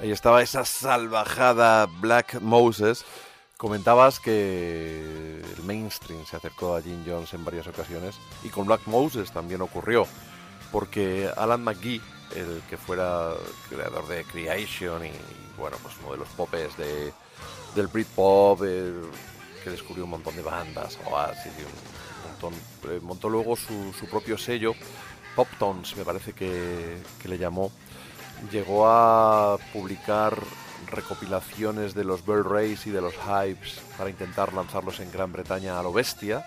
Ahí estaba esa salvajada Black Moses. Comentabas que el mainstream se acercó a Jim Jones en varias ocasiones y con Black Moses también ocurrió, porque Alan McGee, el que fuera creador de Creation y, bueno, pues uno de los popes de, del Britpop, eh, que descubrió un montón de bandas, Oasis un montón, eh, montó luego su, propio sello, Pop Tones me parece que le llamó, llegó a publicar recopilaciones de los Bird Rays y de los Hypes para intentar lanzarlos en Gran Bretaña a lo bestia,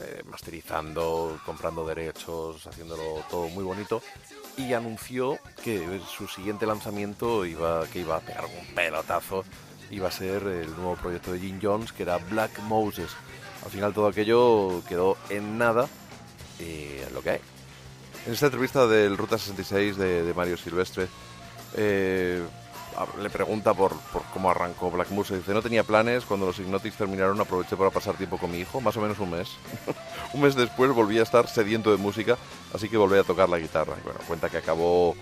eh, masterizando, comprando derechos, haciéndolo todo muy bonito, y anunció que su siguiente lanzamiento iba, que iba a pegar un pelotazo, iba a ser el nuevo proyecto de Jim Jones, que era Black Moses. Al final todo aquello quedó en nada, y es lo que hay. En esta entrevista del Ruta 66 de, Mario Silvestre, eh, le pregunta por, cómo arrancó Black Moses. Dice, no tenía planes, cuando los Hypnotics terminaron aproveché para pasar tiempo con mi hijo, más o menos un mes. un mes después volví a estar sediento de música, así que volví a tocar la guitarra. Bueno, cuenta que acabó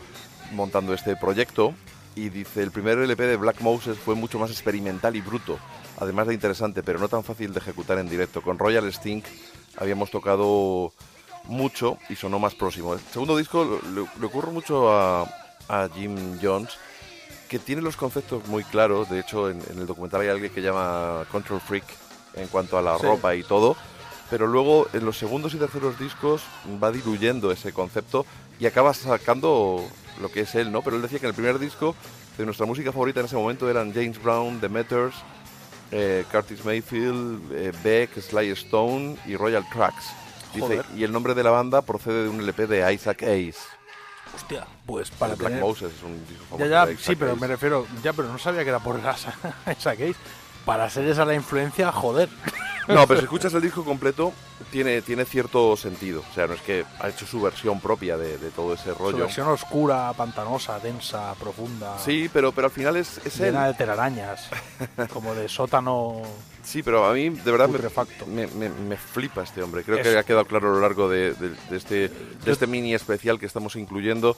montando este proyecto y dice, el primer LP de Black Moses fue mucho más experimental y bruto, además de interesante, pero no tan fácil de ejecutar en directo. Con Royal Stink habíamos tocado mucho y sonó más próximo. El segundo disco le, le ocurre mucho a, a Jim Jones, que tiene los conceptos muy claros. De hecho, en, en el documental hay alguien que llama Control Freak en cuanto a la Sí. ropa y todo. Pero luego en los segundos y terceros discos va diluyendo ese concepto y acaba sacando lo que es él, ¿no? Pero él decía que en el primer disco de nuestra música favorita en ese momento eran James Brown, The Meters, eh, Curtis Mayfield, eh, Beck, Sly Stone y Royal Tracks. Dice, Joder. y el nombre de la banda procede de un LP de Isaac Hayes. Hostia, pues para Black tener- Moses es un disco Ya, famoso ya, de Isaac sí, pero Hayes. me refiero, ya, pero no sabía que era por esa, esa case. Para ser esa la influencia, joder. No, pero si escuchas el disco completo, tiene, tiene cierto sentido. O sea, no es que ha hecho su versión propia de, de todo ese Su rollo. versión oscura, pantanosa, densa, profunda. Sí, pero, pero al final es, es él. llena de telarañas. como de sótano. Sí, pero a mí de verdad me, me, me- flipa este hombre. Creo Es- que ha quedado claro a lo largo de, de- de este, de este mini especial que estamos incluyendo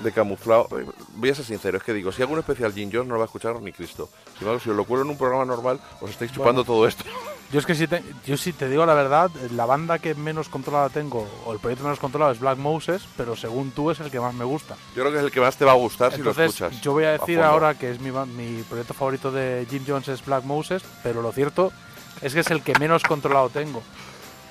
de camuflado. Voy a ser sincero, es que digo, si hago un especial Jim Jones no lo va a escuchar ni Cristo. Sin embargo, si os lo cuelo en un programa normal, os estáis chupando todo esto. Yo es que si te, yo si te digo la verdad, la banda que menos controlada tengo, o el proyecto menos controlado es Black Moses, pero según tú es el que más me gusta. Yo creo que es el que más te va a gustar si lo Entonces, escuchas. yo voy a decir fondo. ahora que es mi, mi proyecto favorito de Jim Jones es Black Moses, pero lo cierto es que es el que menos controlado tengo.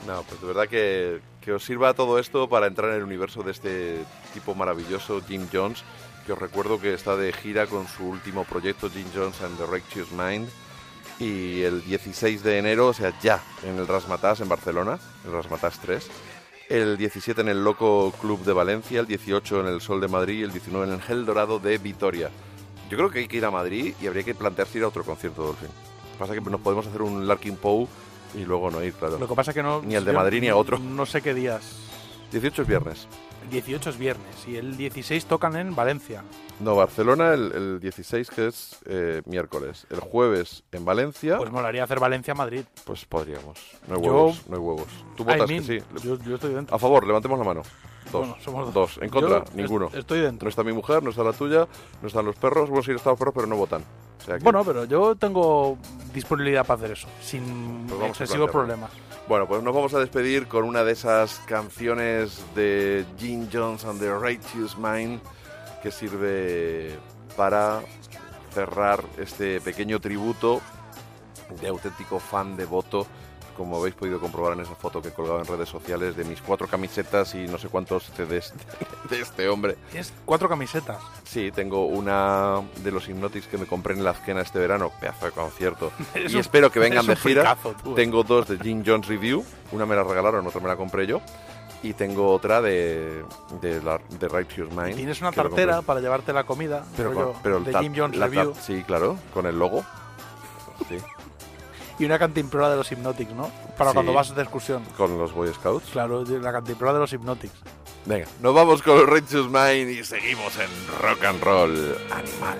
No, pues de verdad que, que os sirva todo esto para entrar en el universo de este tipo maravilloso, Jim Jones, que os recuerdo que está de gira con su último proyecto, Jim Jones and the Righteous Mind, y el 16 de enero, o sea, ya, en el Rasmatas en Barcelona, el Rasmatas 3, el 17 en el Loco Club de Valencia, el 18 en el Sol de Madrid y el 19 en el Gel Dorado de Vitoria. Yo creo que hay que ir a Madrid y habría que plantearse ir a otro concierto, Dolphin. Pasa que nos podemos hacer un Larkin Poe y luego no ir, claro. Lo que pasa es que no. Ni el de Madrid ni a otro. No sé qué días. 18 es viernes. El 18 es viernes y el 16 tocan en Valencia. No, Barcelona el, el 16 que es eh, miércoles. El jueves en Valencia, Pues pues, molaría hacer Valencia-Madrid. podríamos. No hay Yo- huevos, no hay huevos. Tú I votas mean, que sí. Yo, yo estoy dentro. A favor, levantemos la mano. Dos. Bueno, somos dos. En contra, Yo ninguno. est- Estoy dentro. No está mi mujer, no está la tuya, no están los perros. Bueno, sí están los perros, pero no votan. O sea que- Bueno, pero yo tengo disponibilidad para hacer eso, sin Pues excesivos problemas. Bueno, pues nos vamos a despedir con una de esas canciones de Gene Jones and the Righteous Mind que sirve para cerrar este pequeño tributo de auténtico fan devoto, como habéis podido comprobar en esa foto que he colgado en redes sociales de mis cuatro camisetas y no sé cuántos CDs de este hombre. Tienes cuatro camisetas. Sí, tengo una de los Hypnotics que me compré en la Azquena este verano, pedazo de concierto. Y un- espero que vengan de gira. fricazo, tú, eh. tengo dos de Jim Jones Review, una me la regalaron, otra me la compré yo. Y tengo otra de, de, la, de Righteous Mind. Tienes una tartera para llevarte la comida pero, con- pero el de Jim Jones Review Sí, claro, con el logo. Sí, y una cantimplora de los Hypnotics, ¿no? Para Sí. cuando vas de excursión. con los Boy Scouts. Claro, la cantimplora de los Hypnotics. Venga, nos vamos con los Righteous Mind y seguimos en Rock and Roll Animal.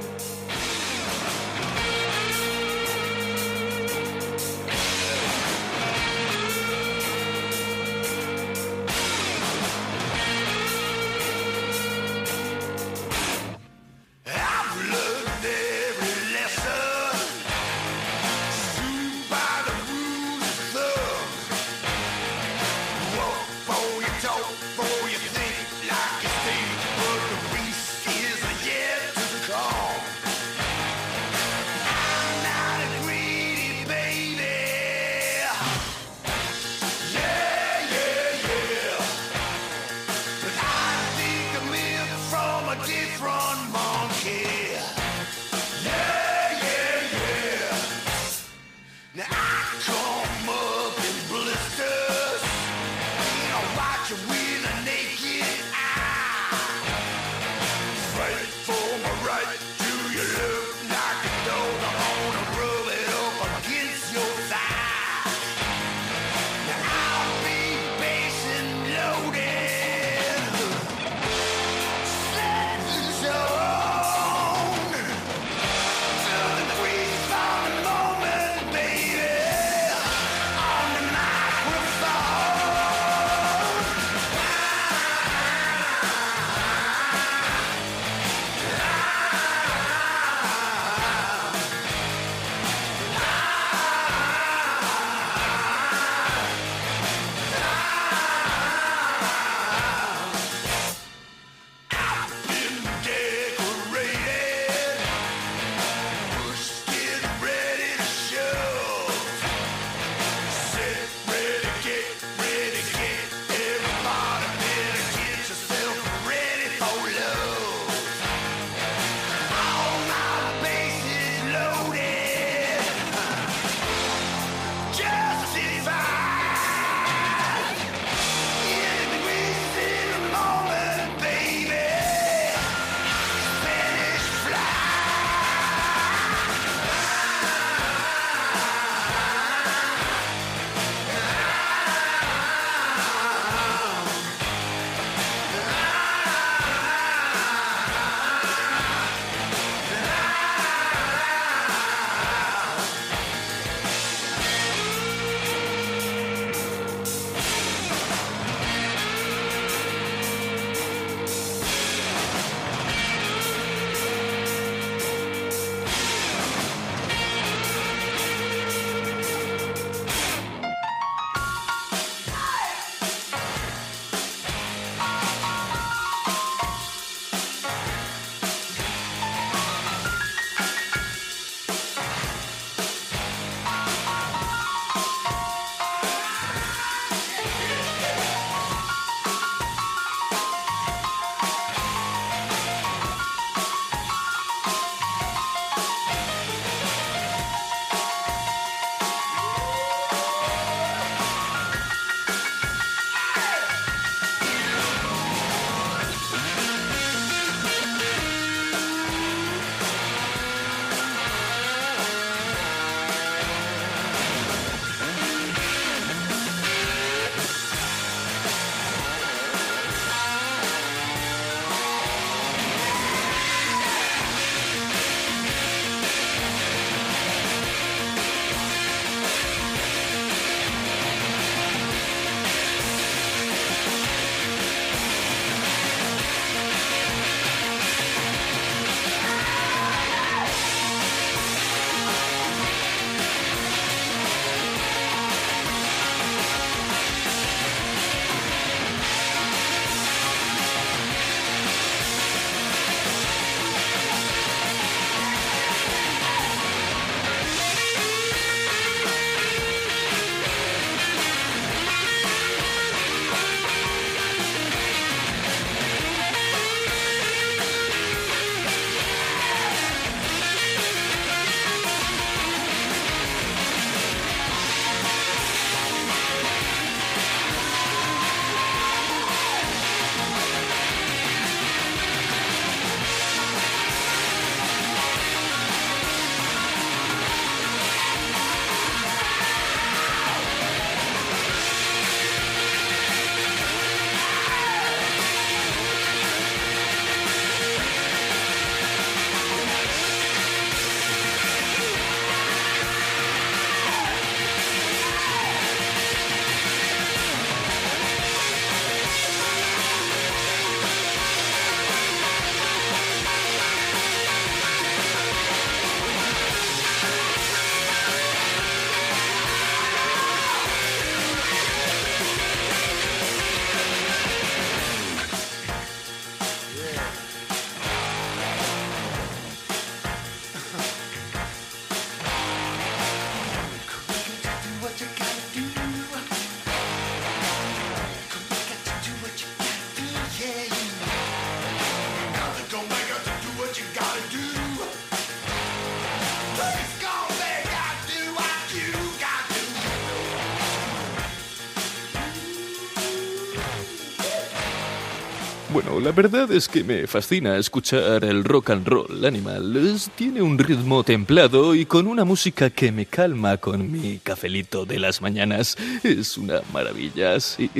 Bueno, la verdad es que me fascina escuchar el rock and roll animal. Tiene un ritmo templado y con una música que me calma con mi cafelito de las mañanas. Es una maravilla, sí.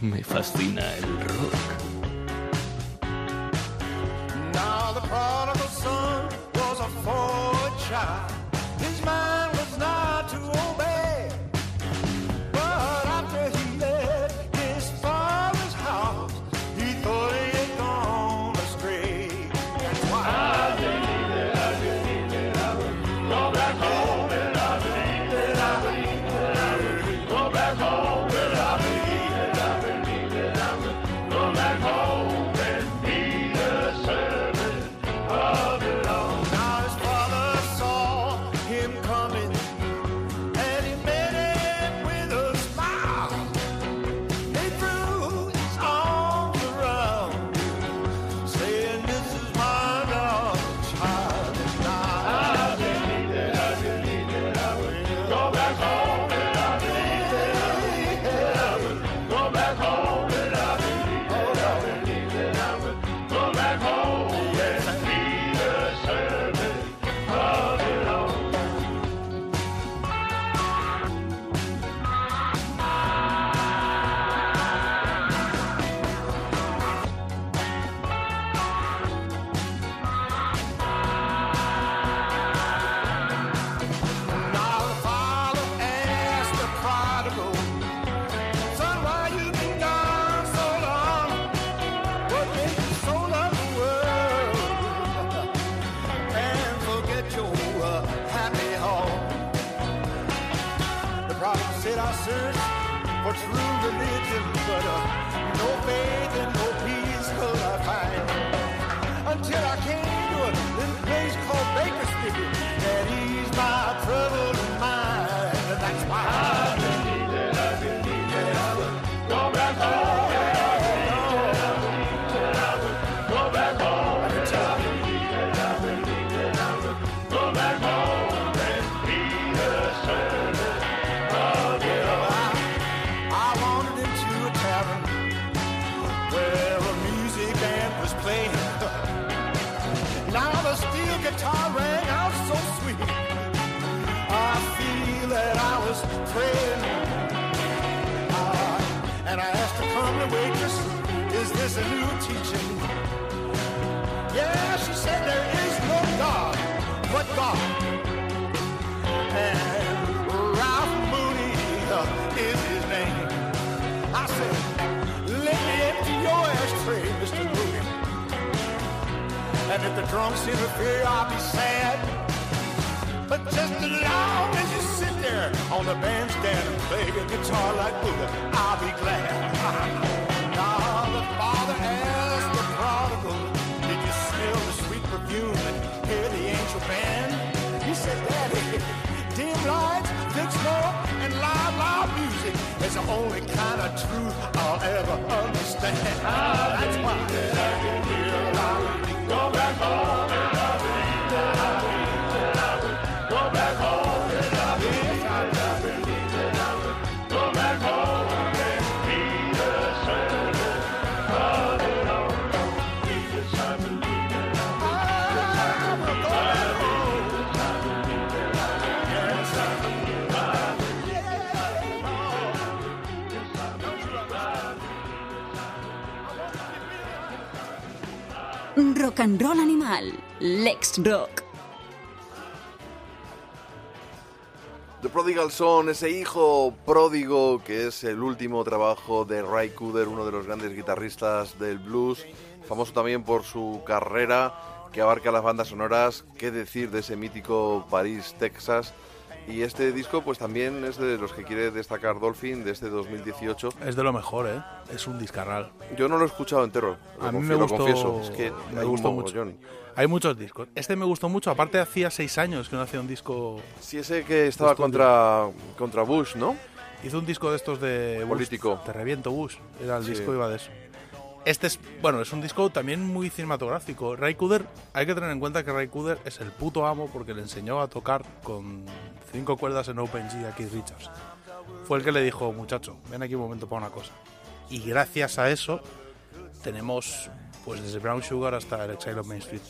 Me fascina el rock. And if the drunks interfere, I'll be sad. But just as long as you sit there on the bandstand and play your guitar like Buddha, I'll be glad. now the father asked the prodigal, Did you smell the sweet perfume and hear the angel band? He said, Daddy, dim lights, thick smoke, and loud, loud music is the only kind of truth I'll ever understand. That's why go back And animal. Lex Rock. The Prodigal Son, ese hijo pródigo que es el último trabajo de Ray Cooder, uno de los grandes guitarristas del blues, famoso también por su carrera que abarca las bandas sonoras, qué decir de ese mítico París, Texas. Y este disco pues también es de los que quiere destacar Dolphin de este 2018. Es de lo mejor, ¿eh? Es un discarral. Yo no lo he escuchado entero, lo, A mí confieso, es que me gustó mucho. mogollón. Hay muchos discos. Este me gustó mucho. Aparte, hacía seis años que no hacía un disco. Sí, ese que estaba contra, contra Bush, ¿no? Hizo un disco de estos de. Bush, Político. Te reviento, Bush. Era el Sí. disco, iba de eso. Este es, bueno, es un disco también muy cinematográfico. Ray Cooder, hay que tener en cuenta que Ray Cooder es el puto amo porque le enseñó a tocar con cinco cuerdas en Open G a Keith Richards. Fue el que le dijo, muchacho, ven aquí un momento para una cosa. Y gracias a eso tenemos pues desde Brown Sugar hasta el Exile of Main Street.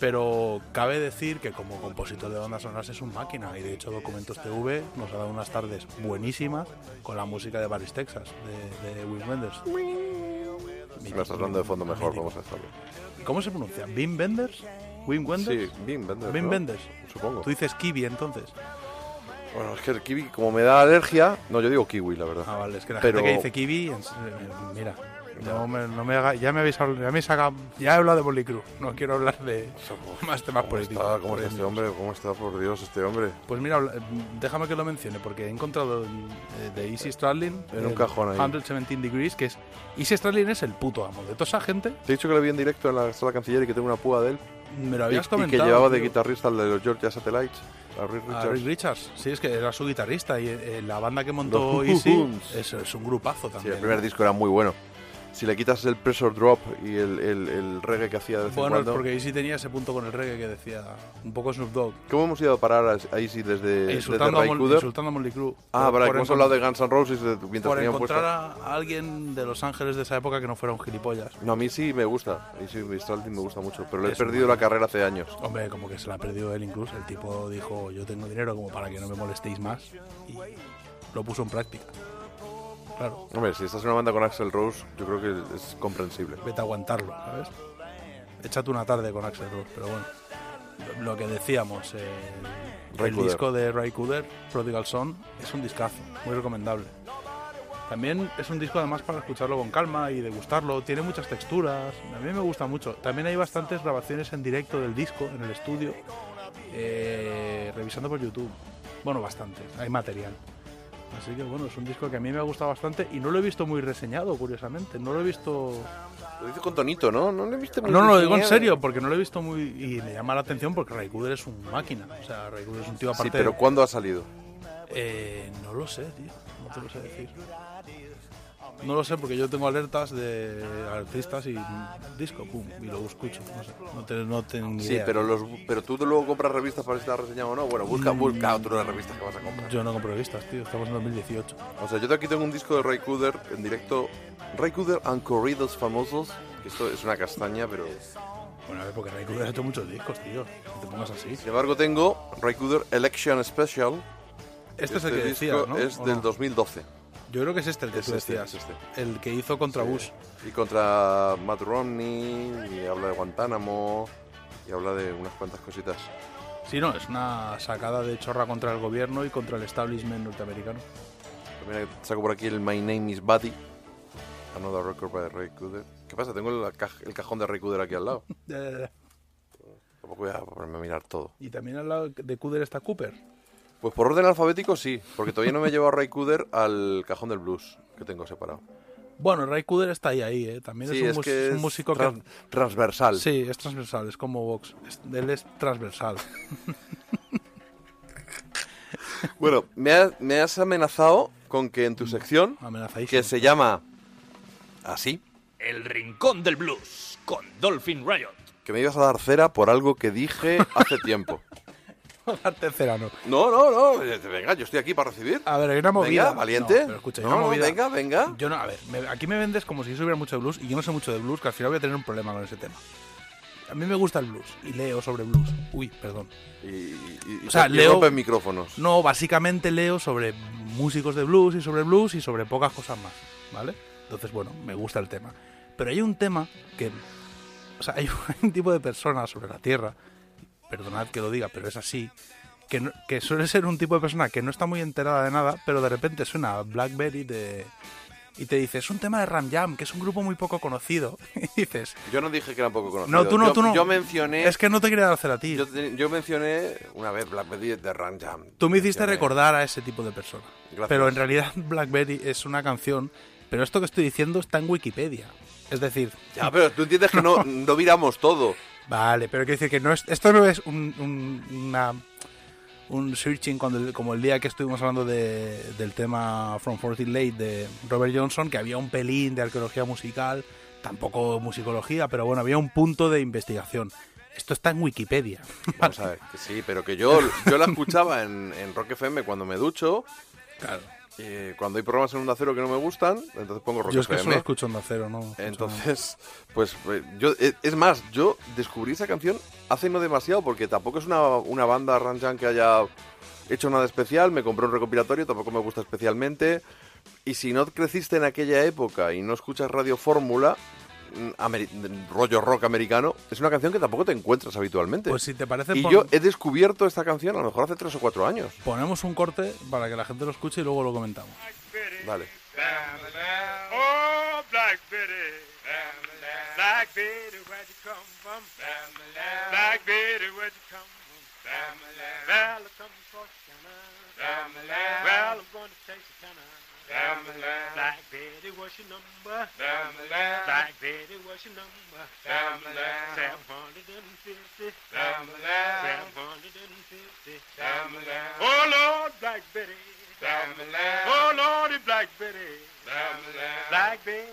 Pero cabe decir que como compositor de bandas sonoras es un máquina y de hecho Documentos TV nos ha dado unas tardes buenísimas con la música de Paris, Texas, de, de Wim Wenders. Me estás hablando de fondo mejor, vamos a hacerlo. ¿Cómo se pronuncia? ¿Wim Wenders? ¿Wim Wenders? Sí, Wim Wenders. Wim ¿no? Wenders. Supongo. Tú dices Kiwi entonces. Bueno, es que el kiwi, como me da alergia, no, yo digo kiwi, la verdad. Ah, vale, es que la Pero- gente que dice Kiwi, mira, no me, no me haga, ya me habéis hablado, ya me he sacado- ya he hablado de Crew, no quiero hablar de más temas ¿Cómo políticos. está, ¿Cómo está este hombre? ¿Cómo está, por Dios, este hombre? Pues mira, déjame que lo mencione, porque he encontrado eh, de Easy Stradlin En un cajón ahí. 117 Degrees, que es Easy Stradlin es el puto amo de toda esa gente. Te he dicho que lo vi en directo en la sala canciller y que tengo una púa de él. Me lo Y, habías y comentado. que llevaba de guitarrista al de los Georgia Satellites, a Rick A Richards. Rick Richards, sí, es que era su guitarrista y eh, la banda que montó Easy es, es un grupazo Sí, también. el primer disco era muy bueno. Si le quitas el pressure drop y el, el- el reggae que hacía de vez en Bueno, es cuando... porque Easy tenía ese punto con el reggae que decía un poco Snoop Dogg. ¿Cómo hemos ido a parar a Easy desde, desde insultando, a Ray Mol- insultando a Molly Crew. Ah, que hemos hablado de Guns N' Roses de- mientras Por encontrar a, a alguien de Los Ángeles de esa época que no fuera un gilipollas. No, a mí sí me gusta. A sí, Stradlin me gusta mucho. Pero le he perdido la carrera hace años. Hombre, como que se la perdió él incluso. El tipo dijo, yo tengo dinero como para que no me molestéis más. Y lo puso en práctica. Claro, Hombre, si estás en una banda con Axel Rose, yo creo que es comprensible. vete a aguantarlo, ¿sabes? Échate una tarde con Axel Rose, pero bueno. Lo- que decíamos, eh, el Cooder. disco de Ray Cooder, Prodigal Son, es un discazo, muy recomendable. También es un disco además para escucharlo con calma y degustarlo. Tiene muchas texturas. A mí me gusta mucho. También hay bastantes grabaciones en directo del disco en el estudio, eh, revisando por YouTube. Bueno, bastantes. Hay material. Así que bueno, es un disco que a mí me ha gustado bastante y no lo he visto muy reseñado, curiosamente. No lo he visto. Lo dices con tonito, ¿no? No le viste muy No, no, lo digo en serio, porque no lo he visto muy. Y me llama la atención porque Ray Cooder es un máquina. O sea, Ray Cooder es un tío aparte. Sí, pero ¿cuándo ha salido? Eh, no lo sé, tío. No te lo sé decir. No lo sé porque yo tengo alertas de artistas y disco, pum, y lo escucho. No sé, no, te, no tengo Sí, idea. pero los pero tú luego compras revistas para ver si está reseñado o no. Bueno, busca, Mm. busca otras revistas que vas a comprar. Yo no compro revistas, tío. Estamos en 2018. O sea, yo aquí tengo un disco de Ray Cooder en directo. Ray Cooder and Corridos Famosos. que Esto es una castaña, pero... Bueno, a ver, porque Ray Cooder ha hecho muchos discos, tío. No te pongas así. Sin embargo, tengo Ray Cooder Election Special. Este, es el que disco decías, ¿no? es ¿O del no? 2012. Yo creo que es este el que Es tú este, decías. es este. El que hizo contra Bush. Y contra Matt Romney, y habla de Guantánamo, y habla de unas cuantas cositas. Sí, no, es una sacada de chorra contra el gobierno y contra el establishment norteamericano. También saco por aquí el My Name is Buddy. Another record by Ray Cooder. ¿Qué pasa? Tengo el cajón de Ray Cooder aquí al lado. Tampoco voy a ponerme a mirar todo. Y también al lado de Cooder está Cooper. Pues por orden alfabético sí, porque todavía no me he llevado a Ray Cooder al cajón del blues que tengo separado. Bueno, Ray Cooder está ahí, ahí, ¿eh? También Sí, es un, es mus- que un es músico que... transversal. Sí, es transversal, es como Vox. Es- él es transversal. Bueno, me, ha- me has amenazado con que en tu sección, Amenazadísimo. que se llama así, El Rincón del Blues con Dolphin Riot. que me ibas a dar cera por algo que dije hace tiempo. Tercera no. No, no, no, eh, venga, yo estoy aquí para recibir. A ver, hay una movida. Venga, valiente. No, pero escucha, hay una movida. venga, venga. Yo no, a ver, me- aquí me vendes como si yo supiera mucho de blues y yo no sé mucho de blues, que al final voy a tener un problema con ese tema. A mí me gusta el blues y leo sobre blues. Uy, perdón. Y, y, y- O sea, leo- micrófonos. No, básicamente leo sobre músicos de blues y sobre blues y sobre pocas cosas más, ¿vale? Entonces, bueno, me gusta el tema. Pero hay un tema que... O sea, hay un tipo de persona sobre la Tierra, perdonad que lo diga, pero es así, que, no- que suele ser un tipo de persona que no está muy enterada de nada, pero de repente suena Blackberry de, y te dice, es un tema de Ram Jam, que es un grupo muy poco conocido. Y dices, Yo no dije que era poco conocido. no, tú no, yo, tú no. Yo mencioné... Es que no te quería hacer a ti. Yo, mencioné una vez Blackberry de Ram Jam. Tú me hiciste Mencioné- recordar a ese tipo de persona. Gracias. Pero en realidad Blackberry es una canción, pero esto que estoy diciendo está en Wikipedia. Es decir, Ya, pero tú entiendes que no, no viramos todo. Vale, pero quiero decir que no es, esto no es un, un- una, un searching cuando el- como el día que estuvimos hablando de- del tema From 14 Late de Robert Johnson, que había un pelín de arqueología musical, tampoco musicología, pero bueno, había un punto de investigación. Esto está en Wikipedia. Vamos a ver, que sí, pero que yo, yo la escuchaba en, en Rock FM cuando me ducho. Claro. Eh, cuando hay programas en Onda Cero que no me gustan, entonces pongo Rock Yo es que FM. solo escucho Onda Cero, ¿no? Entonces, pues eh, yo, eh, es más, yo descubrí esa canción hace no demasiado porque tampoco es una, una banda Ranjan que haya hecho nada especial, me compré un recopilatorio, tampoco me gusta especialmente. Y si no creciste en aquella época y no escuchas Radio Fórmula, rollo rock americano, es una canción que tampoco te encuentras habitualmente. Pues si te parece, y pon- yo he descubierto esta canción a lo mejor hace tres o cuatro años. ponemos un corte para que la gente lo escuche y luego lo comentamos. Vale. Oh, Black Betty. Black Betty, where'd you come from? Black Betty, where'd you come from? Well, I come from Corsicana. Well, I'm going to Texarkana. Black Betty, what's your number? Down the line, Black Betty, what's your number? Seven hundred and fifty. Seven hundred and fifty. Oh Lord, Black Betty. Down the line, oh Lordy, Black Betty. Down the line, Black Betty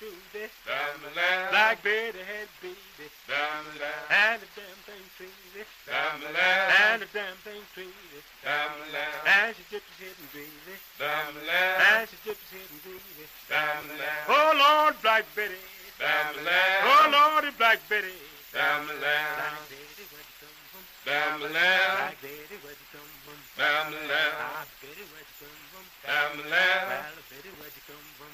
had a booty. Black Betty had a baby. And the damn thing crazy. And the damn thing crazy. And she dipped his head in gravy. And she dipped his head in gravy. Oh Lord, Black Betty. Oh Lordy, Black Betty. Black Betty, where'd you come from? Black Betty, where'd you come from? Black Betty, where'd you come from? Black Betty, where'd you come from?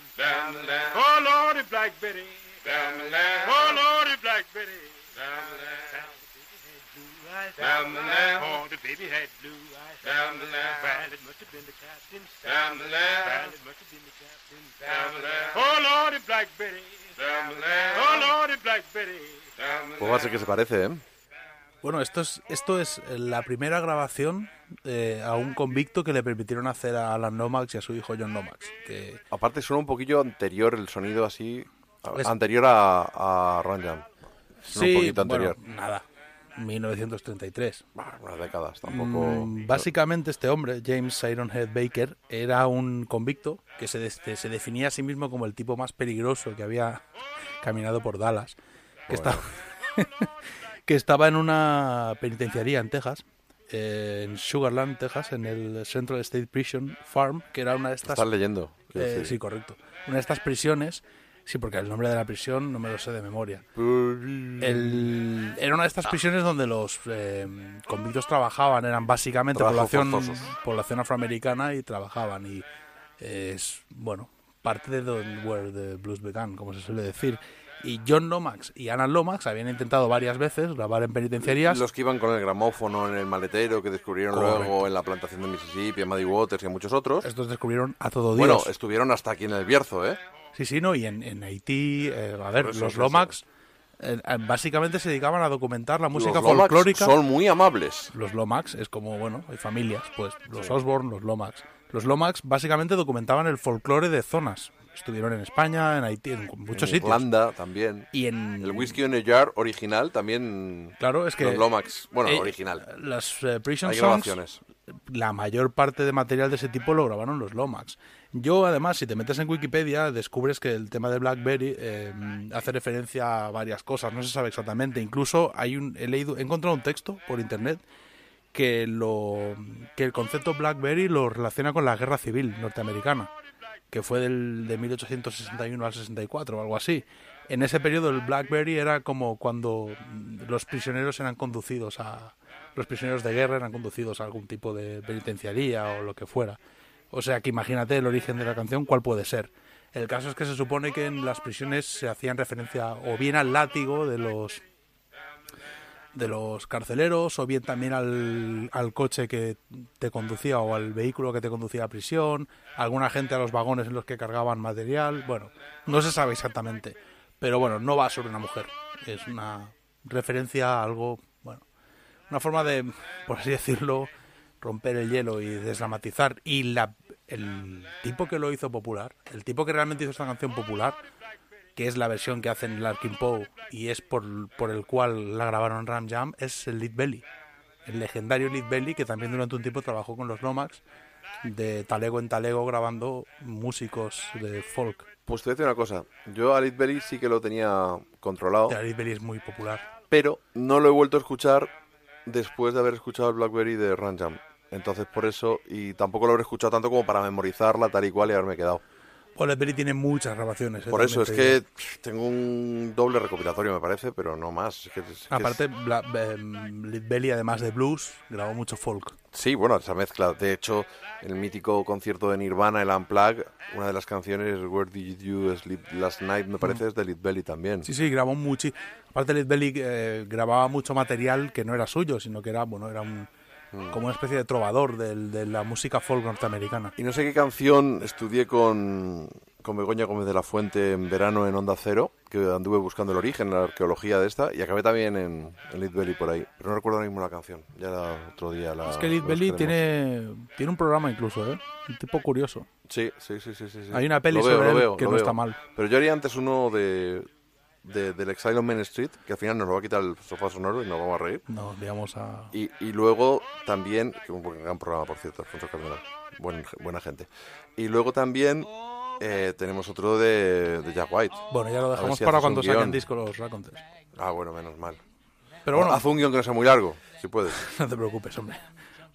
Oh Lordy, Black Betty. Oh Lordy, Black Betty. Oh, the baby had blue eyes. Well, it must have been the captain's. Well, it must have been the captain's. Oh Lordy, Black Betty. Oh Lordy, Black Betty. Pues va a ser que se parece, ¿eh? Bueno, esto es, esto es la primera grabación eh, a un convicto que le permitieron hacer a Alan Lomax y a su hijo John Lomax. Que Aparte suena un poquillo anterior el sonido así, Es- anterior a, a Ranjam. Suena un poquito bueno, anterior. nada, 1933. Bah, unas décadas, tampoco... Mm, básicamente este hombre, James Ironhead Baker, era un convicto que se, se definía a sí mismo como el tipo más peligroso que había caminado por Dallas, que, estaba, que estaba en una penitenciaría en Texas, eh, en Sugarland, Texas, en el Central State Prison Farm, que era una de estas... Estás leyendo. Eh, sí, correcto. Una de estas prisiones, sí, porque el nombre de la prisión no me lo sé de memoria. El- era una de estas prisiones donde los eh, convictos trabajaban, eran básicamente población, población afroamericana y trabajaban. Y es, bueno, parte de donde where the blues began, como se suele decir. Y John Lomax y Alan Lomax habían intentado varias veces grabar en penitenciarías. Los que iban con el gramófono en el maletero, que descubrieron Correcto. luego en la plantación de Mississippi, en Muddy Waters y en muchos otros. Estos descubrieron a todo Dios. Bueno, estuvieron hasta aquí en el Bierzo, ¿eh? Sí, sí, no, y en, en Haití, eh, a ver, eso, los Lomax eh, básicamente se dedicaban a documentar la música Los Lomax folclórica. son muy amables. Los Lomax es como, bueno, hay familias, pues los Osborne, los Lomax. Los Lomax básicamente documentaban el folclore de zonas. Estuvieron en España, en Haití, en muchos en sitios. Irlanda también. Y en... El Whiskey on a Jar original también. Claro, es que... Los Lomax. Bueno, eh, original. Las eh, Prison Hay Songs, grabaciones. la mayor parte de material de ese tipo lo grabaron los Lomax. Yo, además, si te metes en Wikipedia, descubres que el tema de BlackBerry eh, hace referencia a varias cosas, no se sabe exactamente. Incluso hay un, he leído, he encontrado un texto por internet que lo que el concepto BlackBerry lo relaciona con la guerra civil norteamericana, que fue del, de 1861 al 64 o algo así. En ese periodo el BlackBerry era como cuando los prisioneros eran conducidos a los prisioneros de guerra eran conducidos a algún tipo de penitenciaría o lo que fuera. O sea que imagínate el origen de la canción, cuál puede ser. El caso es que se supone que en las prisiones se hacían referencia o bien al látigo de los de los carceleros o bien también al, al coche que te conducía o al vehículo que te conducía a prisión, alguna gente a los vagones en los que cargaban material, bueno, no se sabe exactamente, pero bueno, no va sobre una mujer, es una referencia a algo, bueno, una forma de, por así decirlo, romper el hielo y desdramatizar. Y la, el tipo que lo hizo popular, el tipo que realmente hizo esta canción popular, que es la versión que hacen Larkin Poe y es por, por el cual la grabaron Ram Jam, es el Lead Belly. El legendario Lead Belly que también durante un tiempo trabajó con los Lomax de talego en talego grabando músicos de folk. Pues te voy a decir una cosa. Yo a Lead Belly sí que lo tenía controlado, El Lead Belly es muy popular. pero no lo he vuelto a escuchar después de haber escuchado el Blackberry de Ranjam. Entonces por eso, y tampoco lo habré escuchado tanto como para memorizarla tal y cual y haberme quedado. Paul Belly tiene muchas grabaciones. ¿eh? Por eso es que tengo un doble recopilatorio, me parece, pero no más. Es que- es que Aparte, es- Bla- Lead Belly, además de blues, grabó mucho folk. Sí, bueno, esa mezcla. De hecho, el mítico concierto de Nirvana, el Unplugged, una de las canciones, Where Did You Sleep Last Night, me parece, es de Lead Belly también. Mm. Sí, sí, grabó mucho. Aparte, Lead Belly eh, grababa mucho material que no era suyo, sino que era, bueno, era un, Mm. como una especie de trovador de la música folk norteamericana. Y no sé qué canción estudié con, con Begoña Gómez de la Fuente en verano en Onda Cero, que anduve buscando el origen, la arqueología de esta, y acabé también en, en Lead Belly por ahí. Pero no recuerdo ahora mismo la canción. Ya era otro día la. es que Lead la Belly buscaremos. tiene, tiene un programa incluso, ¿eh? Un tipo curioso. Sí, sí, sí, sí, sí, sí. Hay una peli veo, sobre él que no veo. está mal. Pero yo haría antes uno de, de- del Exile on Main Street, que al final nos lo va a quitar el sofá sonoro y nos vamos a reír. No, digamos a... Y, y luego también, que un gran programa, por cierto, Alfonso Cardenal, buen- buena gente. Y luego también eh, tenemos otro de, de Jack White. Bueno, ya lo dejamos si para cuando saquen disco los Raconteurs. Ah, bueno, menos mal. Pero bueno, Haz un guion que no sea muy largo, si puedes. no te preocupes, hombre.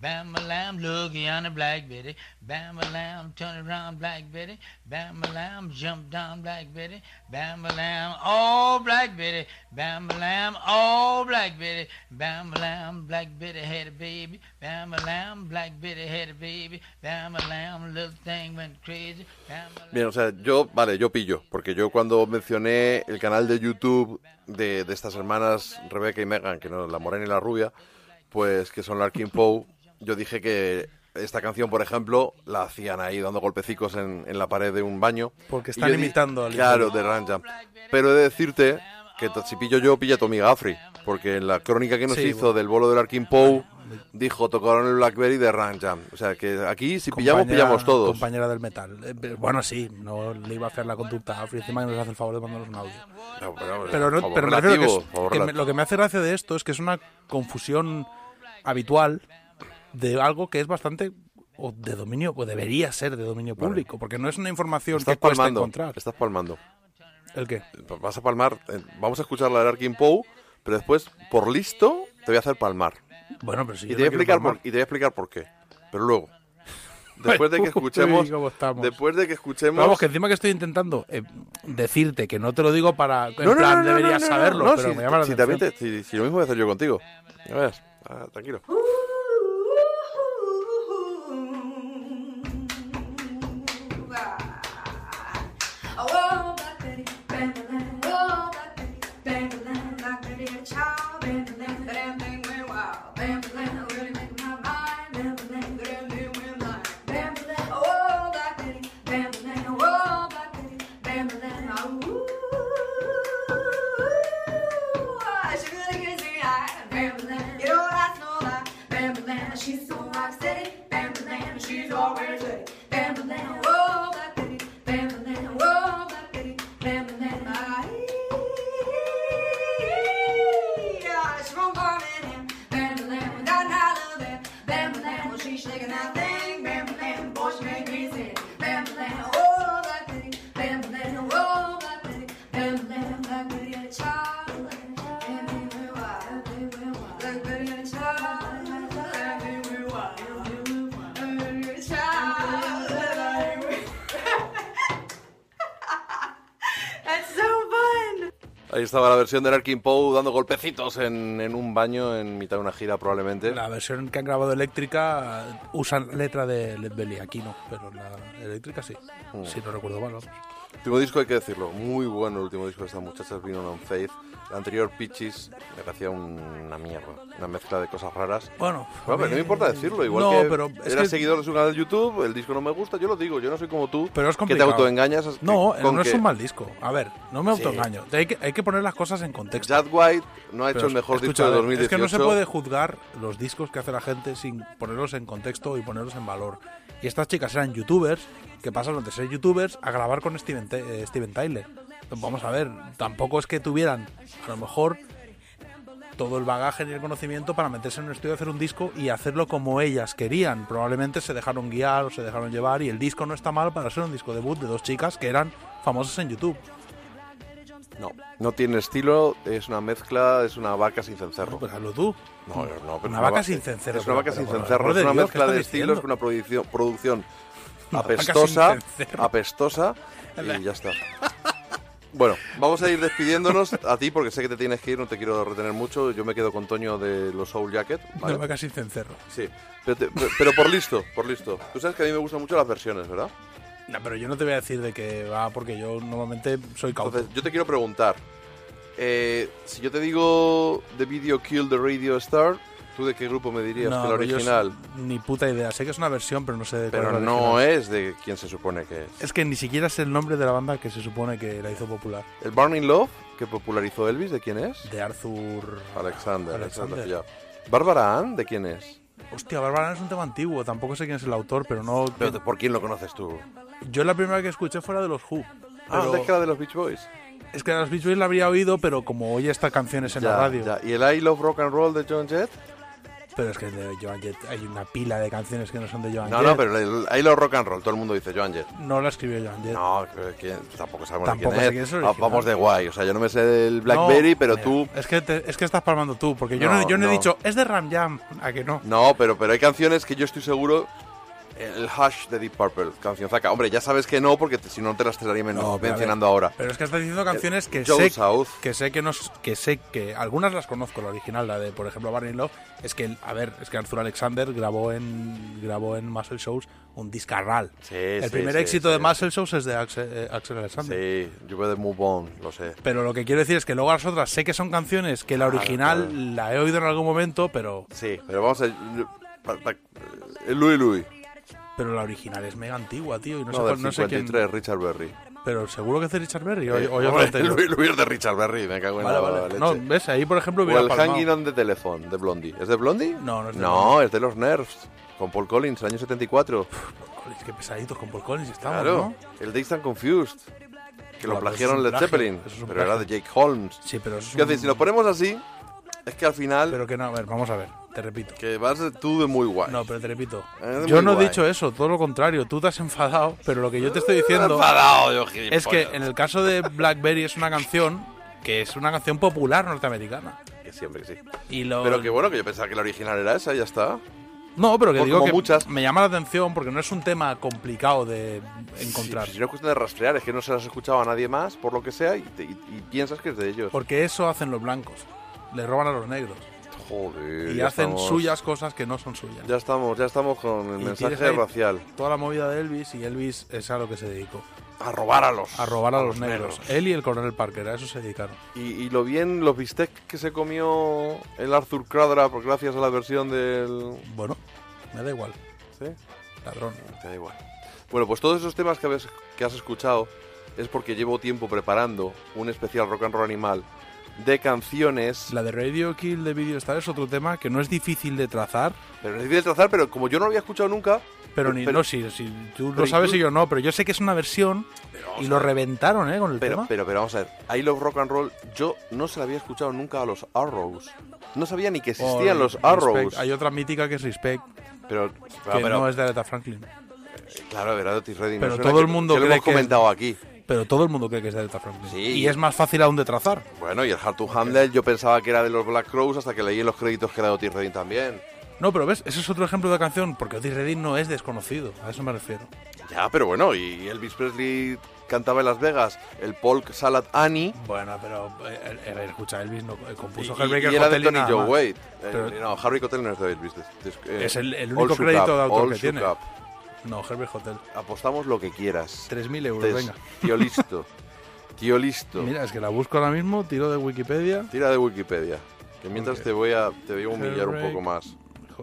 Betty, bam ba lam, looky on a Black Betty, bam ba lam, turn around Black Betty, bam ba lam, jump down Black Betty, bam ba lam, oh Black Betty, bam ba lam, oh Black Betty, bam ba lam, Black Betty had a baby, bam ba lam, Black Betty had a baby, bam ba lam, little thing went crazy. Bien, o sea, yo, vale, yo pillo, porque yo cuando mencioné el canal de YouTube de, de estas hermanas Rebeca y Megan, que no, la morena y la rubia, pues que son Larkin Poe, yo dije que esta canción, por ejemplo, la hacían ahí dando golpecicos en, en la pared de un baño. Porque están imitando al Claro, de Ranjam. Pero he de decirte que si pillo yo, pilla tu amiga Afri, porque en la crónica que nos Sí, hizo bueno. del bolo de Larkin Poe, dijo, tocaron el Blackberry de Ranjam. O sea, que aquí si pillamos, Compañera- pillamos todos. Compañera del metal. Eh, bueno, sí, no le iba a hacer la conducta a Afri, encima que nos hace el favor de mandarnos un audio. No, pero, Pero, no, favor pero me refiero que, es- relativo, favor que me- relativo. lo que me hace gracia de esto es que es una confusión habitual de algo que es bastante o de dominio o debería ser de dominio público porque no es una información Estás que cuesta palmando, encontrar estás palmando. el qué Vas a palmar, eh, vamos a escuchar la de Larkin Poe, pero después, por listo, te voy a hacer palmar. bueno pero si Y yo te, voy a explicar por, y te voy a explicar por qué. Pero luego, después de que escuchemos, Uy, después de que escuchemos, Vamos, que encima que estoy intentando eh, decirte que no te lo digo para en No, no, plan no, no, deberías no, no, saberlo no, pero si, me llama la si atención. te- si- si lo mismo voy a hacer yo contigo. Ya ves, ah, tranquilo. Ahí estaba la versión de Larkin Poe dando golpecitos en, en un baño en mitad de una gira probablemente. la versión que han grabado eléctrica usan letra de Led Belly aquí no pero la eléctrica sí Mm. si no recuerdo mal vamos. Último disco hay que decirlo, muy bueno el último disco de esta muchacha, vino on Faith. El anterior Peaches me parecía un- una mierda, una mezcla de cosas raras. bueno Bueno, pero no me importa decirlo, igual No, que pero es era que- seguidor de su canal de YouTube, el disco no me gusta, yo lo digo, yo no soy como tú, Pero es que te complicado. autoengañas. es No, con no es que un mal disco. A ver, no me Sí. autoengaño. Hay que, hay que poner las cosas en contexto. Jack White no ha hecho Pero el mejor escucha, disco de a ver, 2018. Es que no se puede juzgar los discos que hace la gente sin ponerlos en contexto y ponerlos en valor. Y estas chicas eran youtubers que pasaron de ser youtubers a grabar con Steven, eh, Steven Tyler. Vamos a ver, tampoco es que tuvieran, a lo mejor, todo el bagaje y el conocimiento para meterse en un estudio, hacer un disco y hacerlo como ellas querían. Probablemente se dejaron guiar o se dejaron llevar y el disco no está mal para ser un disco debut de dos chicas que eran famosas en YouTube. No, no tiene estilo, es una mezcla, es una vaca sin cencerro. Pues hazlo tú. No, no, pero Una vaca va- sin cencerro, Es una pero- vaca pero sin cencerro, es una Dios, ¿qué mezcla de estilos, diciendo? con una producción, producción apestosa, apestosa y ya está. Bueno, vamos a ir despidiéndonos a ti porque sé que te tienes que ir, no te quiero retener mucho. Yo me quedo con Toño de los Soul Jacket. ¿vale? Una vaca sin cencerro. Sí, pero, te- pero por listo, por listo. Tú sabes que a mí me gustan mucho las versiones, ¿verdad? No, pero yo no te voy a decir de que va porque yo normalmente soy cauto. Entonces, yo te quiero preguntar. eh, si yo te digo The Video Kill the Radio Star, ¿tú de qué grupo me dirías No, que la pero yo original? s- Ni puta idea. Sé que es una versión, pero no sé de cuál Pero la no es de quién se supone que es. Es que ni siquiera es el nombre de la banda que se supone que la hizo popular. ¿El Burning Love, que popularizó Elvis, de quién es? De Arthur... Alexander. Alexander. Alexander. ¿Bárbara Ann, de quién es? Hostia, Bárbara es un tema antiguo. Tampoco sé quién es el autor, pero no... Pero, ¿Por quién lo conoces tú? Yo la primera que escuché fuera de los Who. Ah, Pero- ¿es que era de los Beach Boys? Es que a los Beach Boys la habría oído, pero como oye estas canciones en la Ya, radio. ya. ¿Y el I Love Rock and Roll de John Jett? Pero es que de Joan Jett hay una pila de canciones que no son de Joan No, Jett. no, pero el I Love Rock and Roll, todo el mundo dice Joan Jett. No la escribió Joan Jett. No, que tampoco sabemos Tampoco de sé quién quién es. Ah, original. Vamos de guay, o sea, yo no me sé del Blackberry, No, pero mira, tú... Es que, te- es que estás palmando tú, porque yo No, no, yo no, no. he dicho, es de Ram Jam, a que no. No, pero, pero hay canciones que yo estoy seguro... El Hush de Deep Purple, canción zaca. Hombre, ya sabes que no, porque si no te las estaría No, mencionando ahora. Pero es que estás diciendo canciones que Joe sé, South. que sé que no, que sé que algunas las conozco, la original, la de por ejemplo Barney Love, es que a ver, es que Arthur Alexander grabó en grabó en Muscle Shows un discarral. Sí, el sí, primer sí, éxito de Muscle Shows es de Axel, eh, Axel Alexander. Sí, yo de Move On, lo sé. Pero lo que quiero decir es que luego las otras sé que son canciones que la original la he oído en algún momento, pero Sí, pero vamos a... Louis Louis. Pero la original es mega antigua, tío, y no, No, sé, del cuál- no sé quién. 53, Richard Berry. Pero seguro que es de Richard Berry o, Eh, o yo hombre, Louis es de Richard Berry, me cago en Vale, la vale. leche. No, ves, ahí por ejemplo O hubiera el palmado. Hanging on the Telephone de Blondie. ¿Es de Blondie? No, no es de No, es de los Nerves. Con Paul Collins, año 74. Collins, qué pesaditos con Paul Collins estamos, claro. ¿no? El and Confused. Que lo Claro, plagiaron es un Led Zeppelin. es Pero era de Jake Holmes. Sí, pero eso es un- decir, si lo ponemos así, es que al final. Pero que no, a ver, vamos a ver, te repito. Que vas de- tú de muy guay. No, pero te repito. Yo no he guay. dicho eso, todo lo contrario. Tú te has enfadado, pero lo que yo te estoy diciendo enfadado, yo, es que en el caso de Blackberry es una canción que es una canción popular norteamericana. Que siempre que sí. Y lo... Pero que bueno, que yo pensaba que la original era esa y ya está. No, pero que Como- digo que muchas. me llama la atención porque no es un tema complicado de encontrar. Sí, si no es cuestión de rastrear, es que no se las has escuchado a nadie más, por lo que sea, y, te- y- y piensas que es de ellos. Porque eso hacen los blancos. Le roban a los negros. Joder. Y hacen estamos- suyas cosas que no son suyas. Ya estamos, ya estamos con el Y mensaje racial. Toda la movida de Elvis y Elvis es a lo que se dedicó. A robar a los. A robar a, los, negros. Él y el coronel Parker, a eso se dedicaron. Y, y lo bien, los bistecs que se comió el Arthur Cradra, por gracias a la versión del. Bueno, me da igual. ¿Sí? Ladrón. Te da igual. Bueno, pues todos esos temas que, que has escuchado es porque llevo tiempo preparando un especial rock and roll animal de canciones. La de Radio Kill de Video Star es otro tema que no es difícil de trazar, Pero es difícil de trazar, pero como yo no lo había escuchado nunca. pero ni no si, si tú pero lo sabes y yo no, pero yo sé que es una versión y lo reventaron, ¿eh? Con el Pero, tema. pero, pero vamos a ver, I Love Rock and Roll, yo no se la había escuchado nunca a los Arrows. No sabía ni que existían O los Respect. Arrows. Hay otra mítica que es Respect, Pero, que pero- no es de Aretha Franklin. claro, de Otis Redding. Pero todo el que- mundo que lo cree hemos que es- comentado aquí. Pero todo el mundo cree que es de Aretha Franklin. Sí. Y es más fácil aún de trazar. Bueno, y el Hard to Handle yo pensaba que era de los Black Crows hasta que leí en los créditos que era de Otis Redding también. No, pero ves, ese es otro ejemplo de canción, porque Otis Redding no es desconocido, a eso me refiero. Ya, pero bueno, y Elvis Presley cantaba en Las Vegas el Polk Salad Annie. Bueno, pero eh, eh, escucha, Elvis no eh, Y, compuso y- Hellbreaker y era de Hotel y Tony Joe. Wade. Eh, no, Harry Cotel no es de Elvis. des- des- eh, Es el- el único crédito Up, de autor que tiene. Up. No, Herbert Hotel. Apostamos lo que quieras. 3.000 euros, venga. Tío listo. Tío listo. Mira, es que la busco ahora mismo, tiro de Wikipedia. Tira de Wikipedia. Que mientras te voy a te voy a humillar un poco más.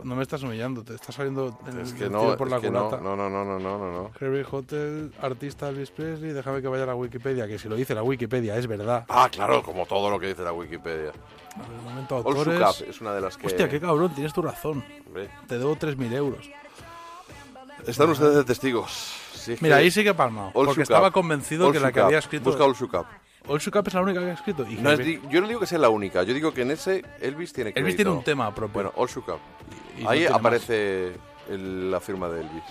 No me estás humillando, te está saliendo el, Es que el no, tiro por es la que no, culata. no, no, no, no, no, no, no. Herbert Hotel, artista Elvis Presley, déjame que vaya a la Wikipedia, que si lo dice la Wikipedia es verdad. Ah, claro, como todo lo que dice la Wikipedia. A ver, un momento, All autores. Es una de las que... Hostia, qué cabrón, tienes tu razón. Hombre, Te debo 3.000 euros. Están ustedes de testigos. Si es Mira, que- ahí sí que he palmado. All Porque estaba Up. convencido All que la que había escrito. Busca All Shook Up. Old Shook Up es la única que ha escrito. Y No es Herbie- di- yo no digo que sea la única, yo digo que en ese Elvis tiene crédito. Elvis tiene un tema propio. Bueno, All Shook Up. Y- y no Ahí aparece el- la firma de Elvis.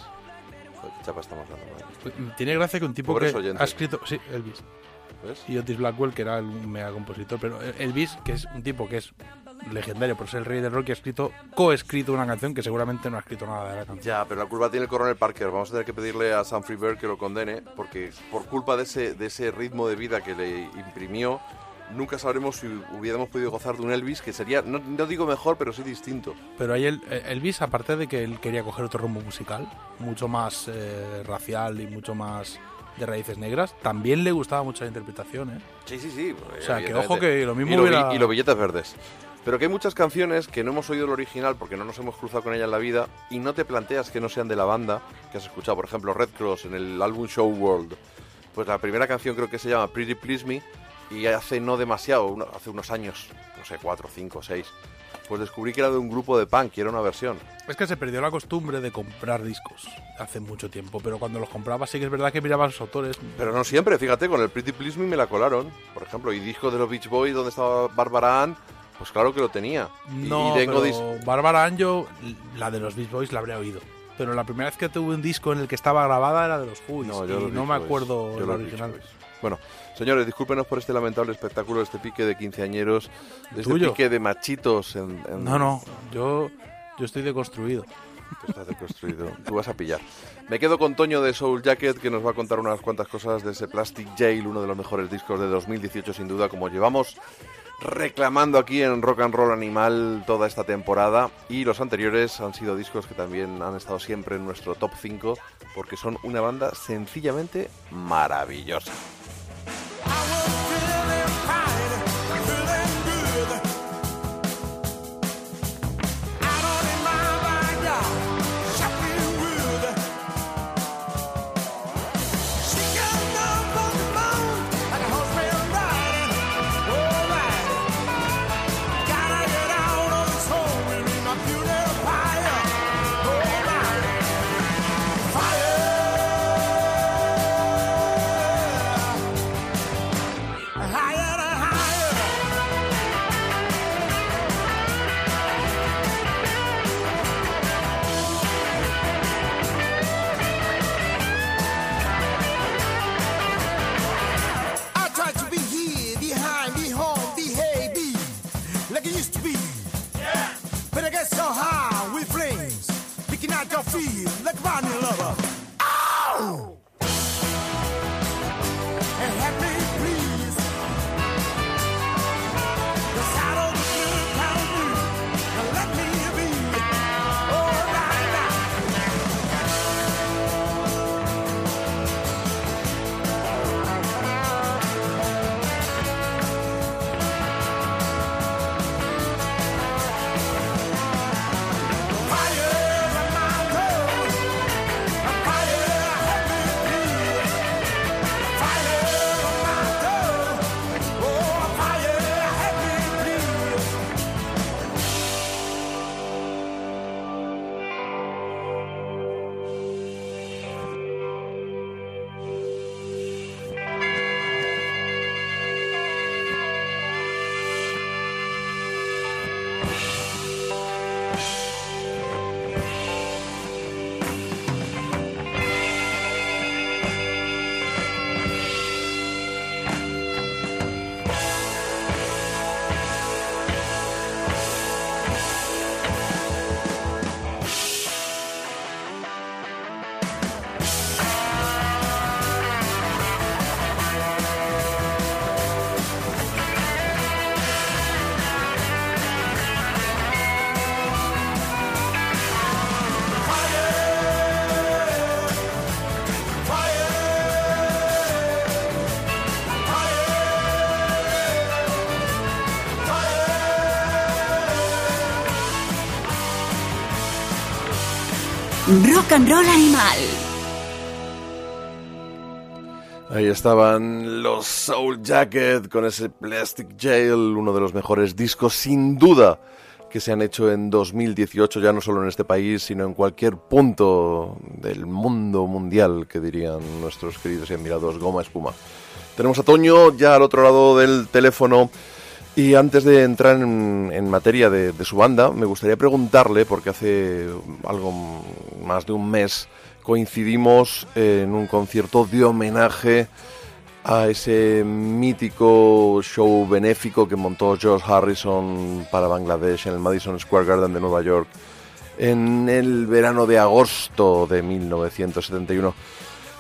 Joder, qué chapa estamos dando. Pues, Tiene gracia que un tipo que ha escrito. Sí, Elvis. ¿Ves? Y Otis Blackwell, que era un mega compositor. Pero Elvis, que es un tipo que es legendario por ser el rey del rock, y ha escrito, coescrito una canción que seguramente no ha escrito nada de la canción. Ya, pero la culpa tiene el coronel Parker. Vamos a tener que pedirle a Sam Freeberg que lo condene, porque por culpa de ese, de ese ritmo de vida que le imprimió, nunca sabremos si hubiéramos podido gozar de un Elvis que sería, no, no digo mejor, pero sí distinto. Pero ahí el, Elvis, aparte de que él quería coger otro rumbo musical, mucho más eh, racial y mucho más de raíces negras, también le gustaba mucho la interpretación, ¿eh? Sí, sí, sí. O sea, que ojo que lo mismo y, lo- hubiera- y los billetes verdes. Pero que hay muchas canciones que no hemos oído el original porque no nos hemos cruzado con ella en la vida y no te planteas que no sean de la banda que has escuchado. Por ejemplo, Red Cross en el álbum Show World. Pues la primera canción creo que se llama Pretty Please Me y hace no demasiado, hace unos años, no sé, cuatro, cinco, seis, pues descubrí que era de un grupo de punk y era una versión. Es que se perdió la costumbre de comprar discos hace mucho tiempo, pero cuando los compraba sí que es verdad que miraba a los autores. Pero no siempre, fíjate, con el Pretty Please Me me la colaron, por ejemplo, y disco de los Beach Boys donde estaba Barbara Ann, pues claro que lo tenía. No, y tengo pero Bárbara Ann yo, la de los Beach Boys la habría oído. Pero la primera vez que tuve un disco en el que estaba grabada era de los Who's, No, y no me acuerdo el original. Bueno, señores, discúlpenos por este lamentable espectáculo, este pique de quinceañeros, este Tuyo. pique de machitos en... en- No, no, yo, yo estoy deconstruido. Tú estás deconstruido, tú vas a pillar. Me quedo con Toño de Soul Jacket, que nos va a contar unas cuantas cosas de ese Plastic Jail, uno de los mejores discos de 2018 sin duda, como llevamos reclamando aquí en Rock and Roll Animal toda esta temporada. Y los anteriores han sido discos que también han estado siempre en nuestro top 5, porque son una banda sencillamente maravillosa. Animal. Ahí estaban los Soul Jacket con ese Plastic Jail, uno de los mejores discos sin duda que se han hecho en 2018, ya no solo en este país, sino en cualquier punto del mundo mundial, que dirían nuestros queridos y admirados Goma Espuma. Tenemos a Toño ya al otro lado del teléfono. Y antes de entrar en, materia de, de su banda, me gustaría preguntarle, porque hace algo más de un mes coincidimos en un concierto de homenaje a ese mítico show benéfico que montó George Harrison para Bangladesh en el Madison Square Garden de Nueva York en el verano de agosto de 1971.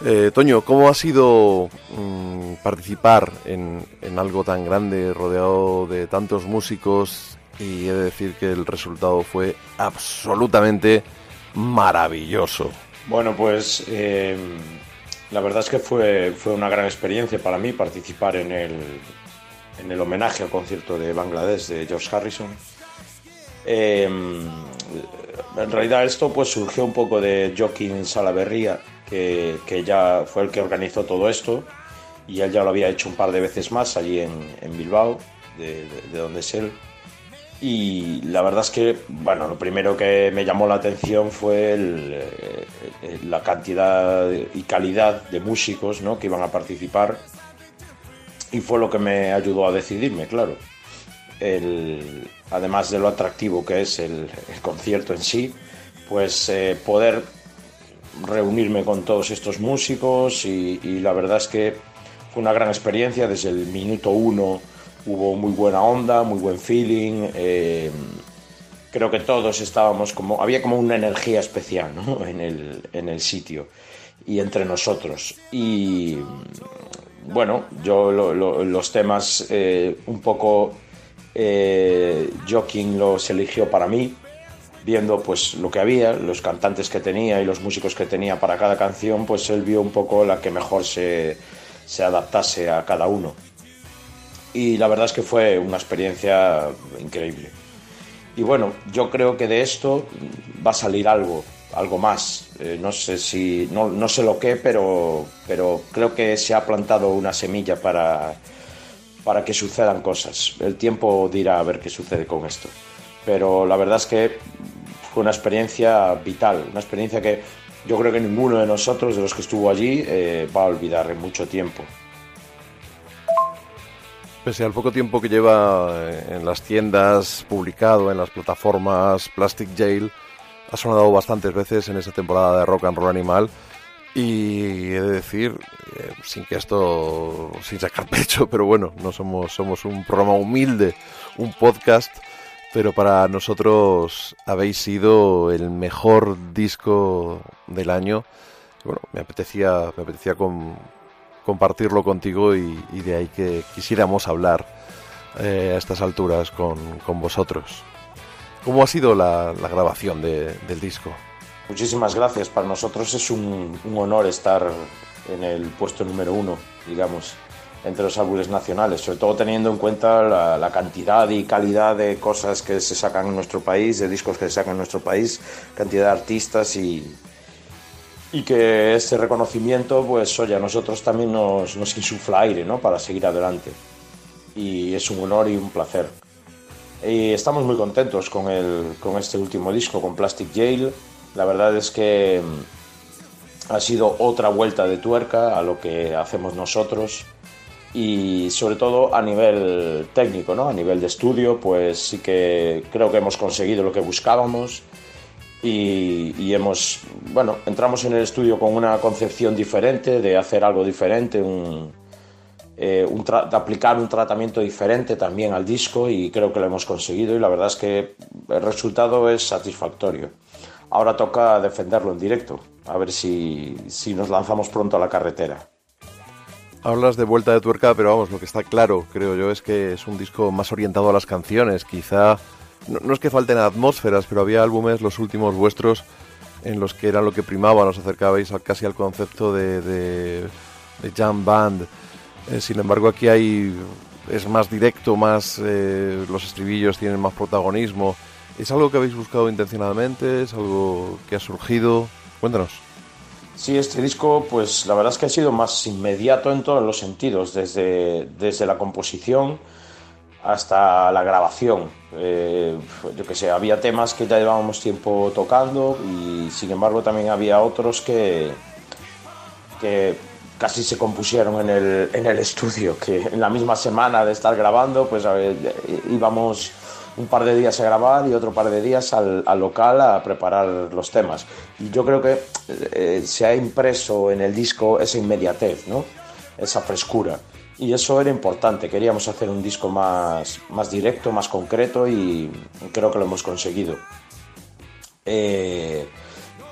Eh, Toño, ¿cómo ha sido mm, participar en, en algo tan grande, rodeado de tantos músicos? Y he de decir que el resultado fue absolutamente maravilloso. Bueno, pues eh, la verdad es que fue, fue una gran experiencia para mí participar en el, en el homenaje al concierto de Bangladesh de George Harrison. Eh, en realidad esto pues surgió un poco de Joaquín Salaverría, que, ya fue el que organizó todo esto y él ya lo había hecho un par de veces más allí en, Bilbao, de, de- de donde es él. Y la verdad es que, bueno, lo primero que me llamó la atención fue eh, la cantidad y calidad de músicos ¿no? que iban a participar. Y fue lo que me ayudó a decidirme, claro. El- además de lo atractivo que es el, el concierto en sí, pues eh, poder reunirme con todos estos músicos y, la verdad es que fue una gran experiencia. Desde el minuto uno hubo muy buena onda, muy buen feeling. eh, creo que todos estábamos como, había como una energía especial en, el, en el sitio y entre nosotros. Y bueno, yo lo- los temas eh, un poco eh, Joaquín los eligió para mí, viendo pues lo que había, los cantantes que tenía y los músicos que tenía para cada canción, pues él vio un poco la que mejor se, se adaptase a cada uno. Y la verdad es que fue una experiencia increíble. Y bueno, yo creo que de esto va a salir algo, algo más. Eh, no sé si, no, no sé lo qué, pero, pero creo que se ha plantado una semilla para, para que sucedan cosas. El tiempo dirá a ver qué sucede con esto. Pero la verdad es que fue una experiencia vital, una experiencia que yo creo que ninguno de nosotros, de los que estuvo allí, eh, va a olvidar en mucho tiempo. Pese al poco tiempo que lleva eh, en las tiendas, publicado en las plataformas Plastic Jail, ha sonado bastantes veces en esa temporada de Rock and Roll Animal. Y he de decir, eh, sin que esto, sin sacar pecho, pero bueno, no somos, somos un programa humilde, un podcast, pero para nosotros habéis sido el mejor disco del año. Bueno, me apetecía, me apetecía con- compartirlo contigo y, y de ahí que quisiéramos hablar eh, a estas alturas con, con vosotros. ¿Cómo ha sido la, la grabación de- del disco? Muchísimas gracias. Para nosotros es un, un honor estar en el puesto número uno, digamos, entre los álbumes nacionales, sobre todo teniendo en cuenta la, cantidad y calidad de cosas que se sacan en nuestro país, de discos que se sacan en nuestro país, cantidad de artistas y, y que este reconocimiento, pues oye, a nosotros también nos, nos insufla aire, ¿no? Para seguir adelante. Y es un honor y un placer. Y estamos muy contentos con, el, con este último disco, con Plastic Jail. La verdad es que mm, ha sido otra vuelta de tuerca a lo que hacemos nosotros y sobre todo a nivel técnico, ¿no? A nivel de estudio, pues sí que creo que hemos conseguido lo que buscábamos y, y hemos, bueno, entramos en el estudio con una concepción diferente de hacer algo diferente, un, eh, un de aplicar un tratamiento diferente también al disco y creo que lo hemos conseguido y la verdad es que el resultado es satisfactorio. Ahora toca defenderlo en directo, a ver si, si nos lanzamos pronto a la carretera. Hablas de vuelta de tuerca, pero vamos, lo que está claro, creo yo, es que es un disco más orientado a las canciones. Quizá, no, es que falten atmósferas, pero había álbumes, los últimos vuestros, en los que era lo que primaba, nos acercabais a- casi al concepto de, de, de jam band. Eh, sin embargo, aquí hay es más directo, más eh, los estribillos tienen más protagonismo. ¿Es algo que habéis buscado intencionadamente? ¿Es algo que ha surgido? Cuéntanos. Sí, este disco, pues la verdad es que ha sido más inmediato en todos los sentidos, desde, desde la composición hasta la grabación. Eh, yo que sé, había temas que ya llevábamos tiempo tocando y sin embargo también había otros que, que casi se compusieron en el, en el estudio, que en la misma semana de estar grabando, pues íbamos un par de días a grabar y otro par de días al, al local a preparar los temas. Y yo creo que eh, se ha impreso en el disco esa inmediatez, ¿no? esa frescura. Y eso era importante, queríamos hacer un disco más, más directo, más concreto y creo que lo hemos conseguido. Eh,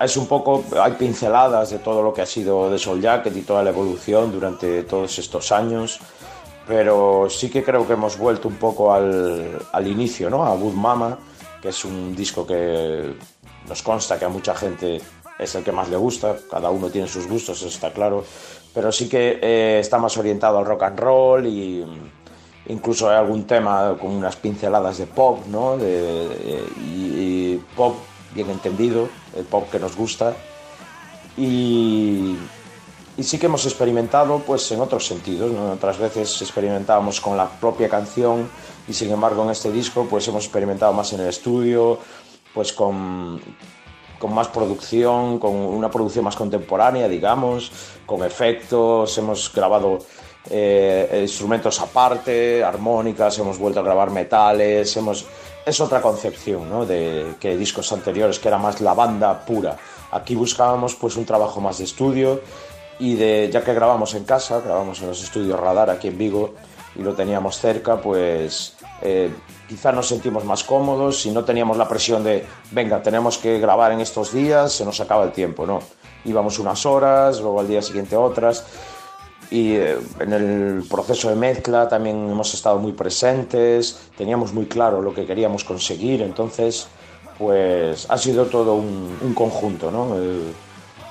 es un poco, hay pinceladas de todo lo que ha sido de Soul Jacket y toda la evolución durante todos estos años, pero sí que creo que hemos vuelto un poco al, al inicio, ¿no? A Good Mama, que es un disco que nos consta que a mucha gente es el que más le gusta, cada uno tiene sus gustos, eso está claro, pero sí que eh, está más orientado al rock and roll y mm, incluso hay algún tema con unas pinceladas de pop, ¿no? De- y pop bien entendido, el pop que nos gusta. Y, y sí que hemos experimentado pues en otros sentidos, ¿no? otras veces experimentábamos con la propia canción y sin embargo en este disco pues hemos experimentado más en el estudio, pues con, con más producción, con una producción más contemporánea, digamos, con efectos, hemos grabado eh, instrumentos aparte, armónicas, hemos vuelto a grabar metales, hemos... es otra concepción ¿no? de que discos anteriores, que era más la banda pura. Aquí buscábamos pues un trabajo más de estudio y de, ya que grabamos en casa, grabamos en los estudios Radar aquí en Vigo y lo teníamos cerca, pues eh, quizá nos sentimos más cómodos y no teníamos la presión de, venga, tenemos que grabar en estos días, se nos acaba el tiempo, no. Íbamos unas horas, luego al día siguiente otras y eh, en el proceso de mezcla también hemos estado muy presentes, teníamos muy claro lo que queríamos conseguir, entonces pues ha sido todo un, un conjunto, ¿no? Eh,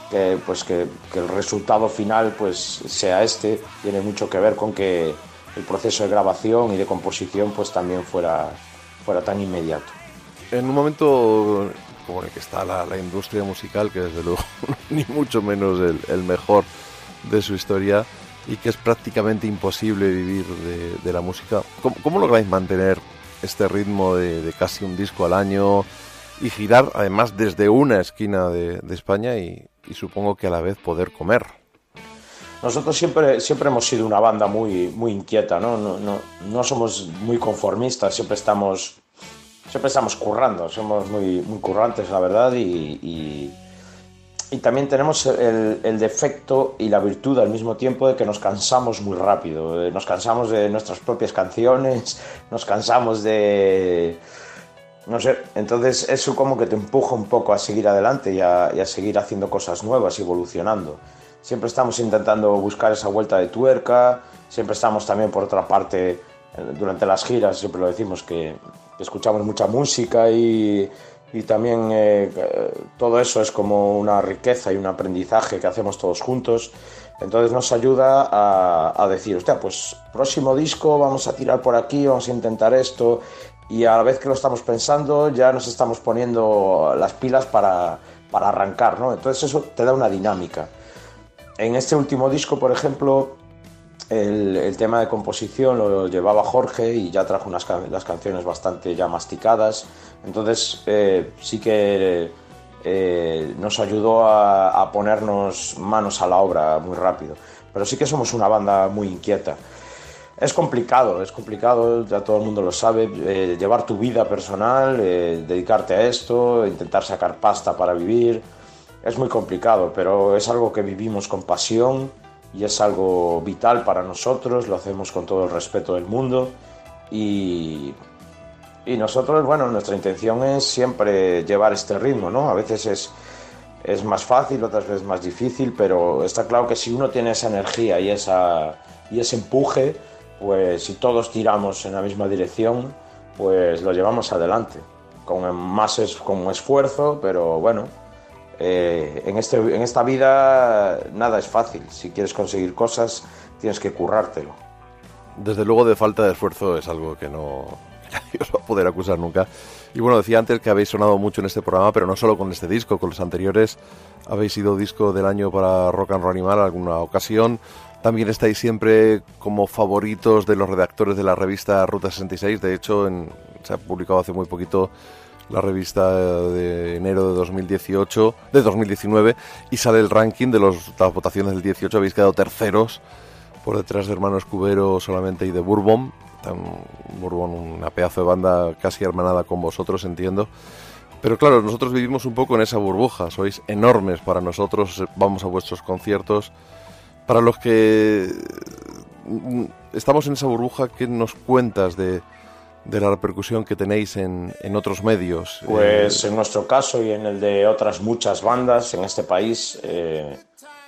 que, pues que, que el resultado final pues sea este tiene mucho que ver con que el proceso de grabación y de composición pues también fuera, fuera tan inmediato. En un momento como en el que está la, la industria musical, que desde luego ni mucho menos el, el mejor de su historia y que es prácticamente imposible vivir de, de la música, ¿cómo, cómo lográis mantener este ritmo de, de casi un disco al año y girar además desde una esquina de, de España y, y supongo que a la vez poder comer? Nosotros siempre, siempre hemos sido una banda muy, muy inquieta, ¿no? No, no, no somos muy conformistas, siempre estamos, siempre estamos currando, somos muy, muy currantes, la verdad, y, y, también tenemos el, el defecto y la virtud al mismo tiempo de que nos cansamos muy rápido. Eh, Nos cansamos de nuestras propias canciones, nos cansamos de... No sé, entonces eso como que te empuja un poco a seguir adelante y a, seguir haciendo cosas nuevas evolucionando. Siempre estamos intentando buscar esa vuelta de tuerca, siempre estamos también por otra parte, eh, durante las giras siempre lo decimos que, escuchamos mucha música y, y también eh, todo eso es como una riqueza y un aprendizaje que hacemos todos juntos. Entonces nos ayuda a, decir, hostia, pues próximo disco vamos a tirar por aquí, vamos a intentar esto. Y a la vez que lo estamos pensando, ya nos estamos poniendo las pilas para, para arrancar, ¿no? Entonces eso te da una dinámica. En este último disco, por ejemplo, el, el tema de composición lo llevaba Jorge y ya trajo unas las canciones bastante ya masticadas. Entonces eh, sí que eh, nos ayudó a, a ponernos manos a la obra muy rápido. Pero sí que somos una banda muy inquieta. Es complicado, es complicado, ya todo el mundo lo sabe, eh, llevar tu vida personal, eh, dedicarte a esto, intentar sacar pasta para vivir. Es muy complicado, pero es algo que vivimos con pasión y es algo vital para nosotros, lo hacemos con todo el respeto del mundo y, y nosotros, bueno, nuestra intención es siempre llevar este ritmo, ¿no? A veces es, es más fácil, otras veces más difícil, pero está claro que si uno tiene esa energía y, esa, y ese empuje, pues si todos tiramos en la misma dirección, pues lo llevamos adelante, con más es, con esfuerzo, pero bueno, eh, en, este, en esta vida nada es fácil. Si quieres conseguir cosas, tienes que currártelo. Desde luego de falta de esfuerzo es algo que no os va a poder acusar nunca. Y bueno, decía antes que habéis sonado mucho en este programa, pero no solo con este disco, con los anteriores habéis sido disco del año para Rock and Roll Animal en alguna ocasión. También estáis siempre como favoritos de los redactores de la revista Ruta 66. De hecho, en- se ha publicado hace muy poquito la revista de enero de 2018, de 2019, y sale el ranking de los, las votaciones del 18. Habéis quedado terceros por detrás de Hermanos Cubero solamente y de Bourbon. Bourbon, una pedazo de banda casi hermanada con vosotros, entiendo. Pero claro, nosotros vivimos un poco en esa burbuja, sois enormes para nosotros, vamos a vuestros conciertos. Para los que mm, estamos en esa burbuja, ¿qué nos cuentas de, de la repercusión que tenéis en, en otros medios? Pues Eh, en nuestro caso y en el de otras muchas bandas en este país, eh,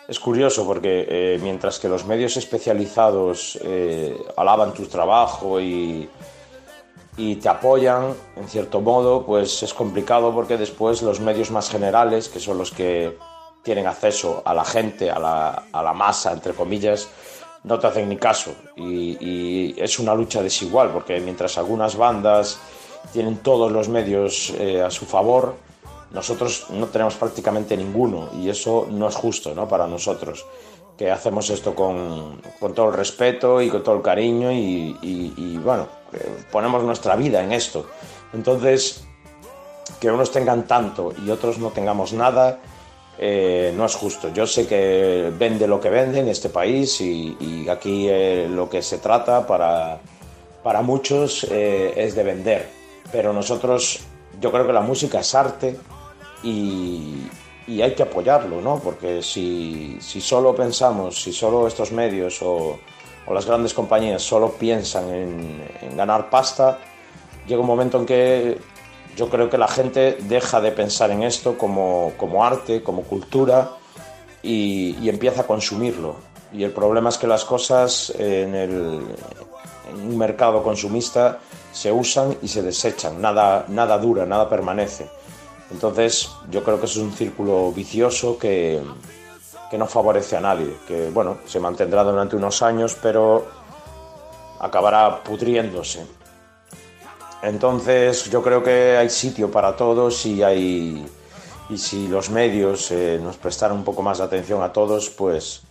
es curioso porque eh, mientras que los medios especializados eh, alaban tu trabajo y, y te apoyan, en cierto modo, pues es complicado porque después los medios más generales, que son los que tienen acceso a la gente, a la, a la masa, entre comillas, no te hacen ni caso. Y, es una lucha desigual, porque mientras algunas bandas tienen todos los medios eh, a su favor, nosotros no tenemos prácticamente ninguno y eso no es justo ¿no? para nosotros, que hacemos esto con, con todo el respeto y con todo el cariño y, bueno, ponemos nuestra vida en esto. Entonces, que unos tengan tanto y otros no tengamos nada, eh, no es justo. Yo sé que vende lo que vende en este país y, aquí eh, lo que se trata para, para muchos eh, es de vender. Pero nosotros, yo creo que la música es arte y, hay que apoyarlo, ¿no? Porque si, si solo pensamos, si solo estos medios o, o las grandes compañías solo piensan en, en ganar pasta, llega un momento en que yo creo que la gente deja de pensar en esto como, como arte, como cultura y, empieza a consumirlo. Y el problema es que las cosas en, el, un mercado consumista se usan y se desechan, nada, nada dura, nada permanece. Entonces yo creo que es un círculo vicioso que, que no favorece a nadie, que bueno, se mantendrá durante unos años, pero acabará pudriéndose. Entonces yo creo que hay sitio para todos y hay y si los medios eh, nos prestaran un poco más de atención a todos, pues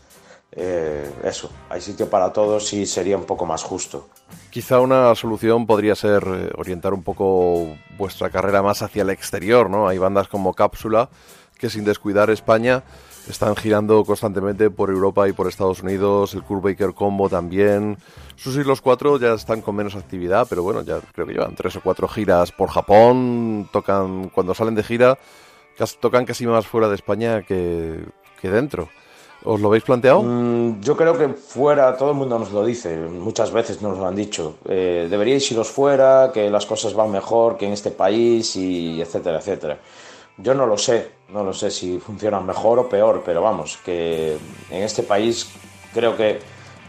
eh, eso, hay sitio para todos y sería un poco más justo. Quizá una solución podría ser eh, orientar un poco vuestra carrera más hacia el exterior, ¿no? Hay bandas como Cápsula que sin descuidar España están girando constantemente por Europa y por Estados Unidos, el Kurt Baker Combo también. Sus los cuatro ya están con menos actividad, pero bueno, ya creo que llevan tres o cuatro giras por Japón, tocan cuando salen de gira, tocan casi más fuera de España que, que dentro. ¿Os lo habéis planteado? Mm, yo creo que fuera, todo el mundo nos lo dice, muchas veces nos lo han dicho. Eh, deberíais iros fuera, que las cosas van mejor que en este país, y etcétera, etcétera. Yo no lo sé, no lo sé si funcionan mejor o peor, pero vamos, que en este país creo que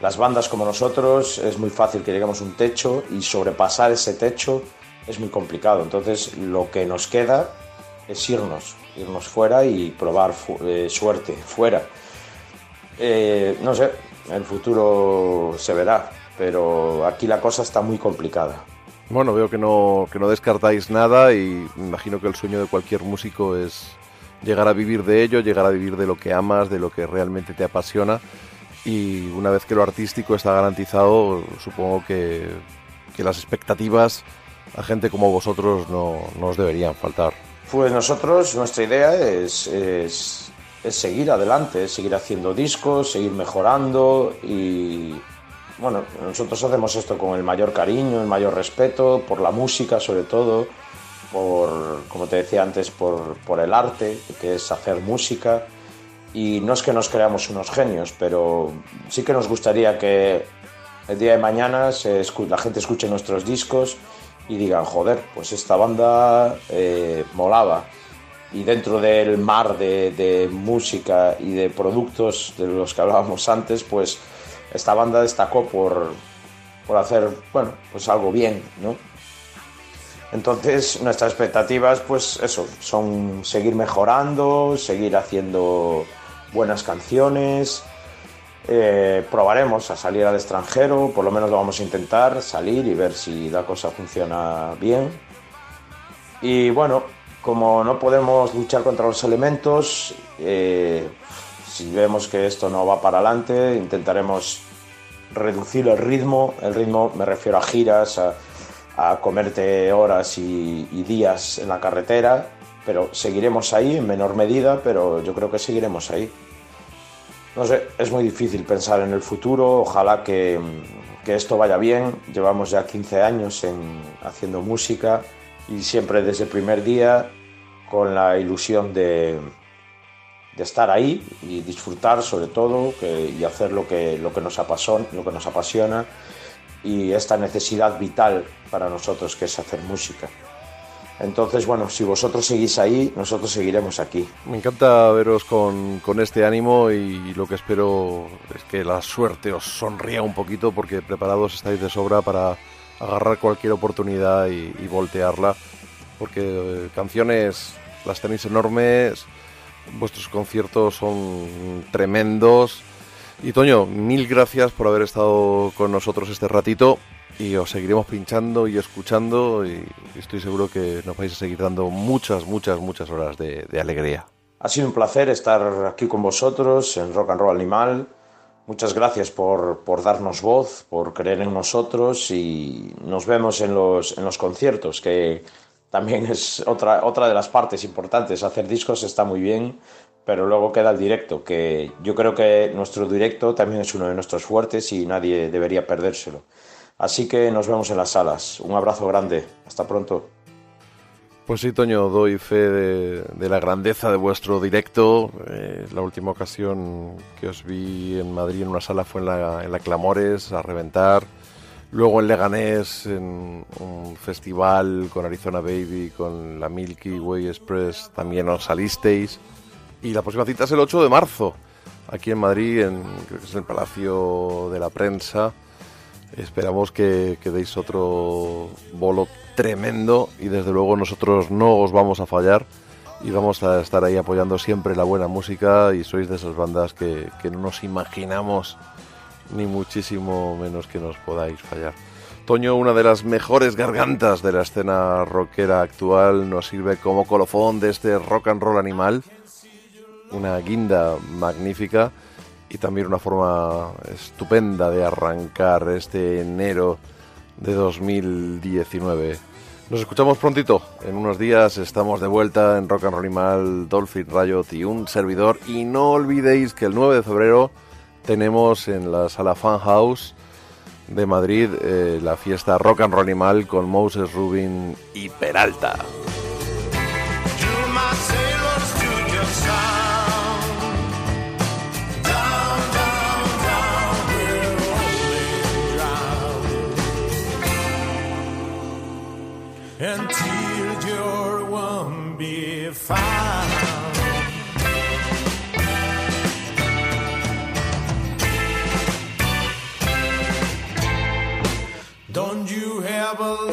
las bandas como nosotros es muy fácil que lleguemos a un techo y sobrepasar ese techo es muy complicado. Entonces lo que nos queda es irnos, irnos fuera y probar eh, suerte fuera. Eh, no sé, el futuro se verá, pero aquí la cosa está muy complicada. Bueno, veo que no, que no descartáis nada y imagino que el sueño de cualquier músico es llegar a vivir de ello, llegar a vivir de lo que amas, de lo que realmente te apasiona y una vez que lo artístico está garantizado, supongo que, que las expectativas a gente como vosotros no, no os deberían faltar. Pues nosotros, nuestra idea es, es, es seguir adelante, seguir haciendo discos, seguir mejorando y bueno, nosotros hacemos esto con el mayor cariño, el mayor respeto, por la música sobre todo, por, como te decía antes, por, por el arte, que es hacer música. Y no es que nos creamos unos genios, pero sí que nos gustaría que el día de mañana se la gente escuche nuestros discos y digan, joder, pues esta banda eh, molaba. Y dentro del mar de, de música y de productos de los que hablábamos antes, pues esta banda destacó por, por hacer, bueno, pues algo bien, ¿no? Entonces nuestras expectativas, pues eso, son seguir mejorando, seguir haciendo buenas canciones, eh, probaremos a salir al extranjero, por lo menos lo vamos a intentar, salir y ver si la cosa funciona bien. Y bueno, como no podemos luchar contra los elementos, eh, si vemos que esto no va para adelante, intentaremos reducir el ritmo. El ritmo me refiero a giras, a a comerte horas y, días en la carretera, pero seguiremos ahí en menor medida, pero yo creo que seguiremos ahí. No sé, es muy difícil pensar en el futuro, ojalá que, que esto vaya bien. Llevamos ya 15 años en, haciendo música y siempre desde el primer día con la ilusión de, de estar ahí y disfrutar sobre todo y hacer lo que, lo, que nos apasiona, lo que nos apasiona y esta necesidad vital para nosotros que es hacer música. Entonces, bueno, si vosotros seguís ahí, nosotros seguiremos aquí. Me encanta veros con, con este ánimo y lo que espero es que la suerte os sonría un poquito porque preparados estáis de sobra para agarrar cualquier oportunidad y, y voltearla. Porque eh, canciones las tenéis enormes, vuestros conciertos son tremendos. Y Toño, mil gracias por haber estado con nosotros este ratito y os seguiremos pinchando y escuchando y estoy seguro que nos vais a seguir dando muchas, muchas, muchas horas de, de alegría. Ha sido un placer estar aquí con vosotros en Rock and Roll Animal. Muchas gracias por, por darnos voz, por creer en nosotros y nos vemos en los, en los conciertos, que también es otra, otra de las partes importantes. Hacer discos está muy bien, pero luego queda el directo, que yo creo que nuestro directo también es uno de nuestros fuertes y nadie debería perdérselo. Así que nos vemos en las salas. Un abrazo grande. Hasta pronto. Pues sí, Toño, doy fe de, de la grandeza de vuestro directo. Eh, la última ocasión que os vi en Madrid en una sala fue en la, en la Clamores, a reventar. Luego en Leganés, en un festival con Arizona Baby, con la Milky Way Express, también os salisteis. Y la próxima cita es el 8 de marzo, aquí en Madrid, en, creo que es el Palacio de la Prensa. Esperamos que, que deis otro bolo tremendo y desde luego nosotros no os vamos a fallar y vamos a estar ahí apoyando siempre la buena música y sois de esas bandas que, que no nos imaginamos ni muchísimo menos que nos podáis fallar. Toño, una de las mejores gargantas de la escena rockera actual, nos sirve como colofón de este rock and roll animal, una guinda magnífica y también una forma estupenda de arrancar este enero de 2019. Nos escuchamos prontito. En unos días estamos de vuelta en Rock and Roll Animal, Dolphin Riot y un servidor. Y no olvidéis que el 9 de febrero tenemos en la sala Fan House de Madrid eh, la fiesta Rock and Roll Animal con Moses Rubin y Peralta. until your one be found. Don't you have a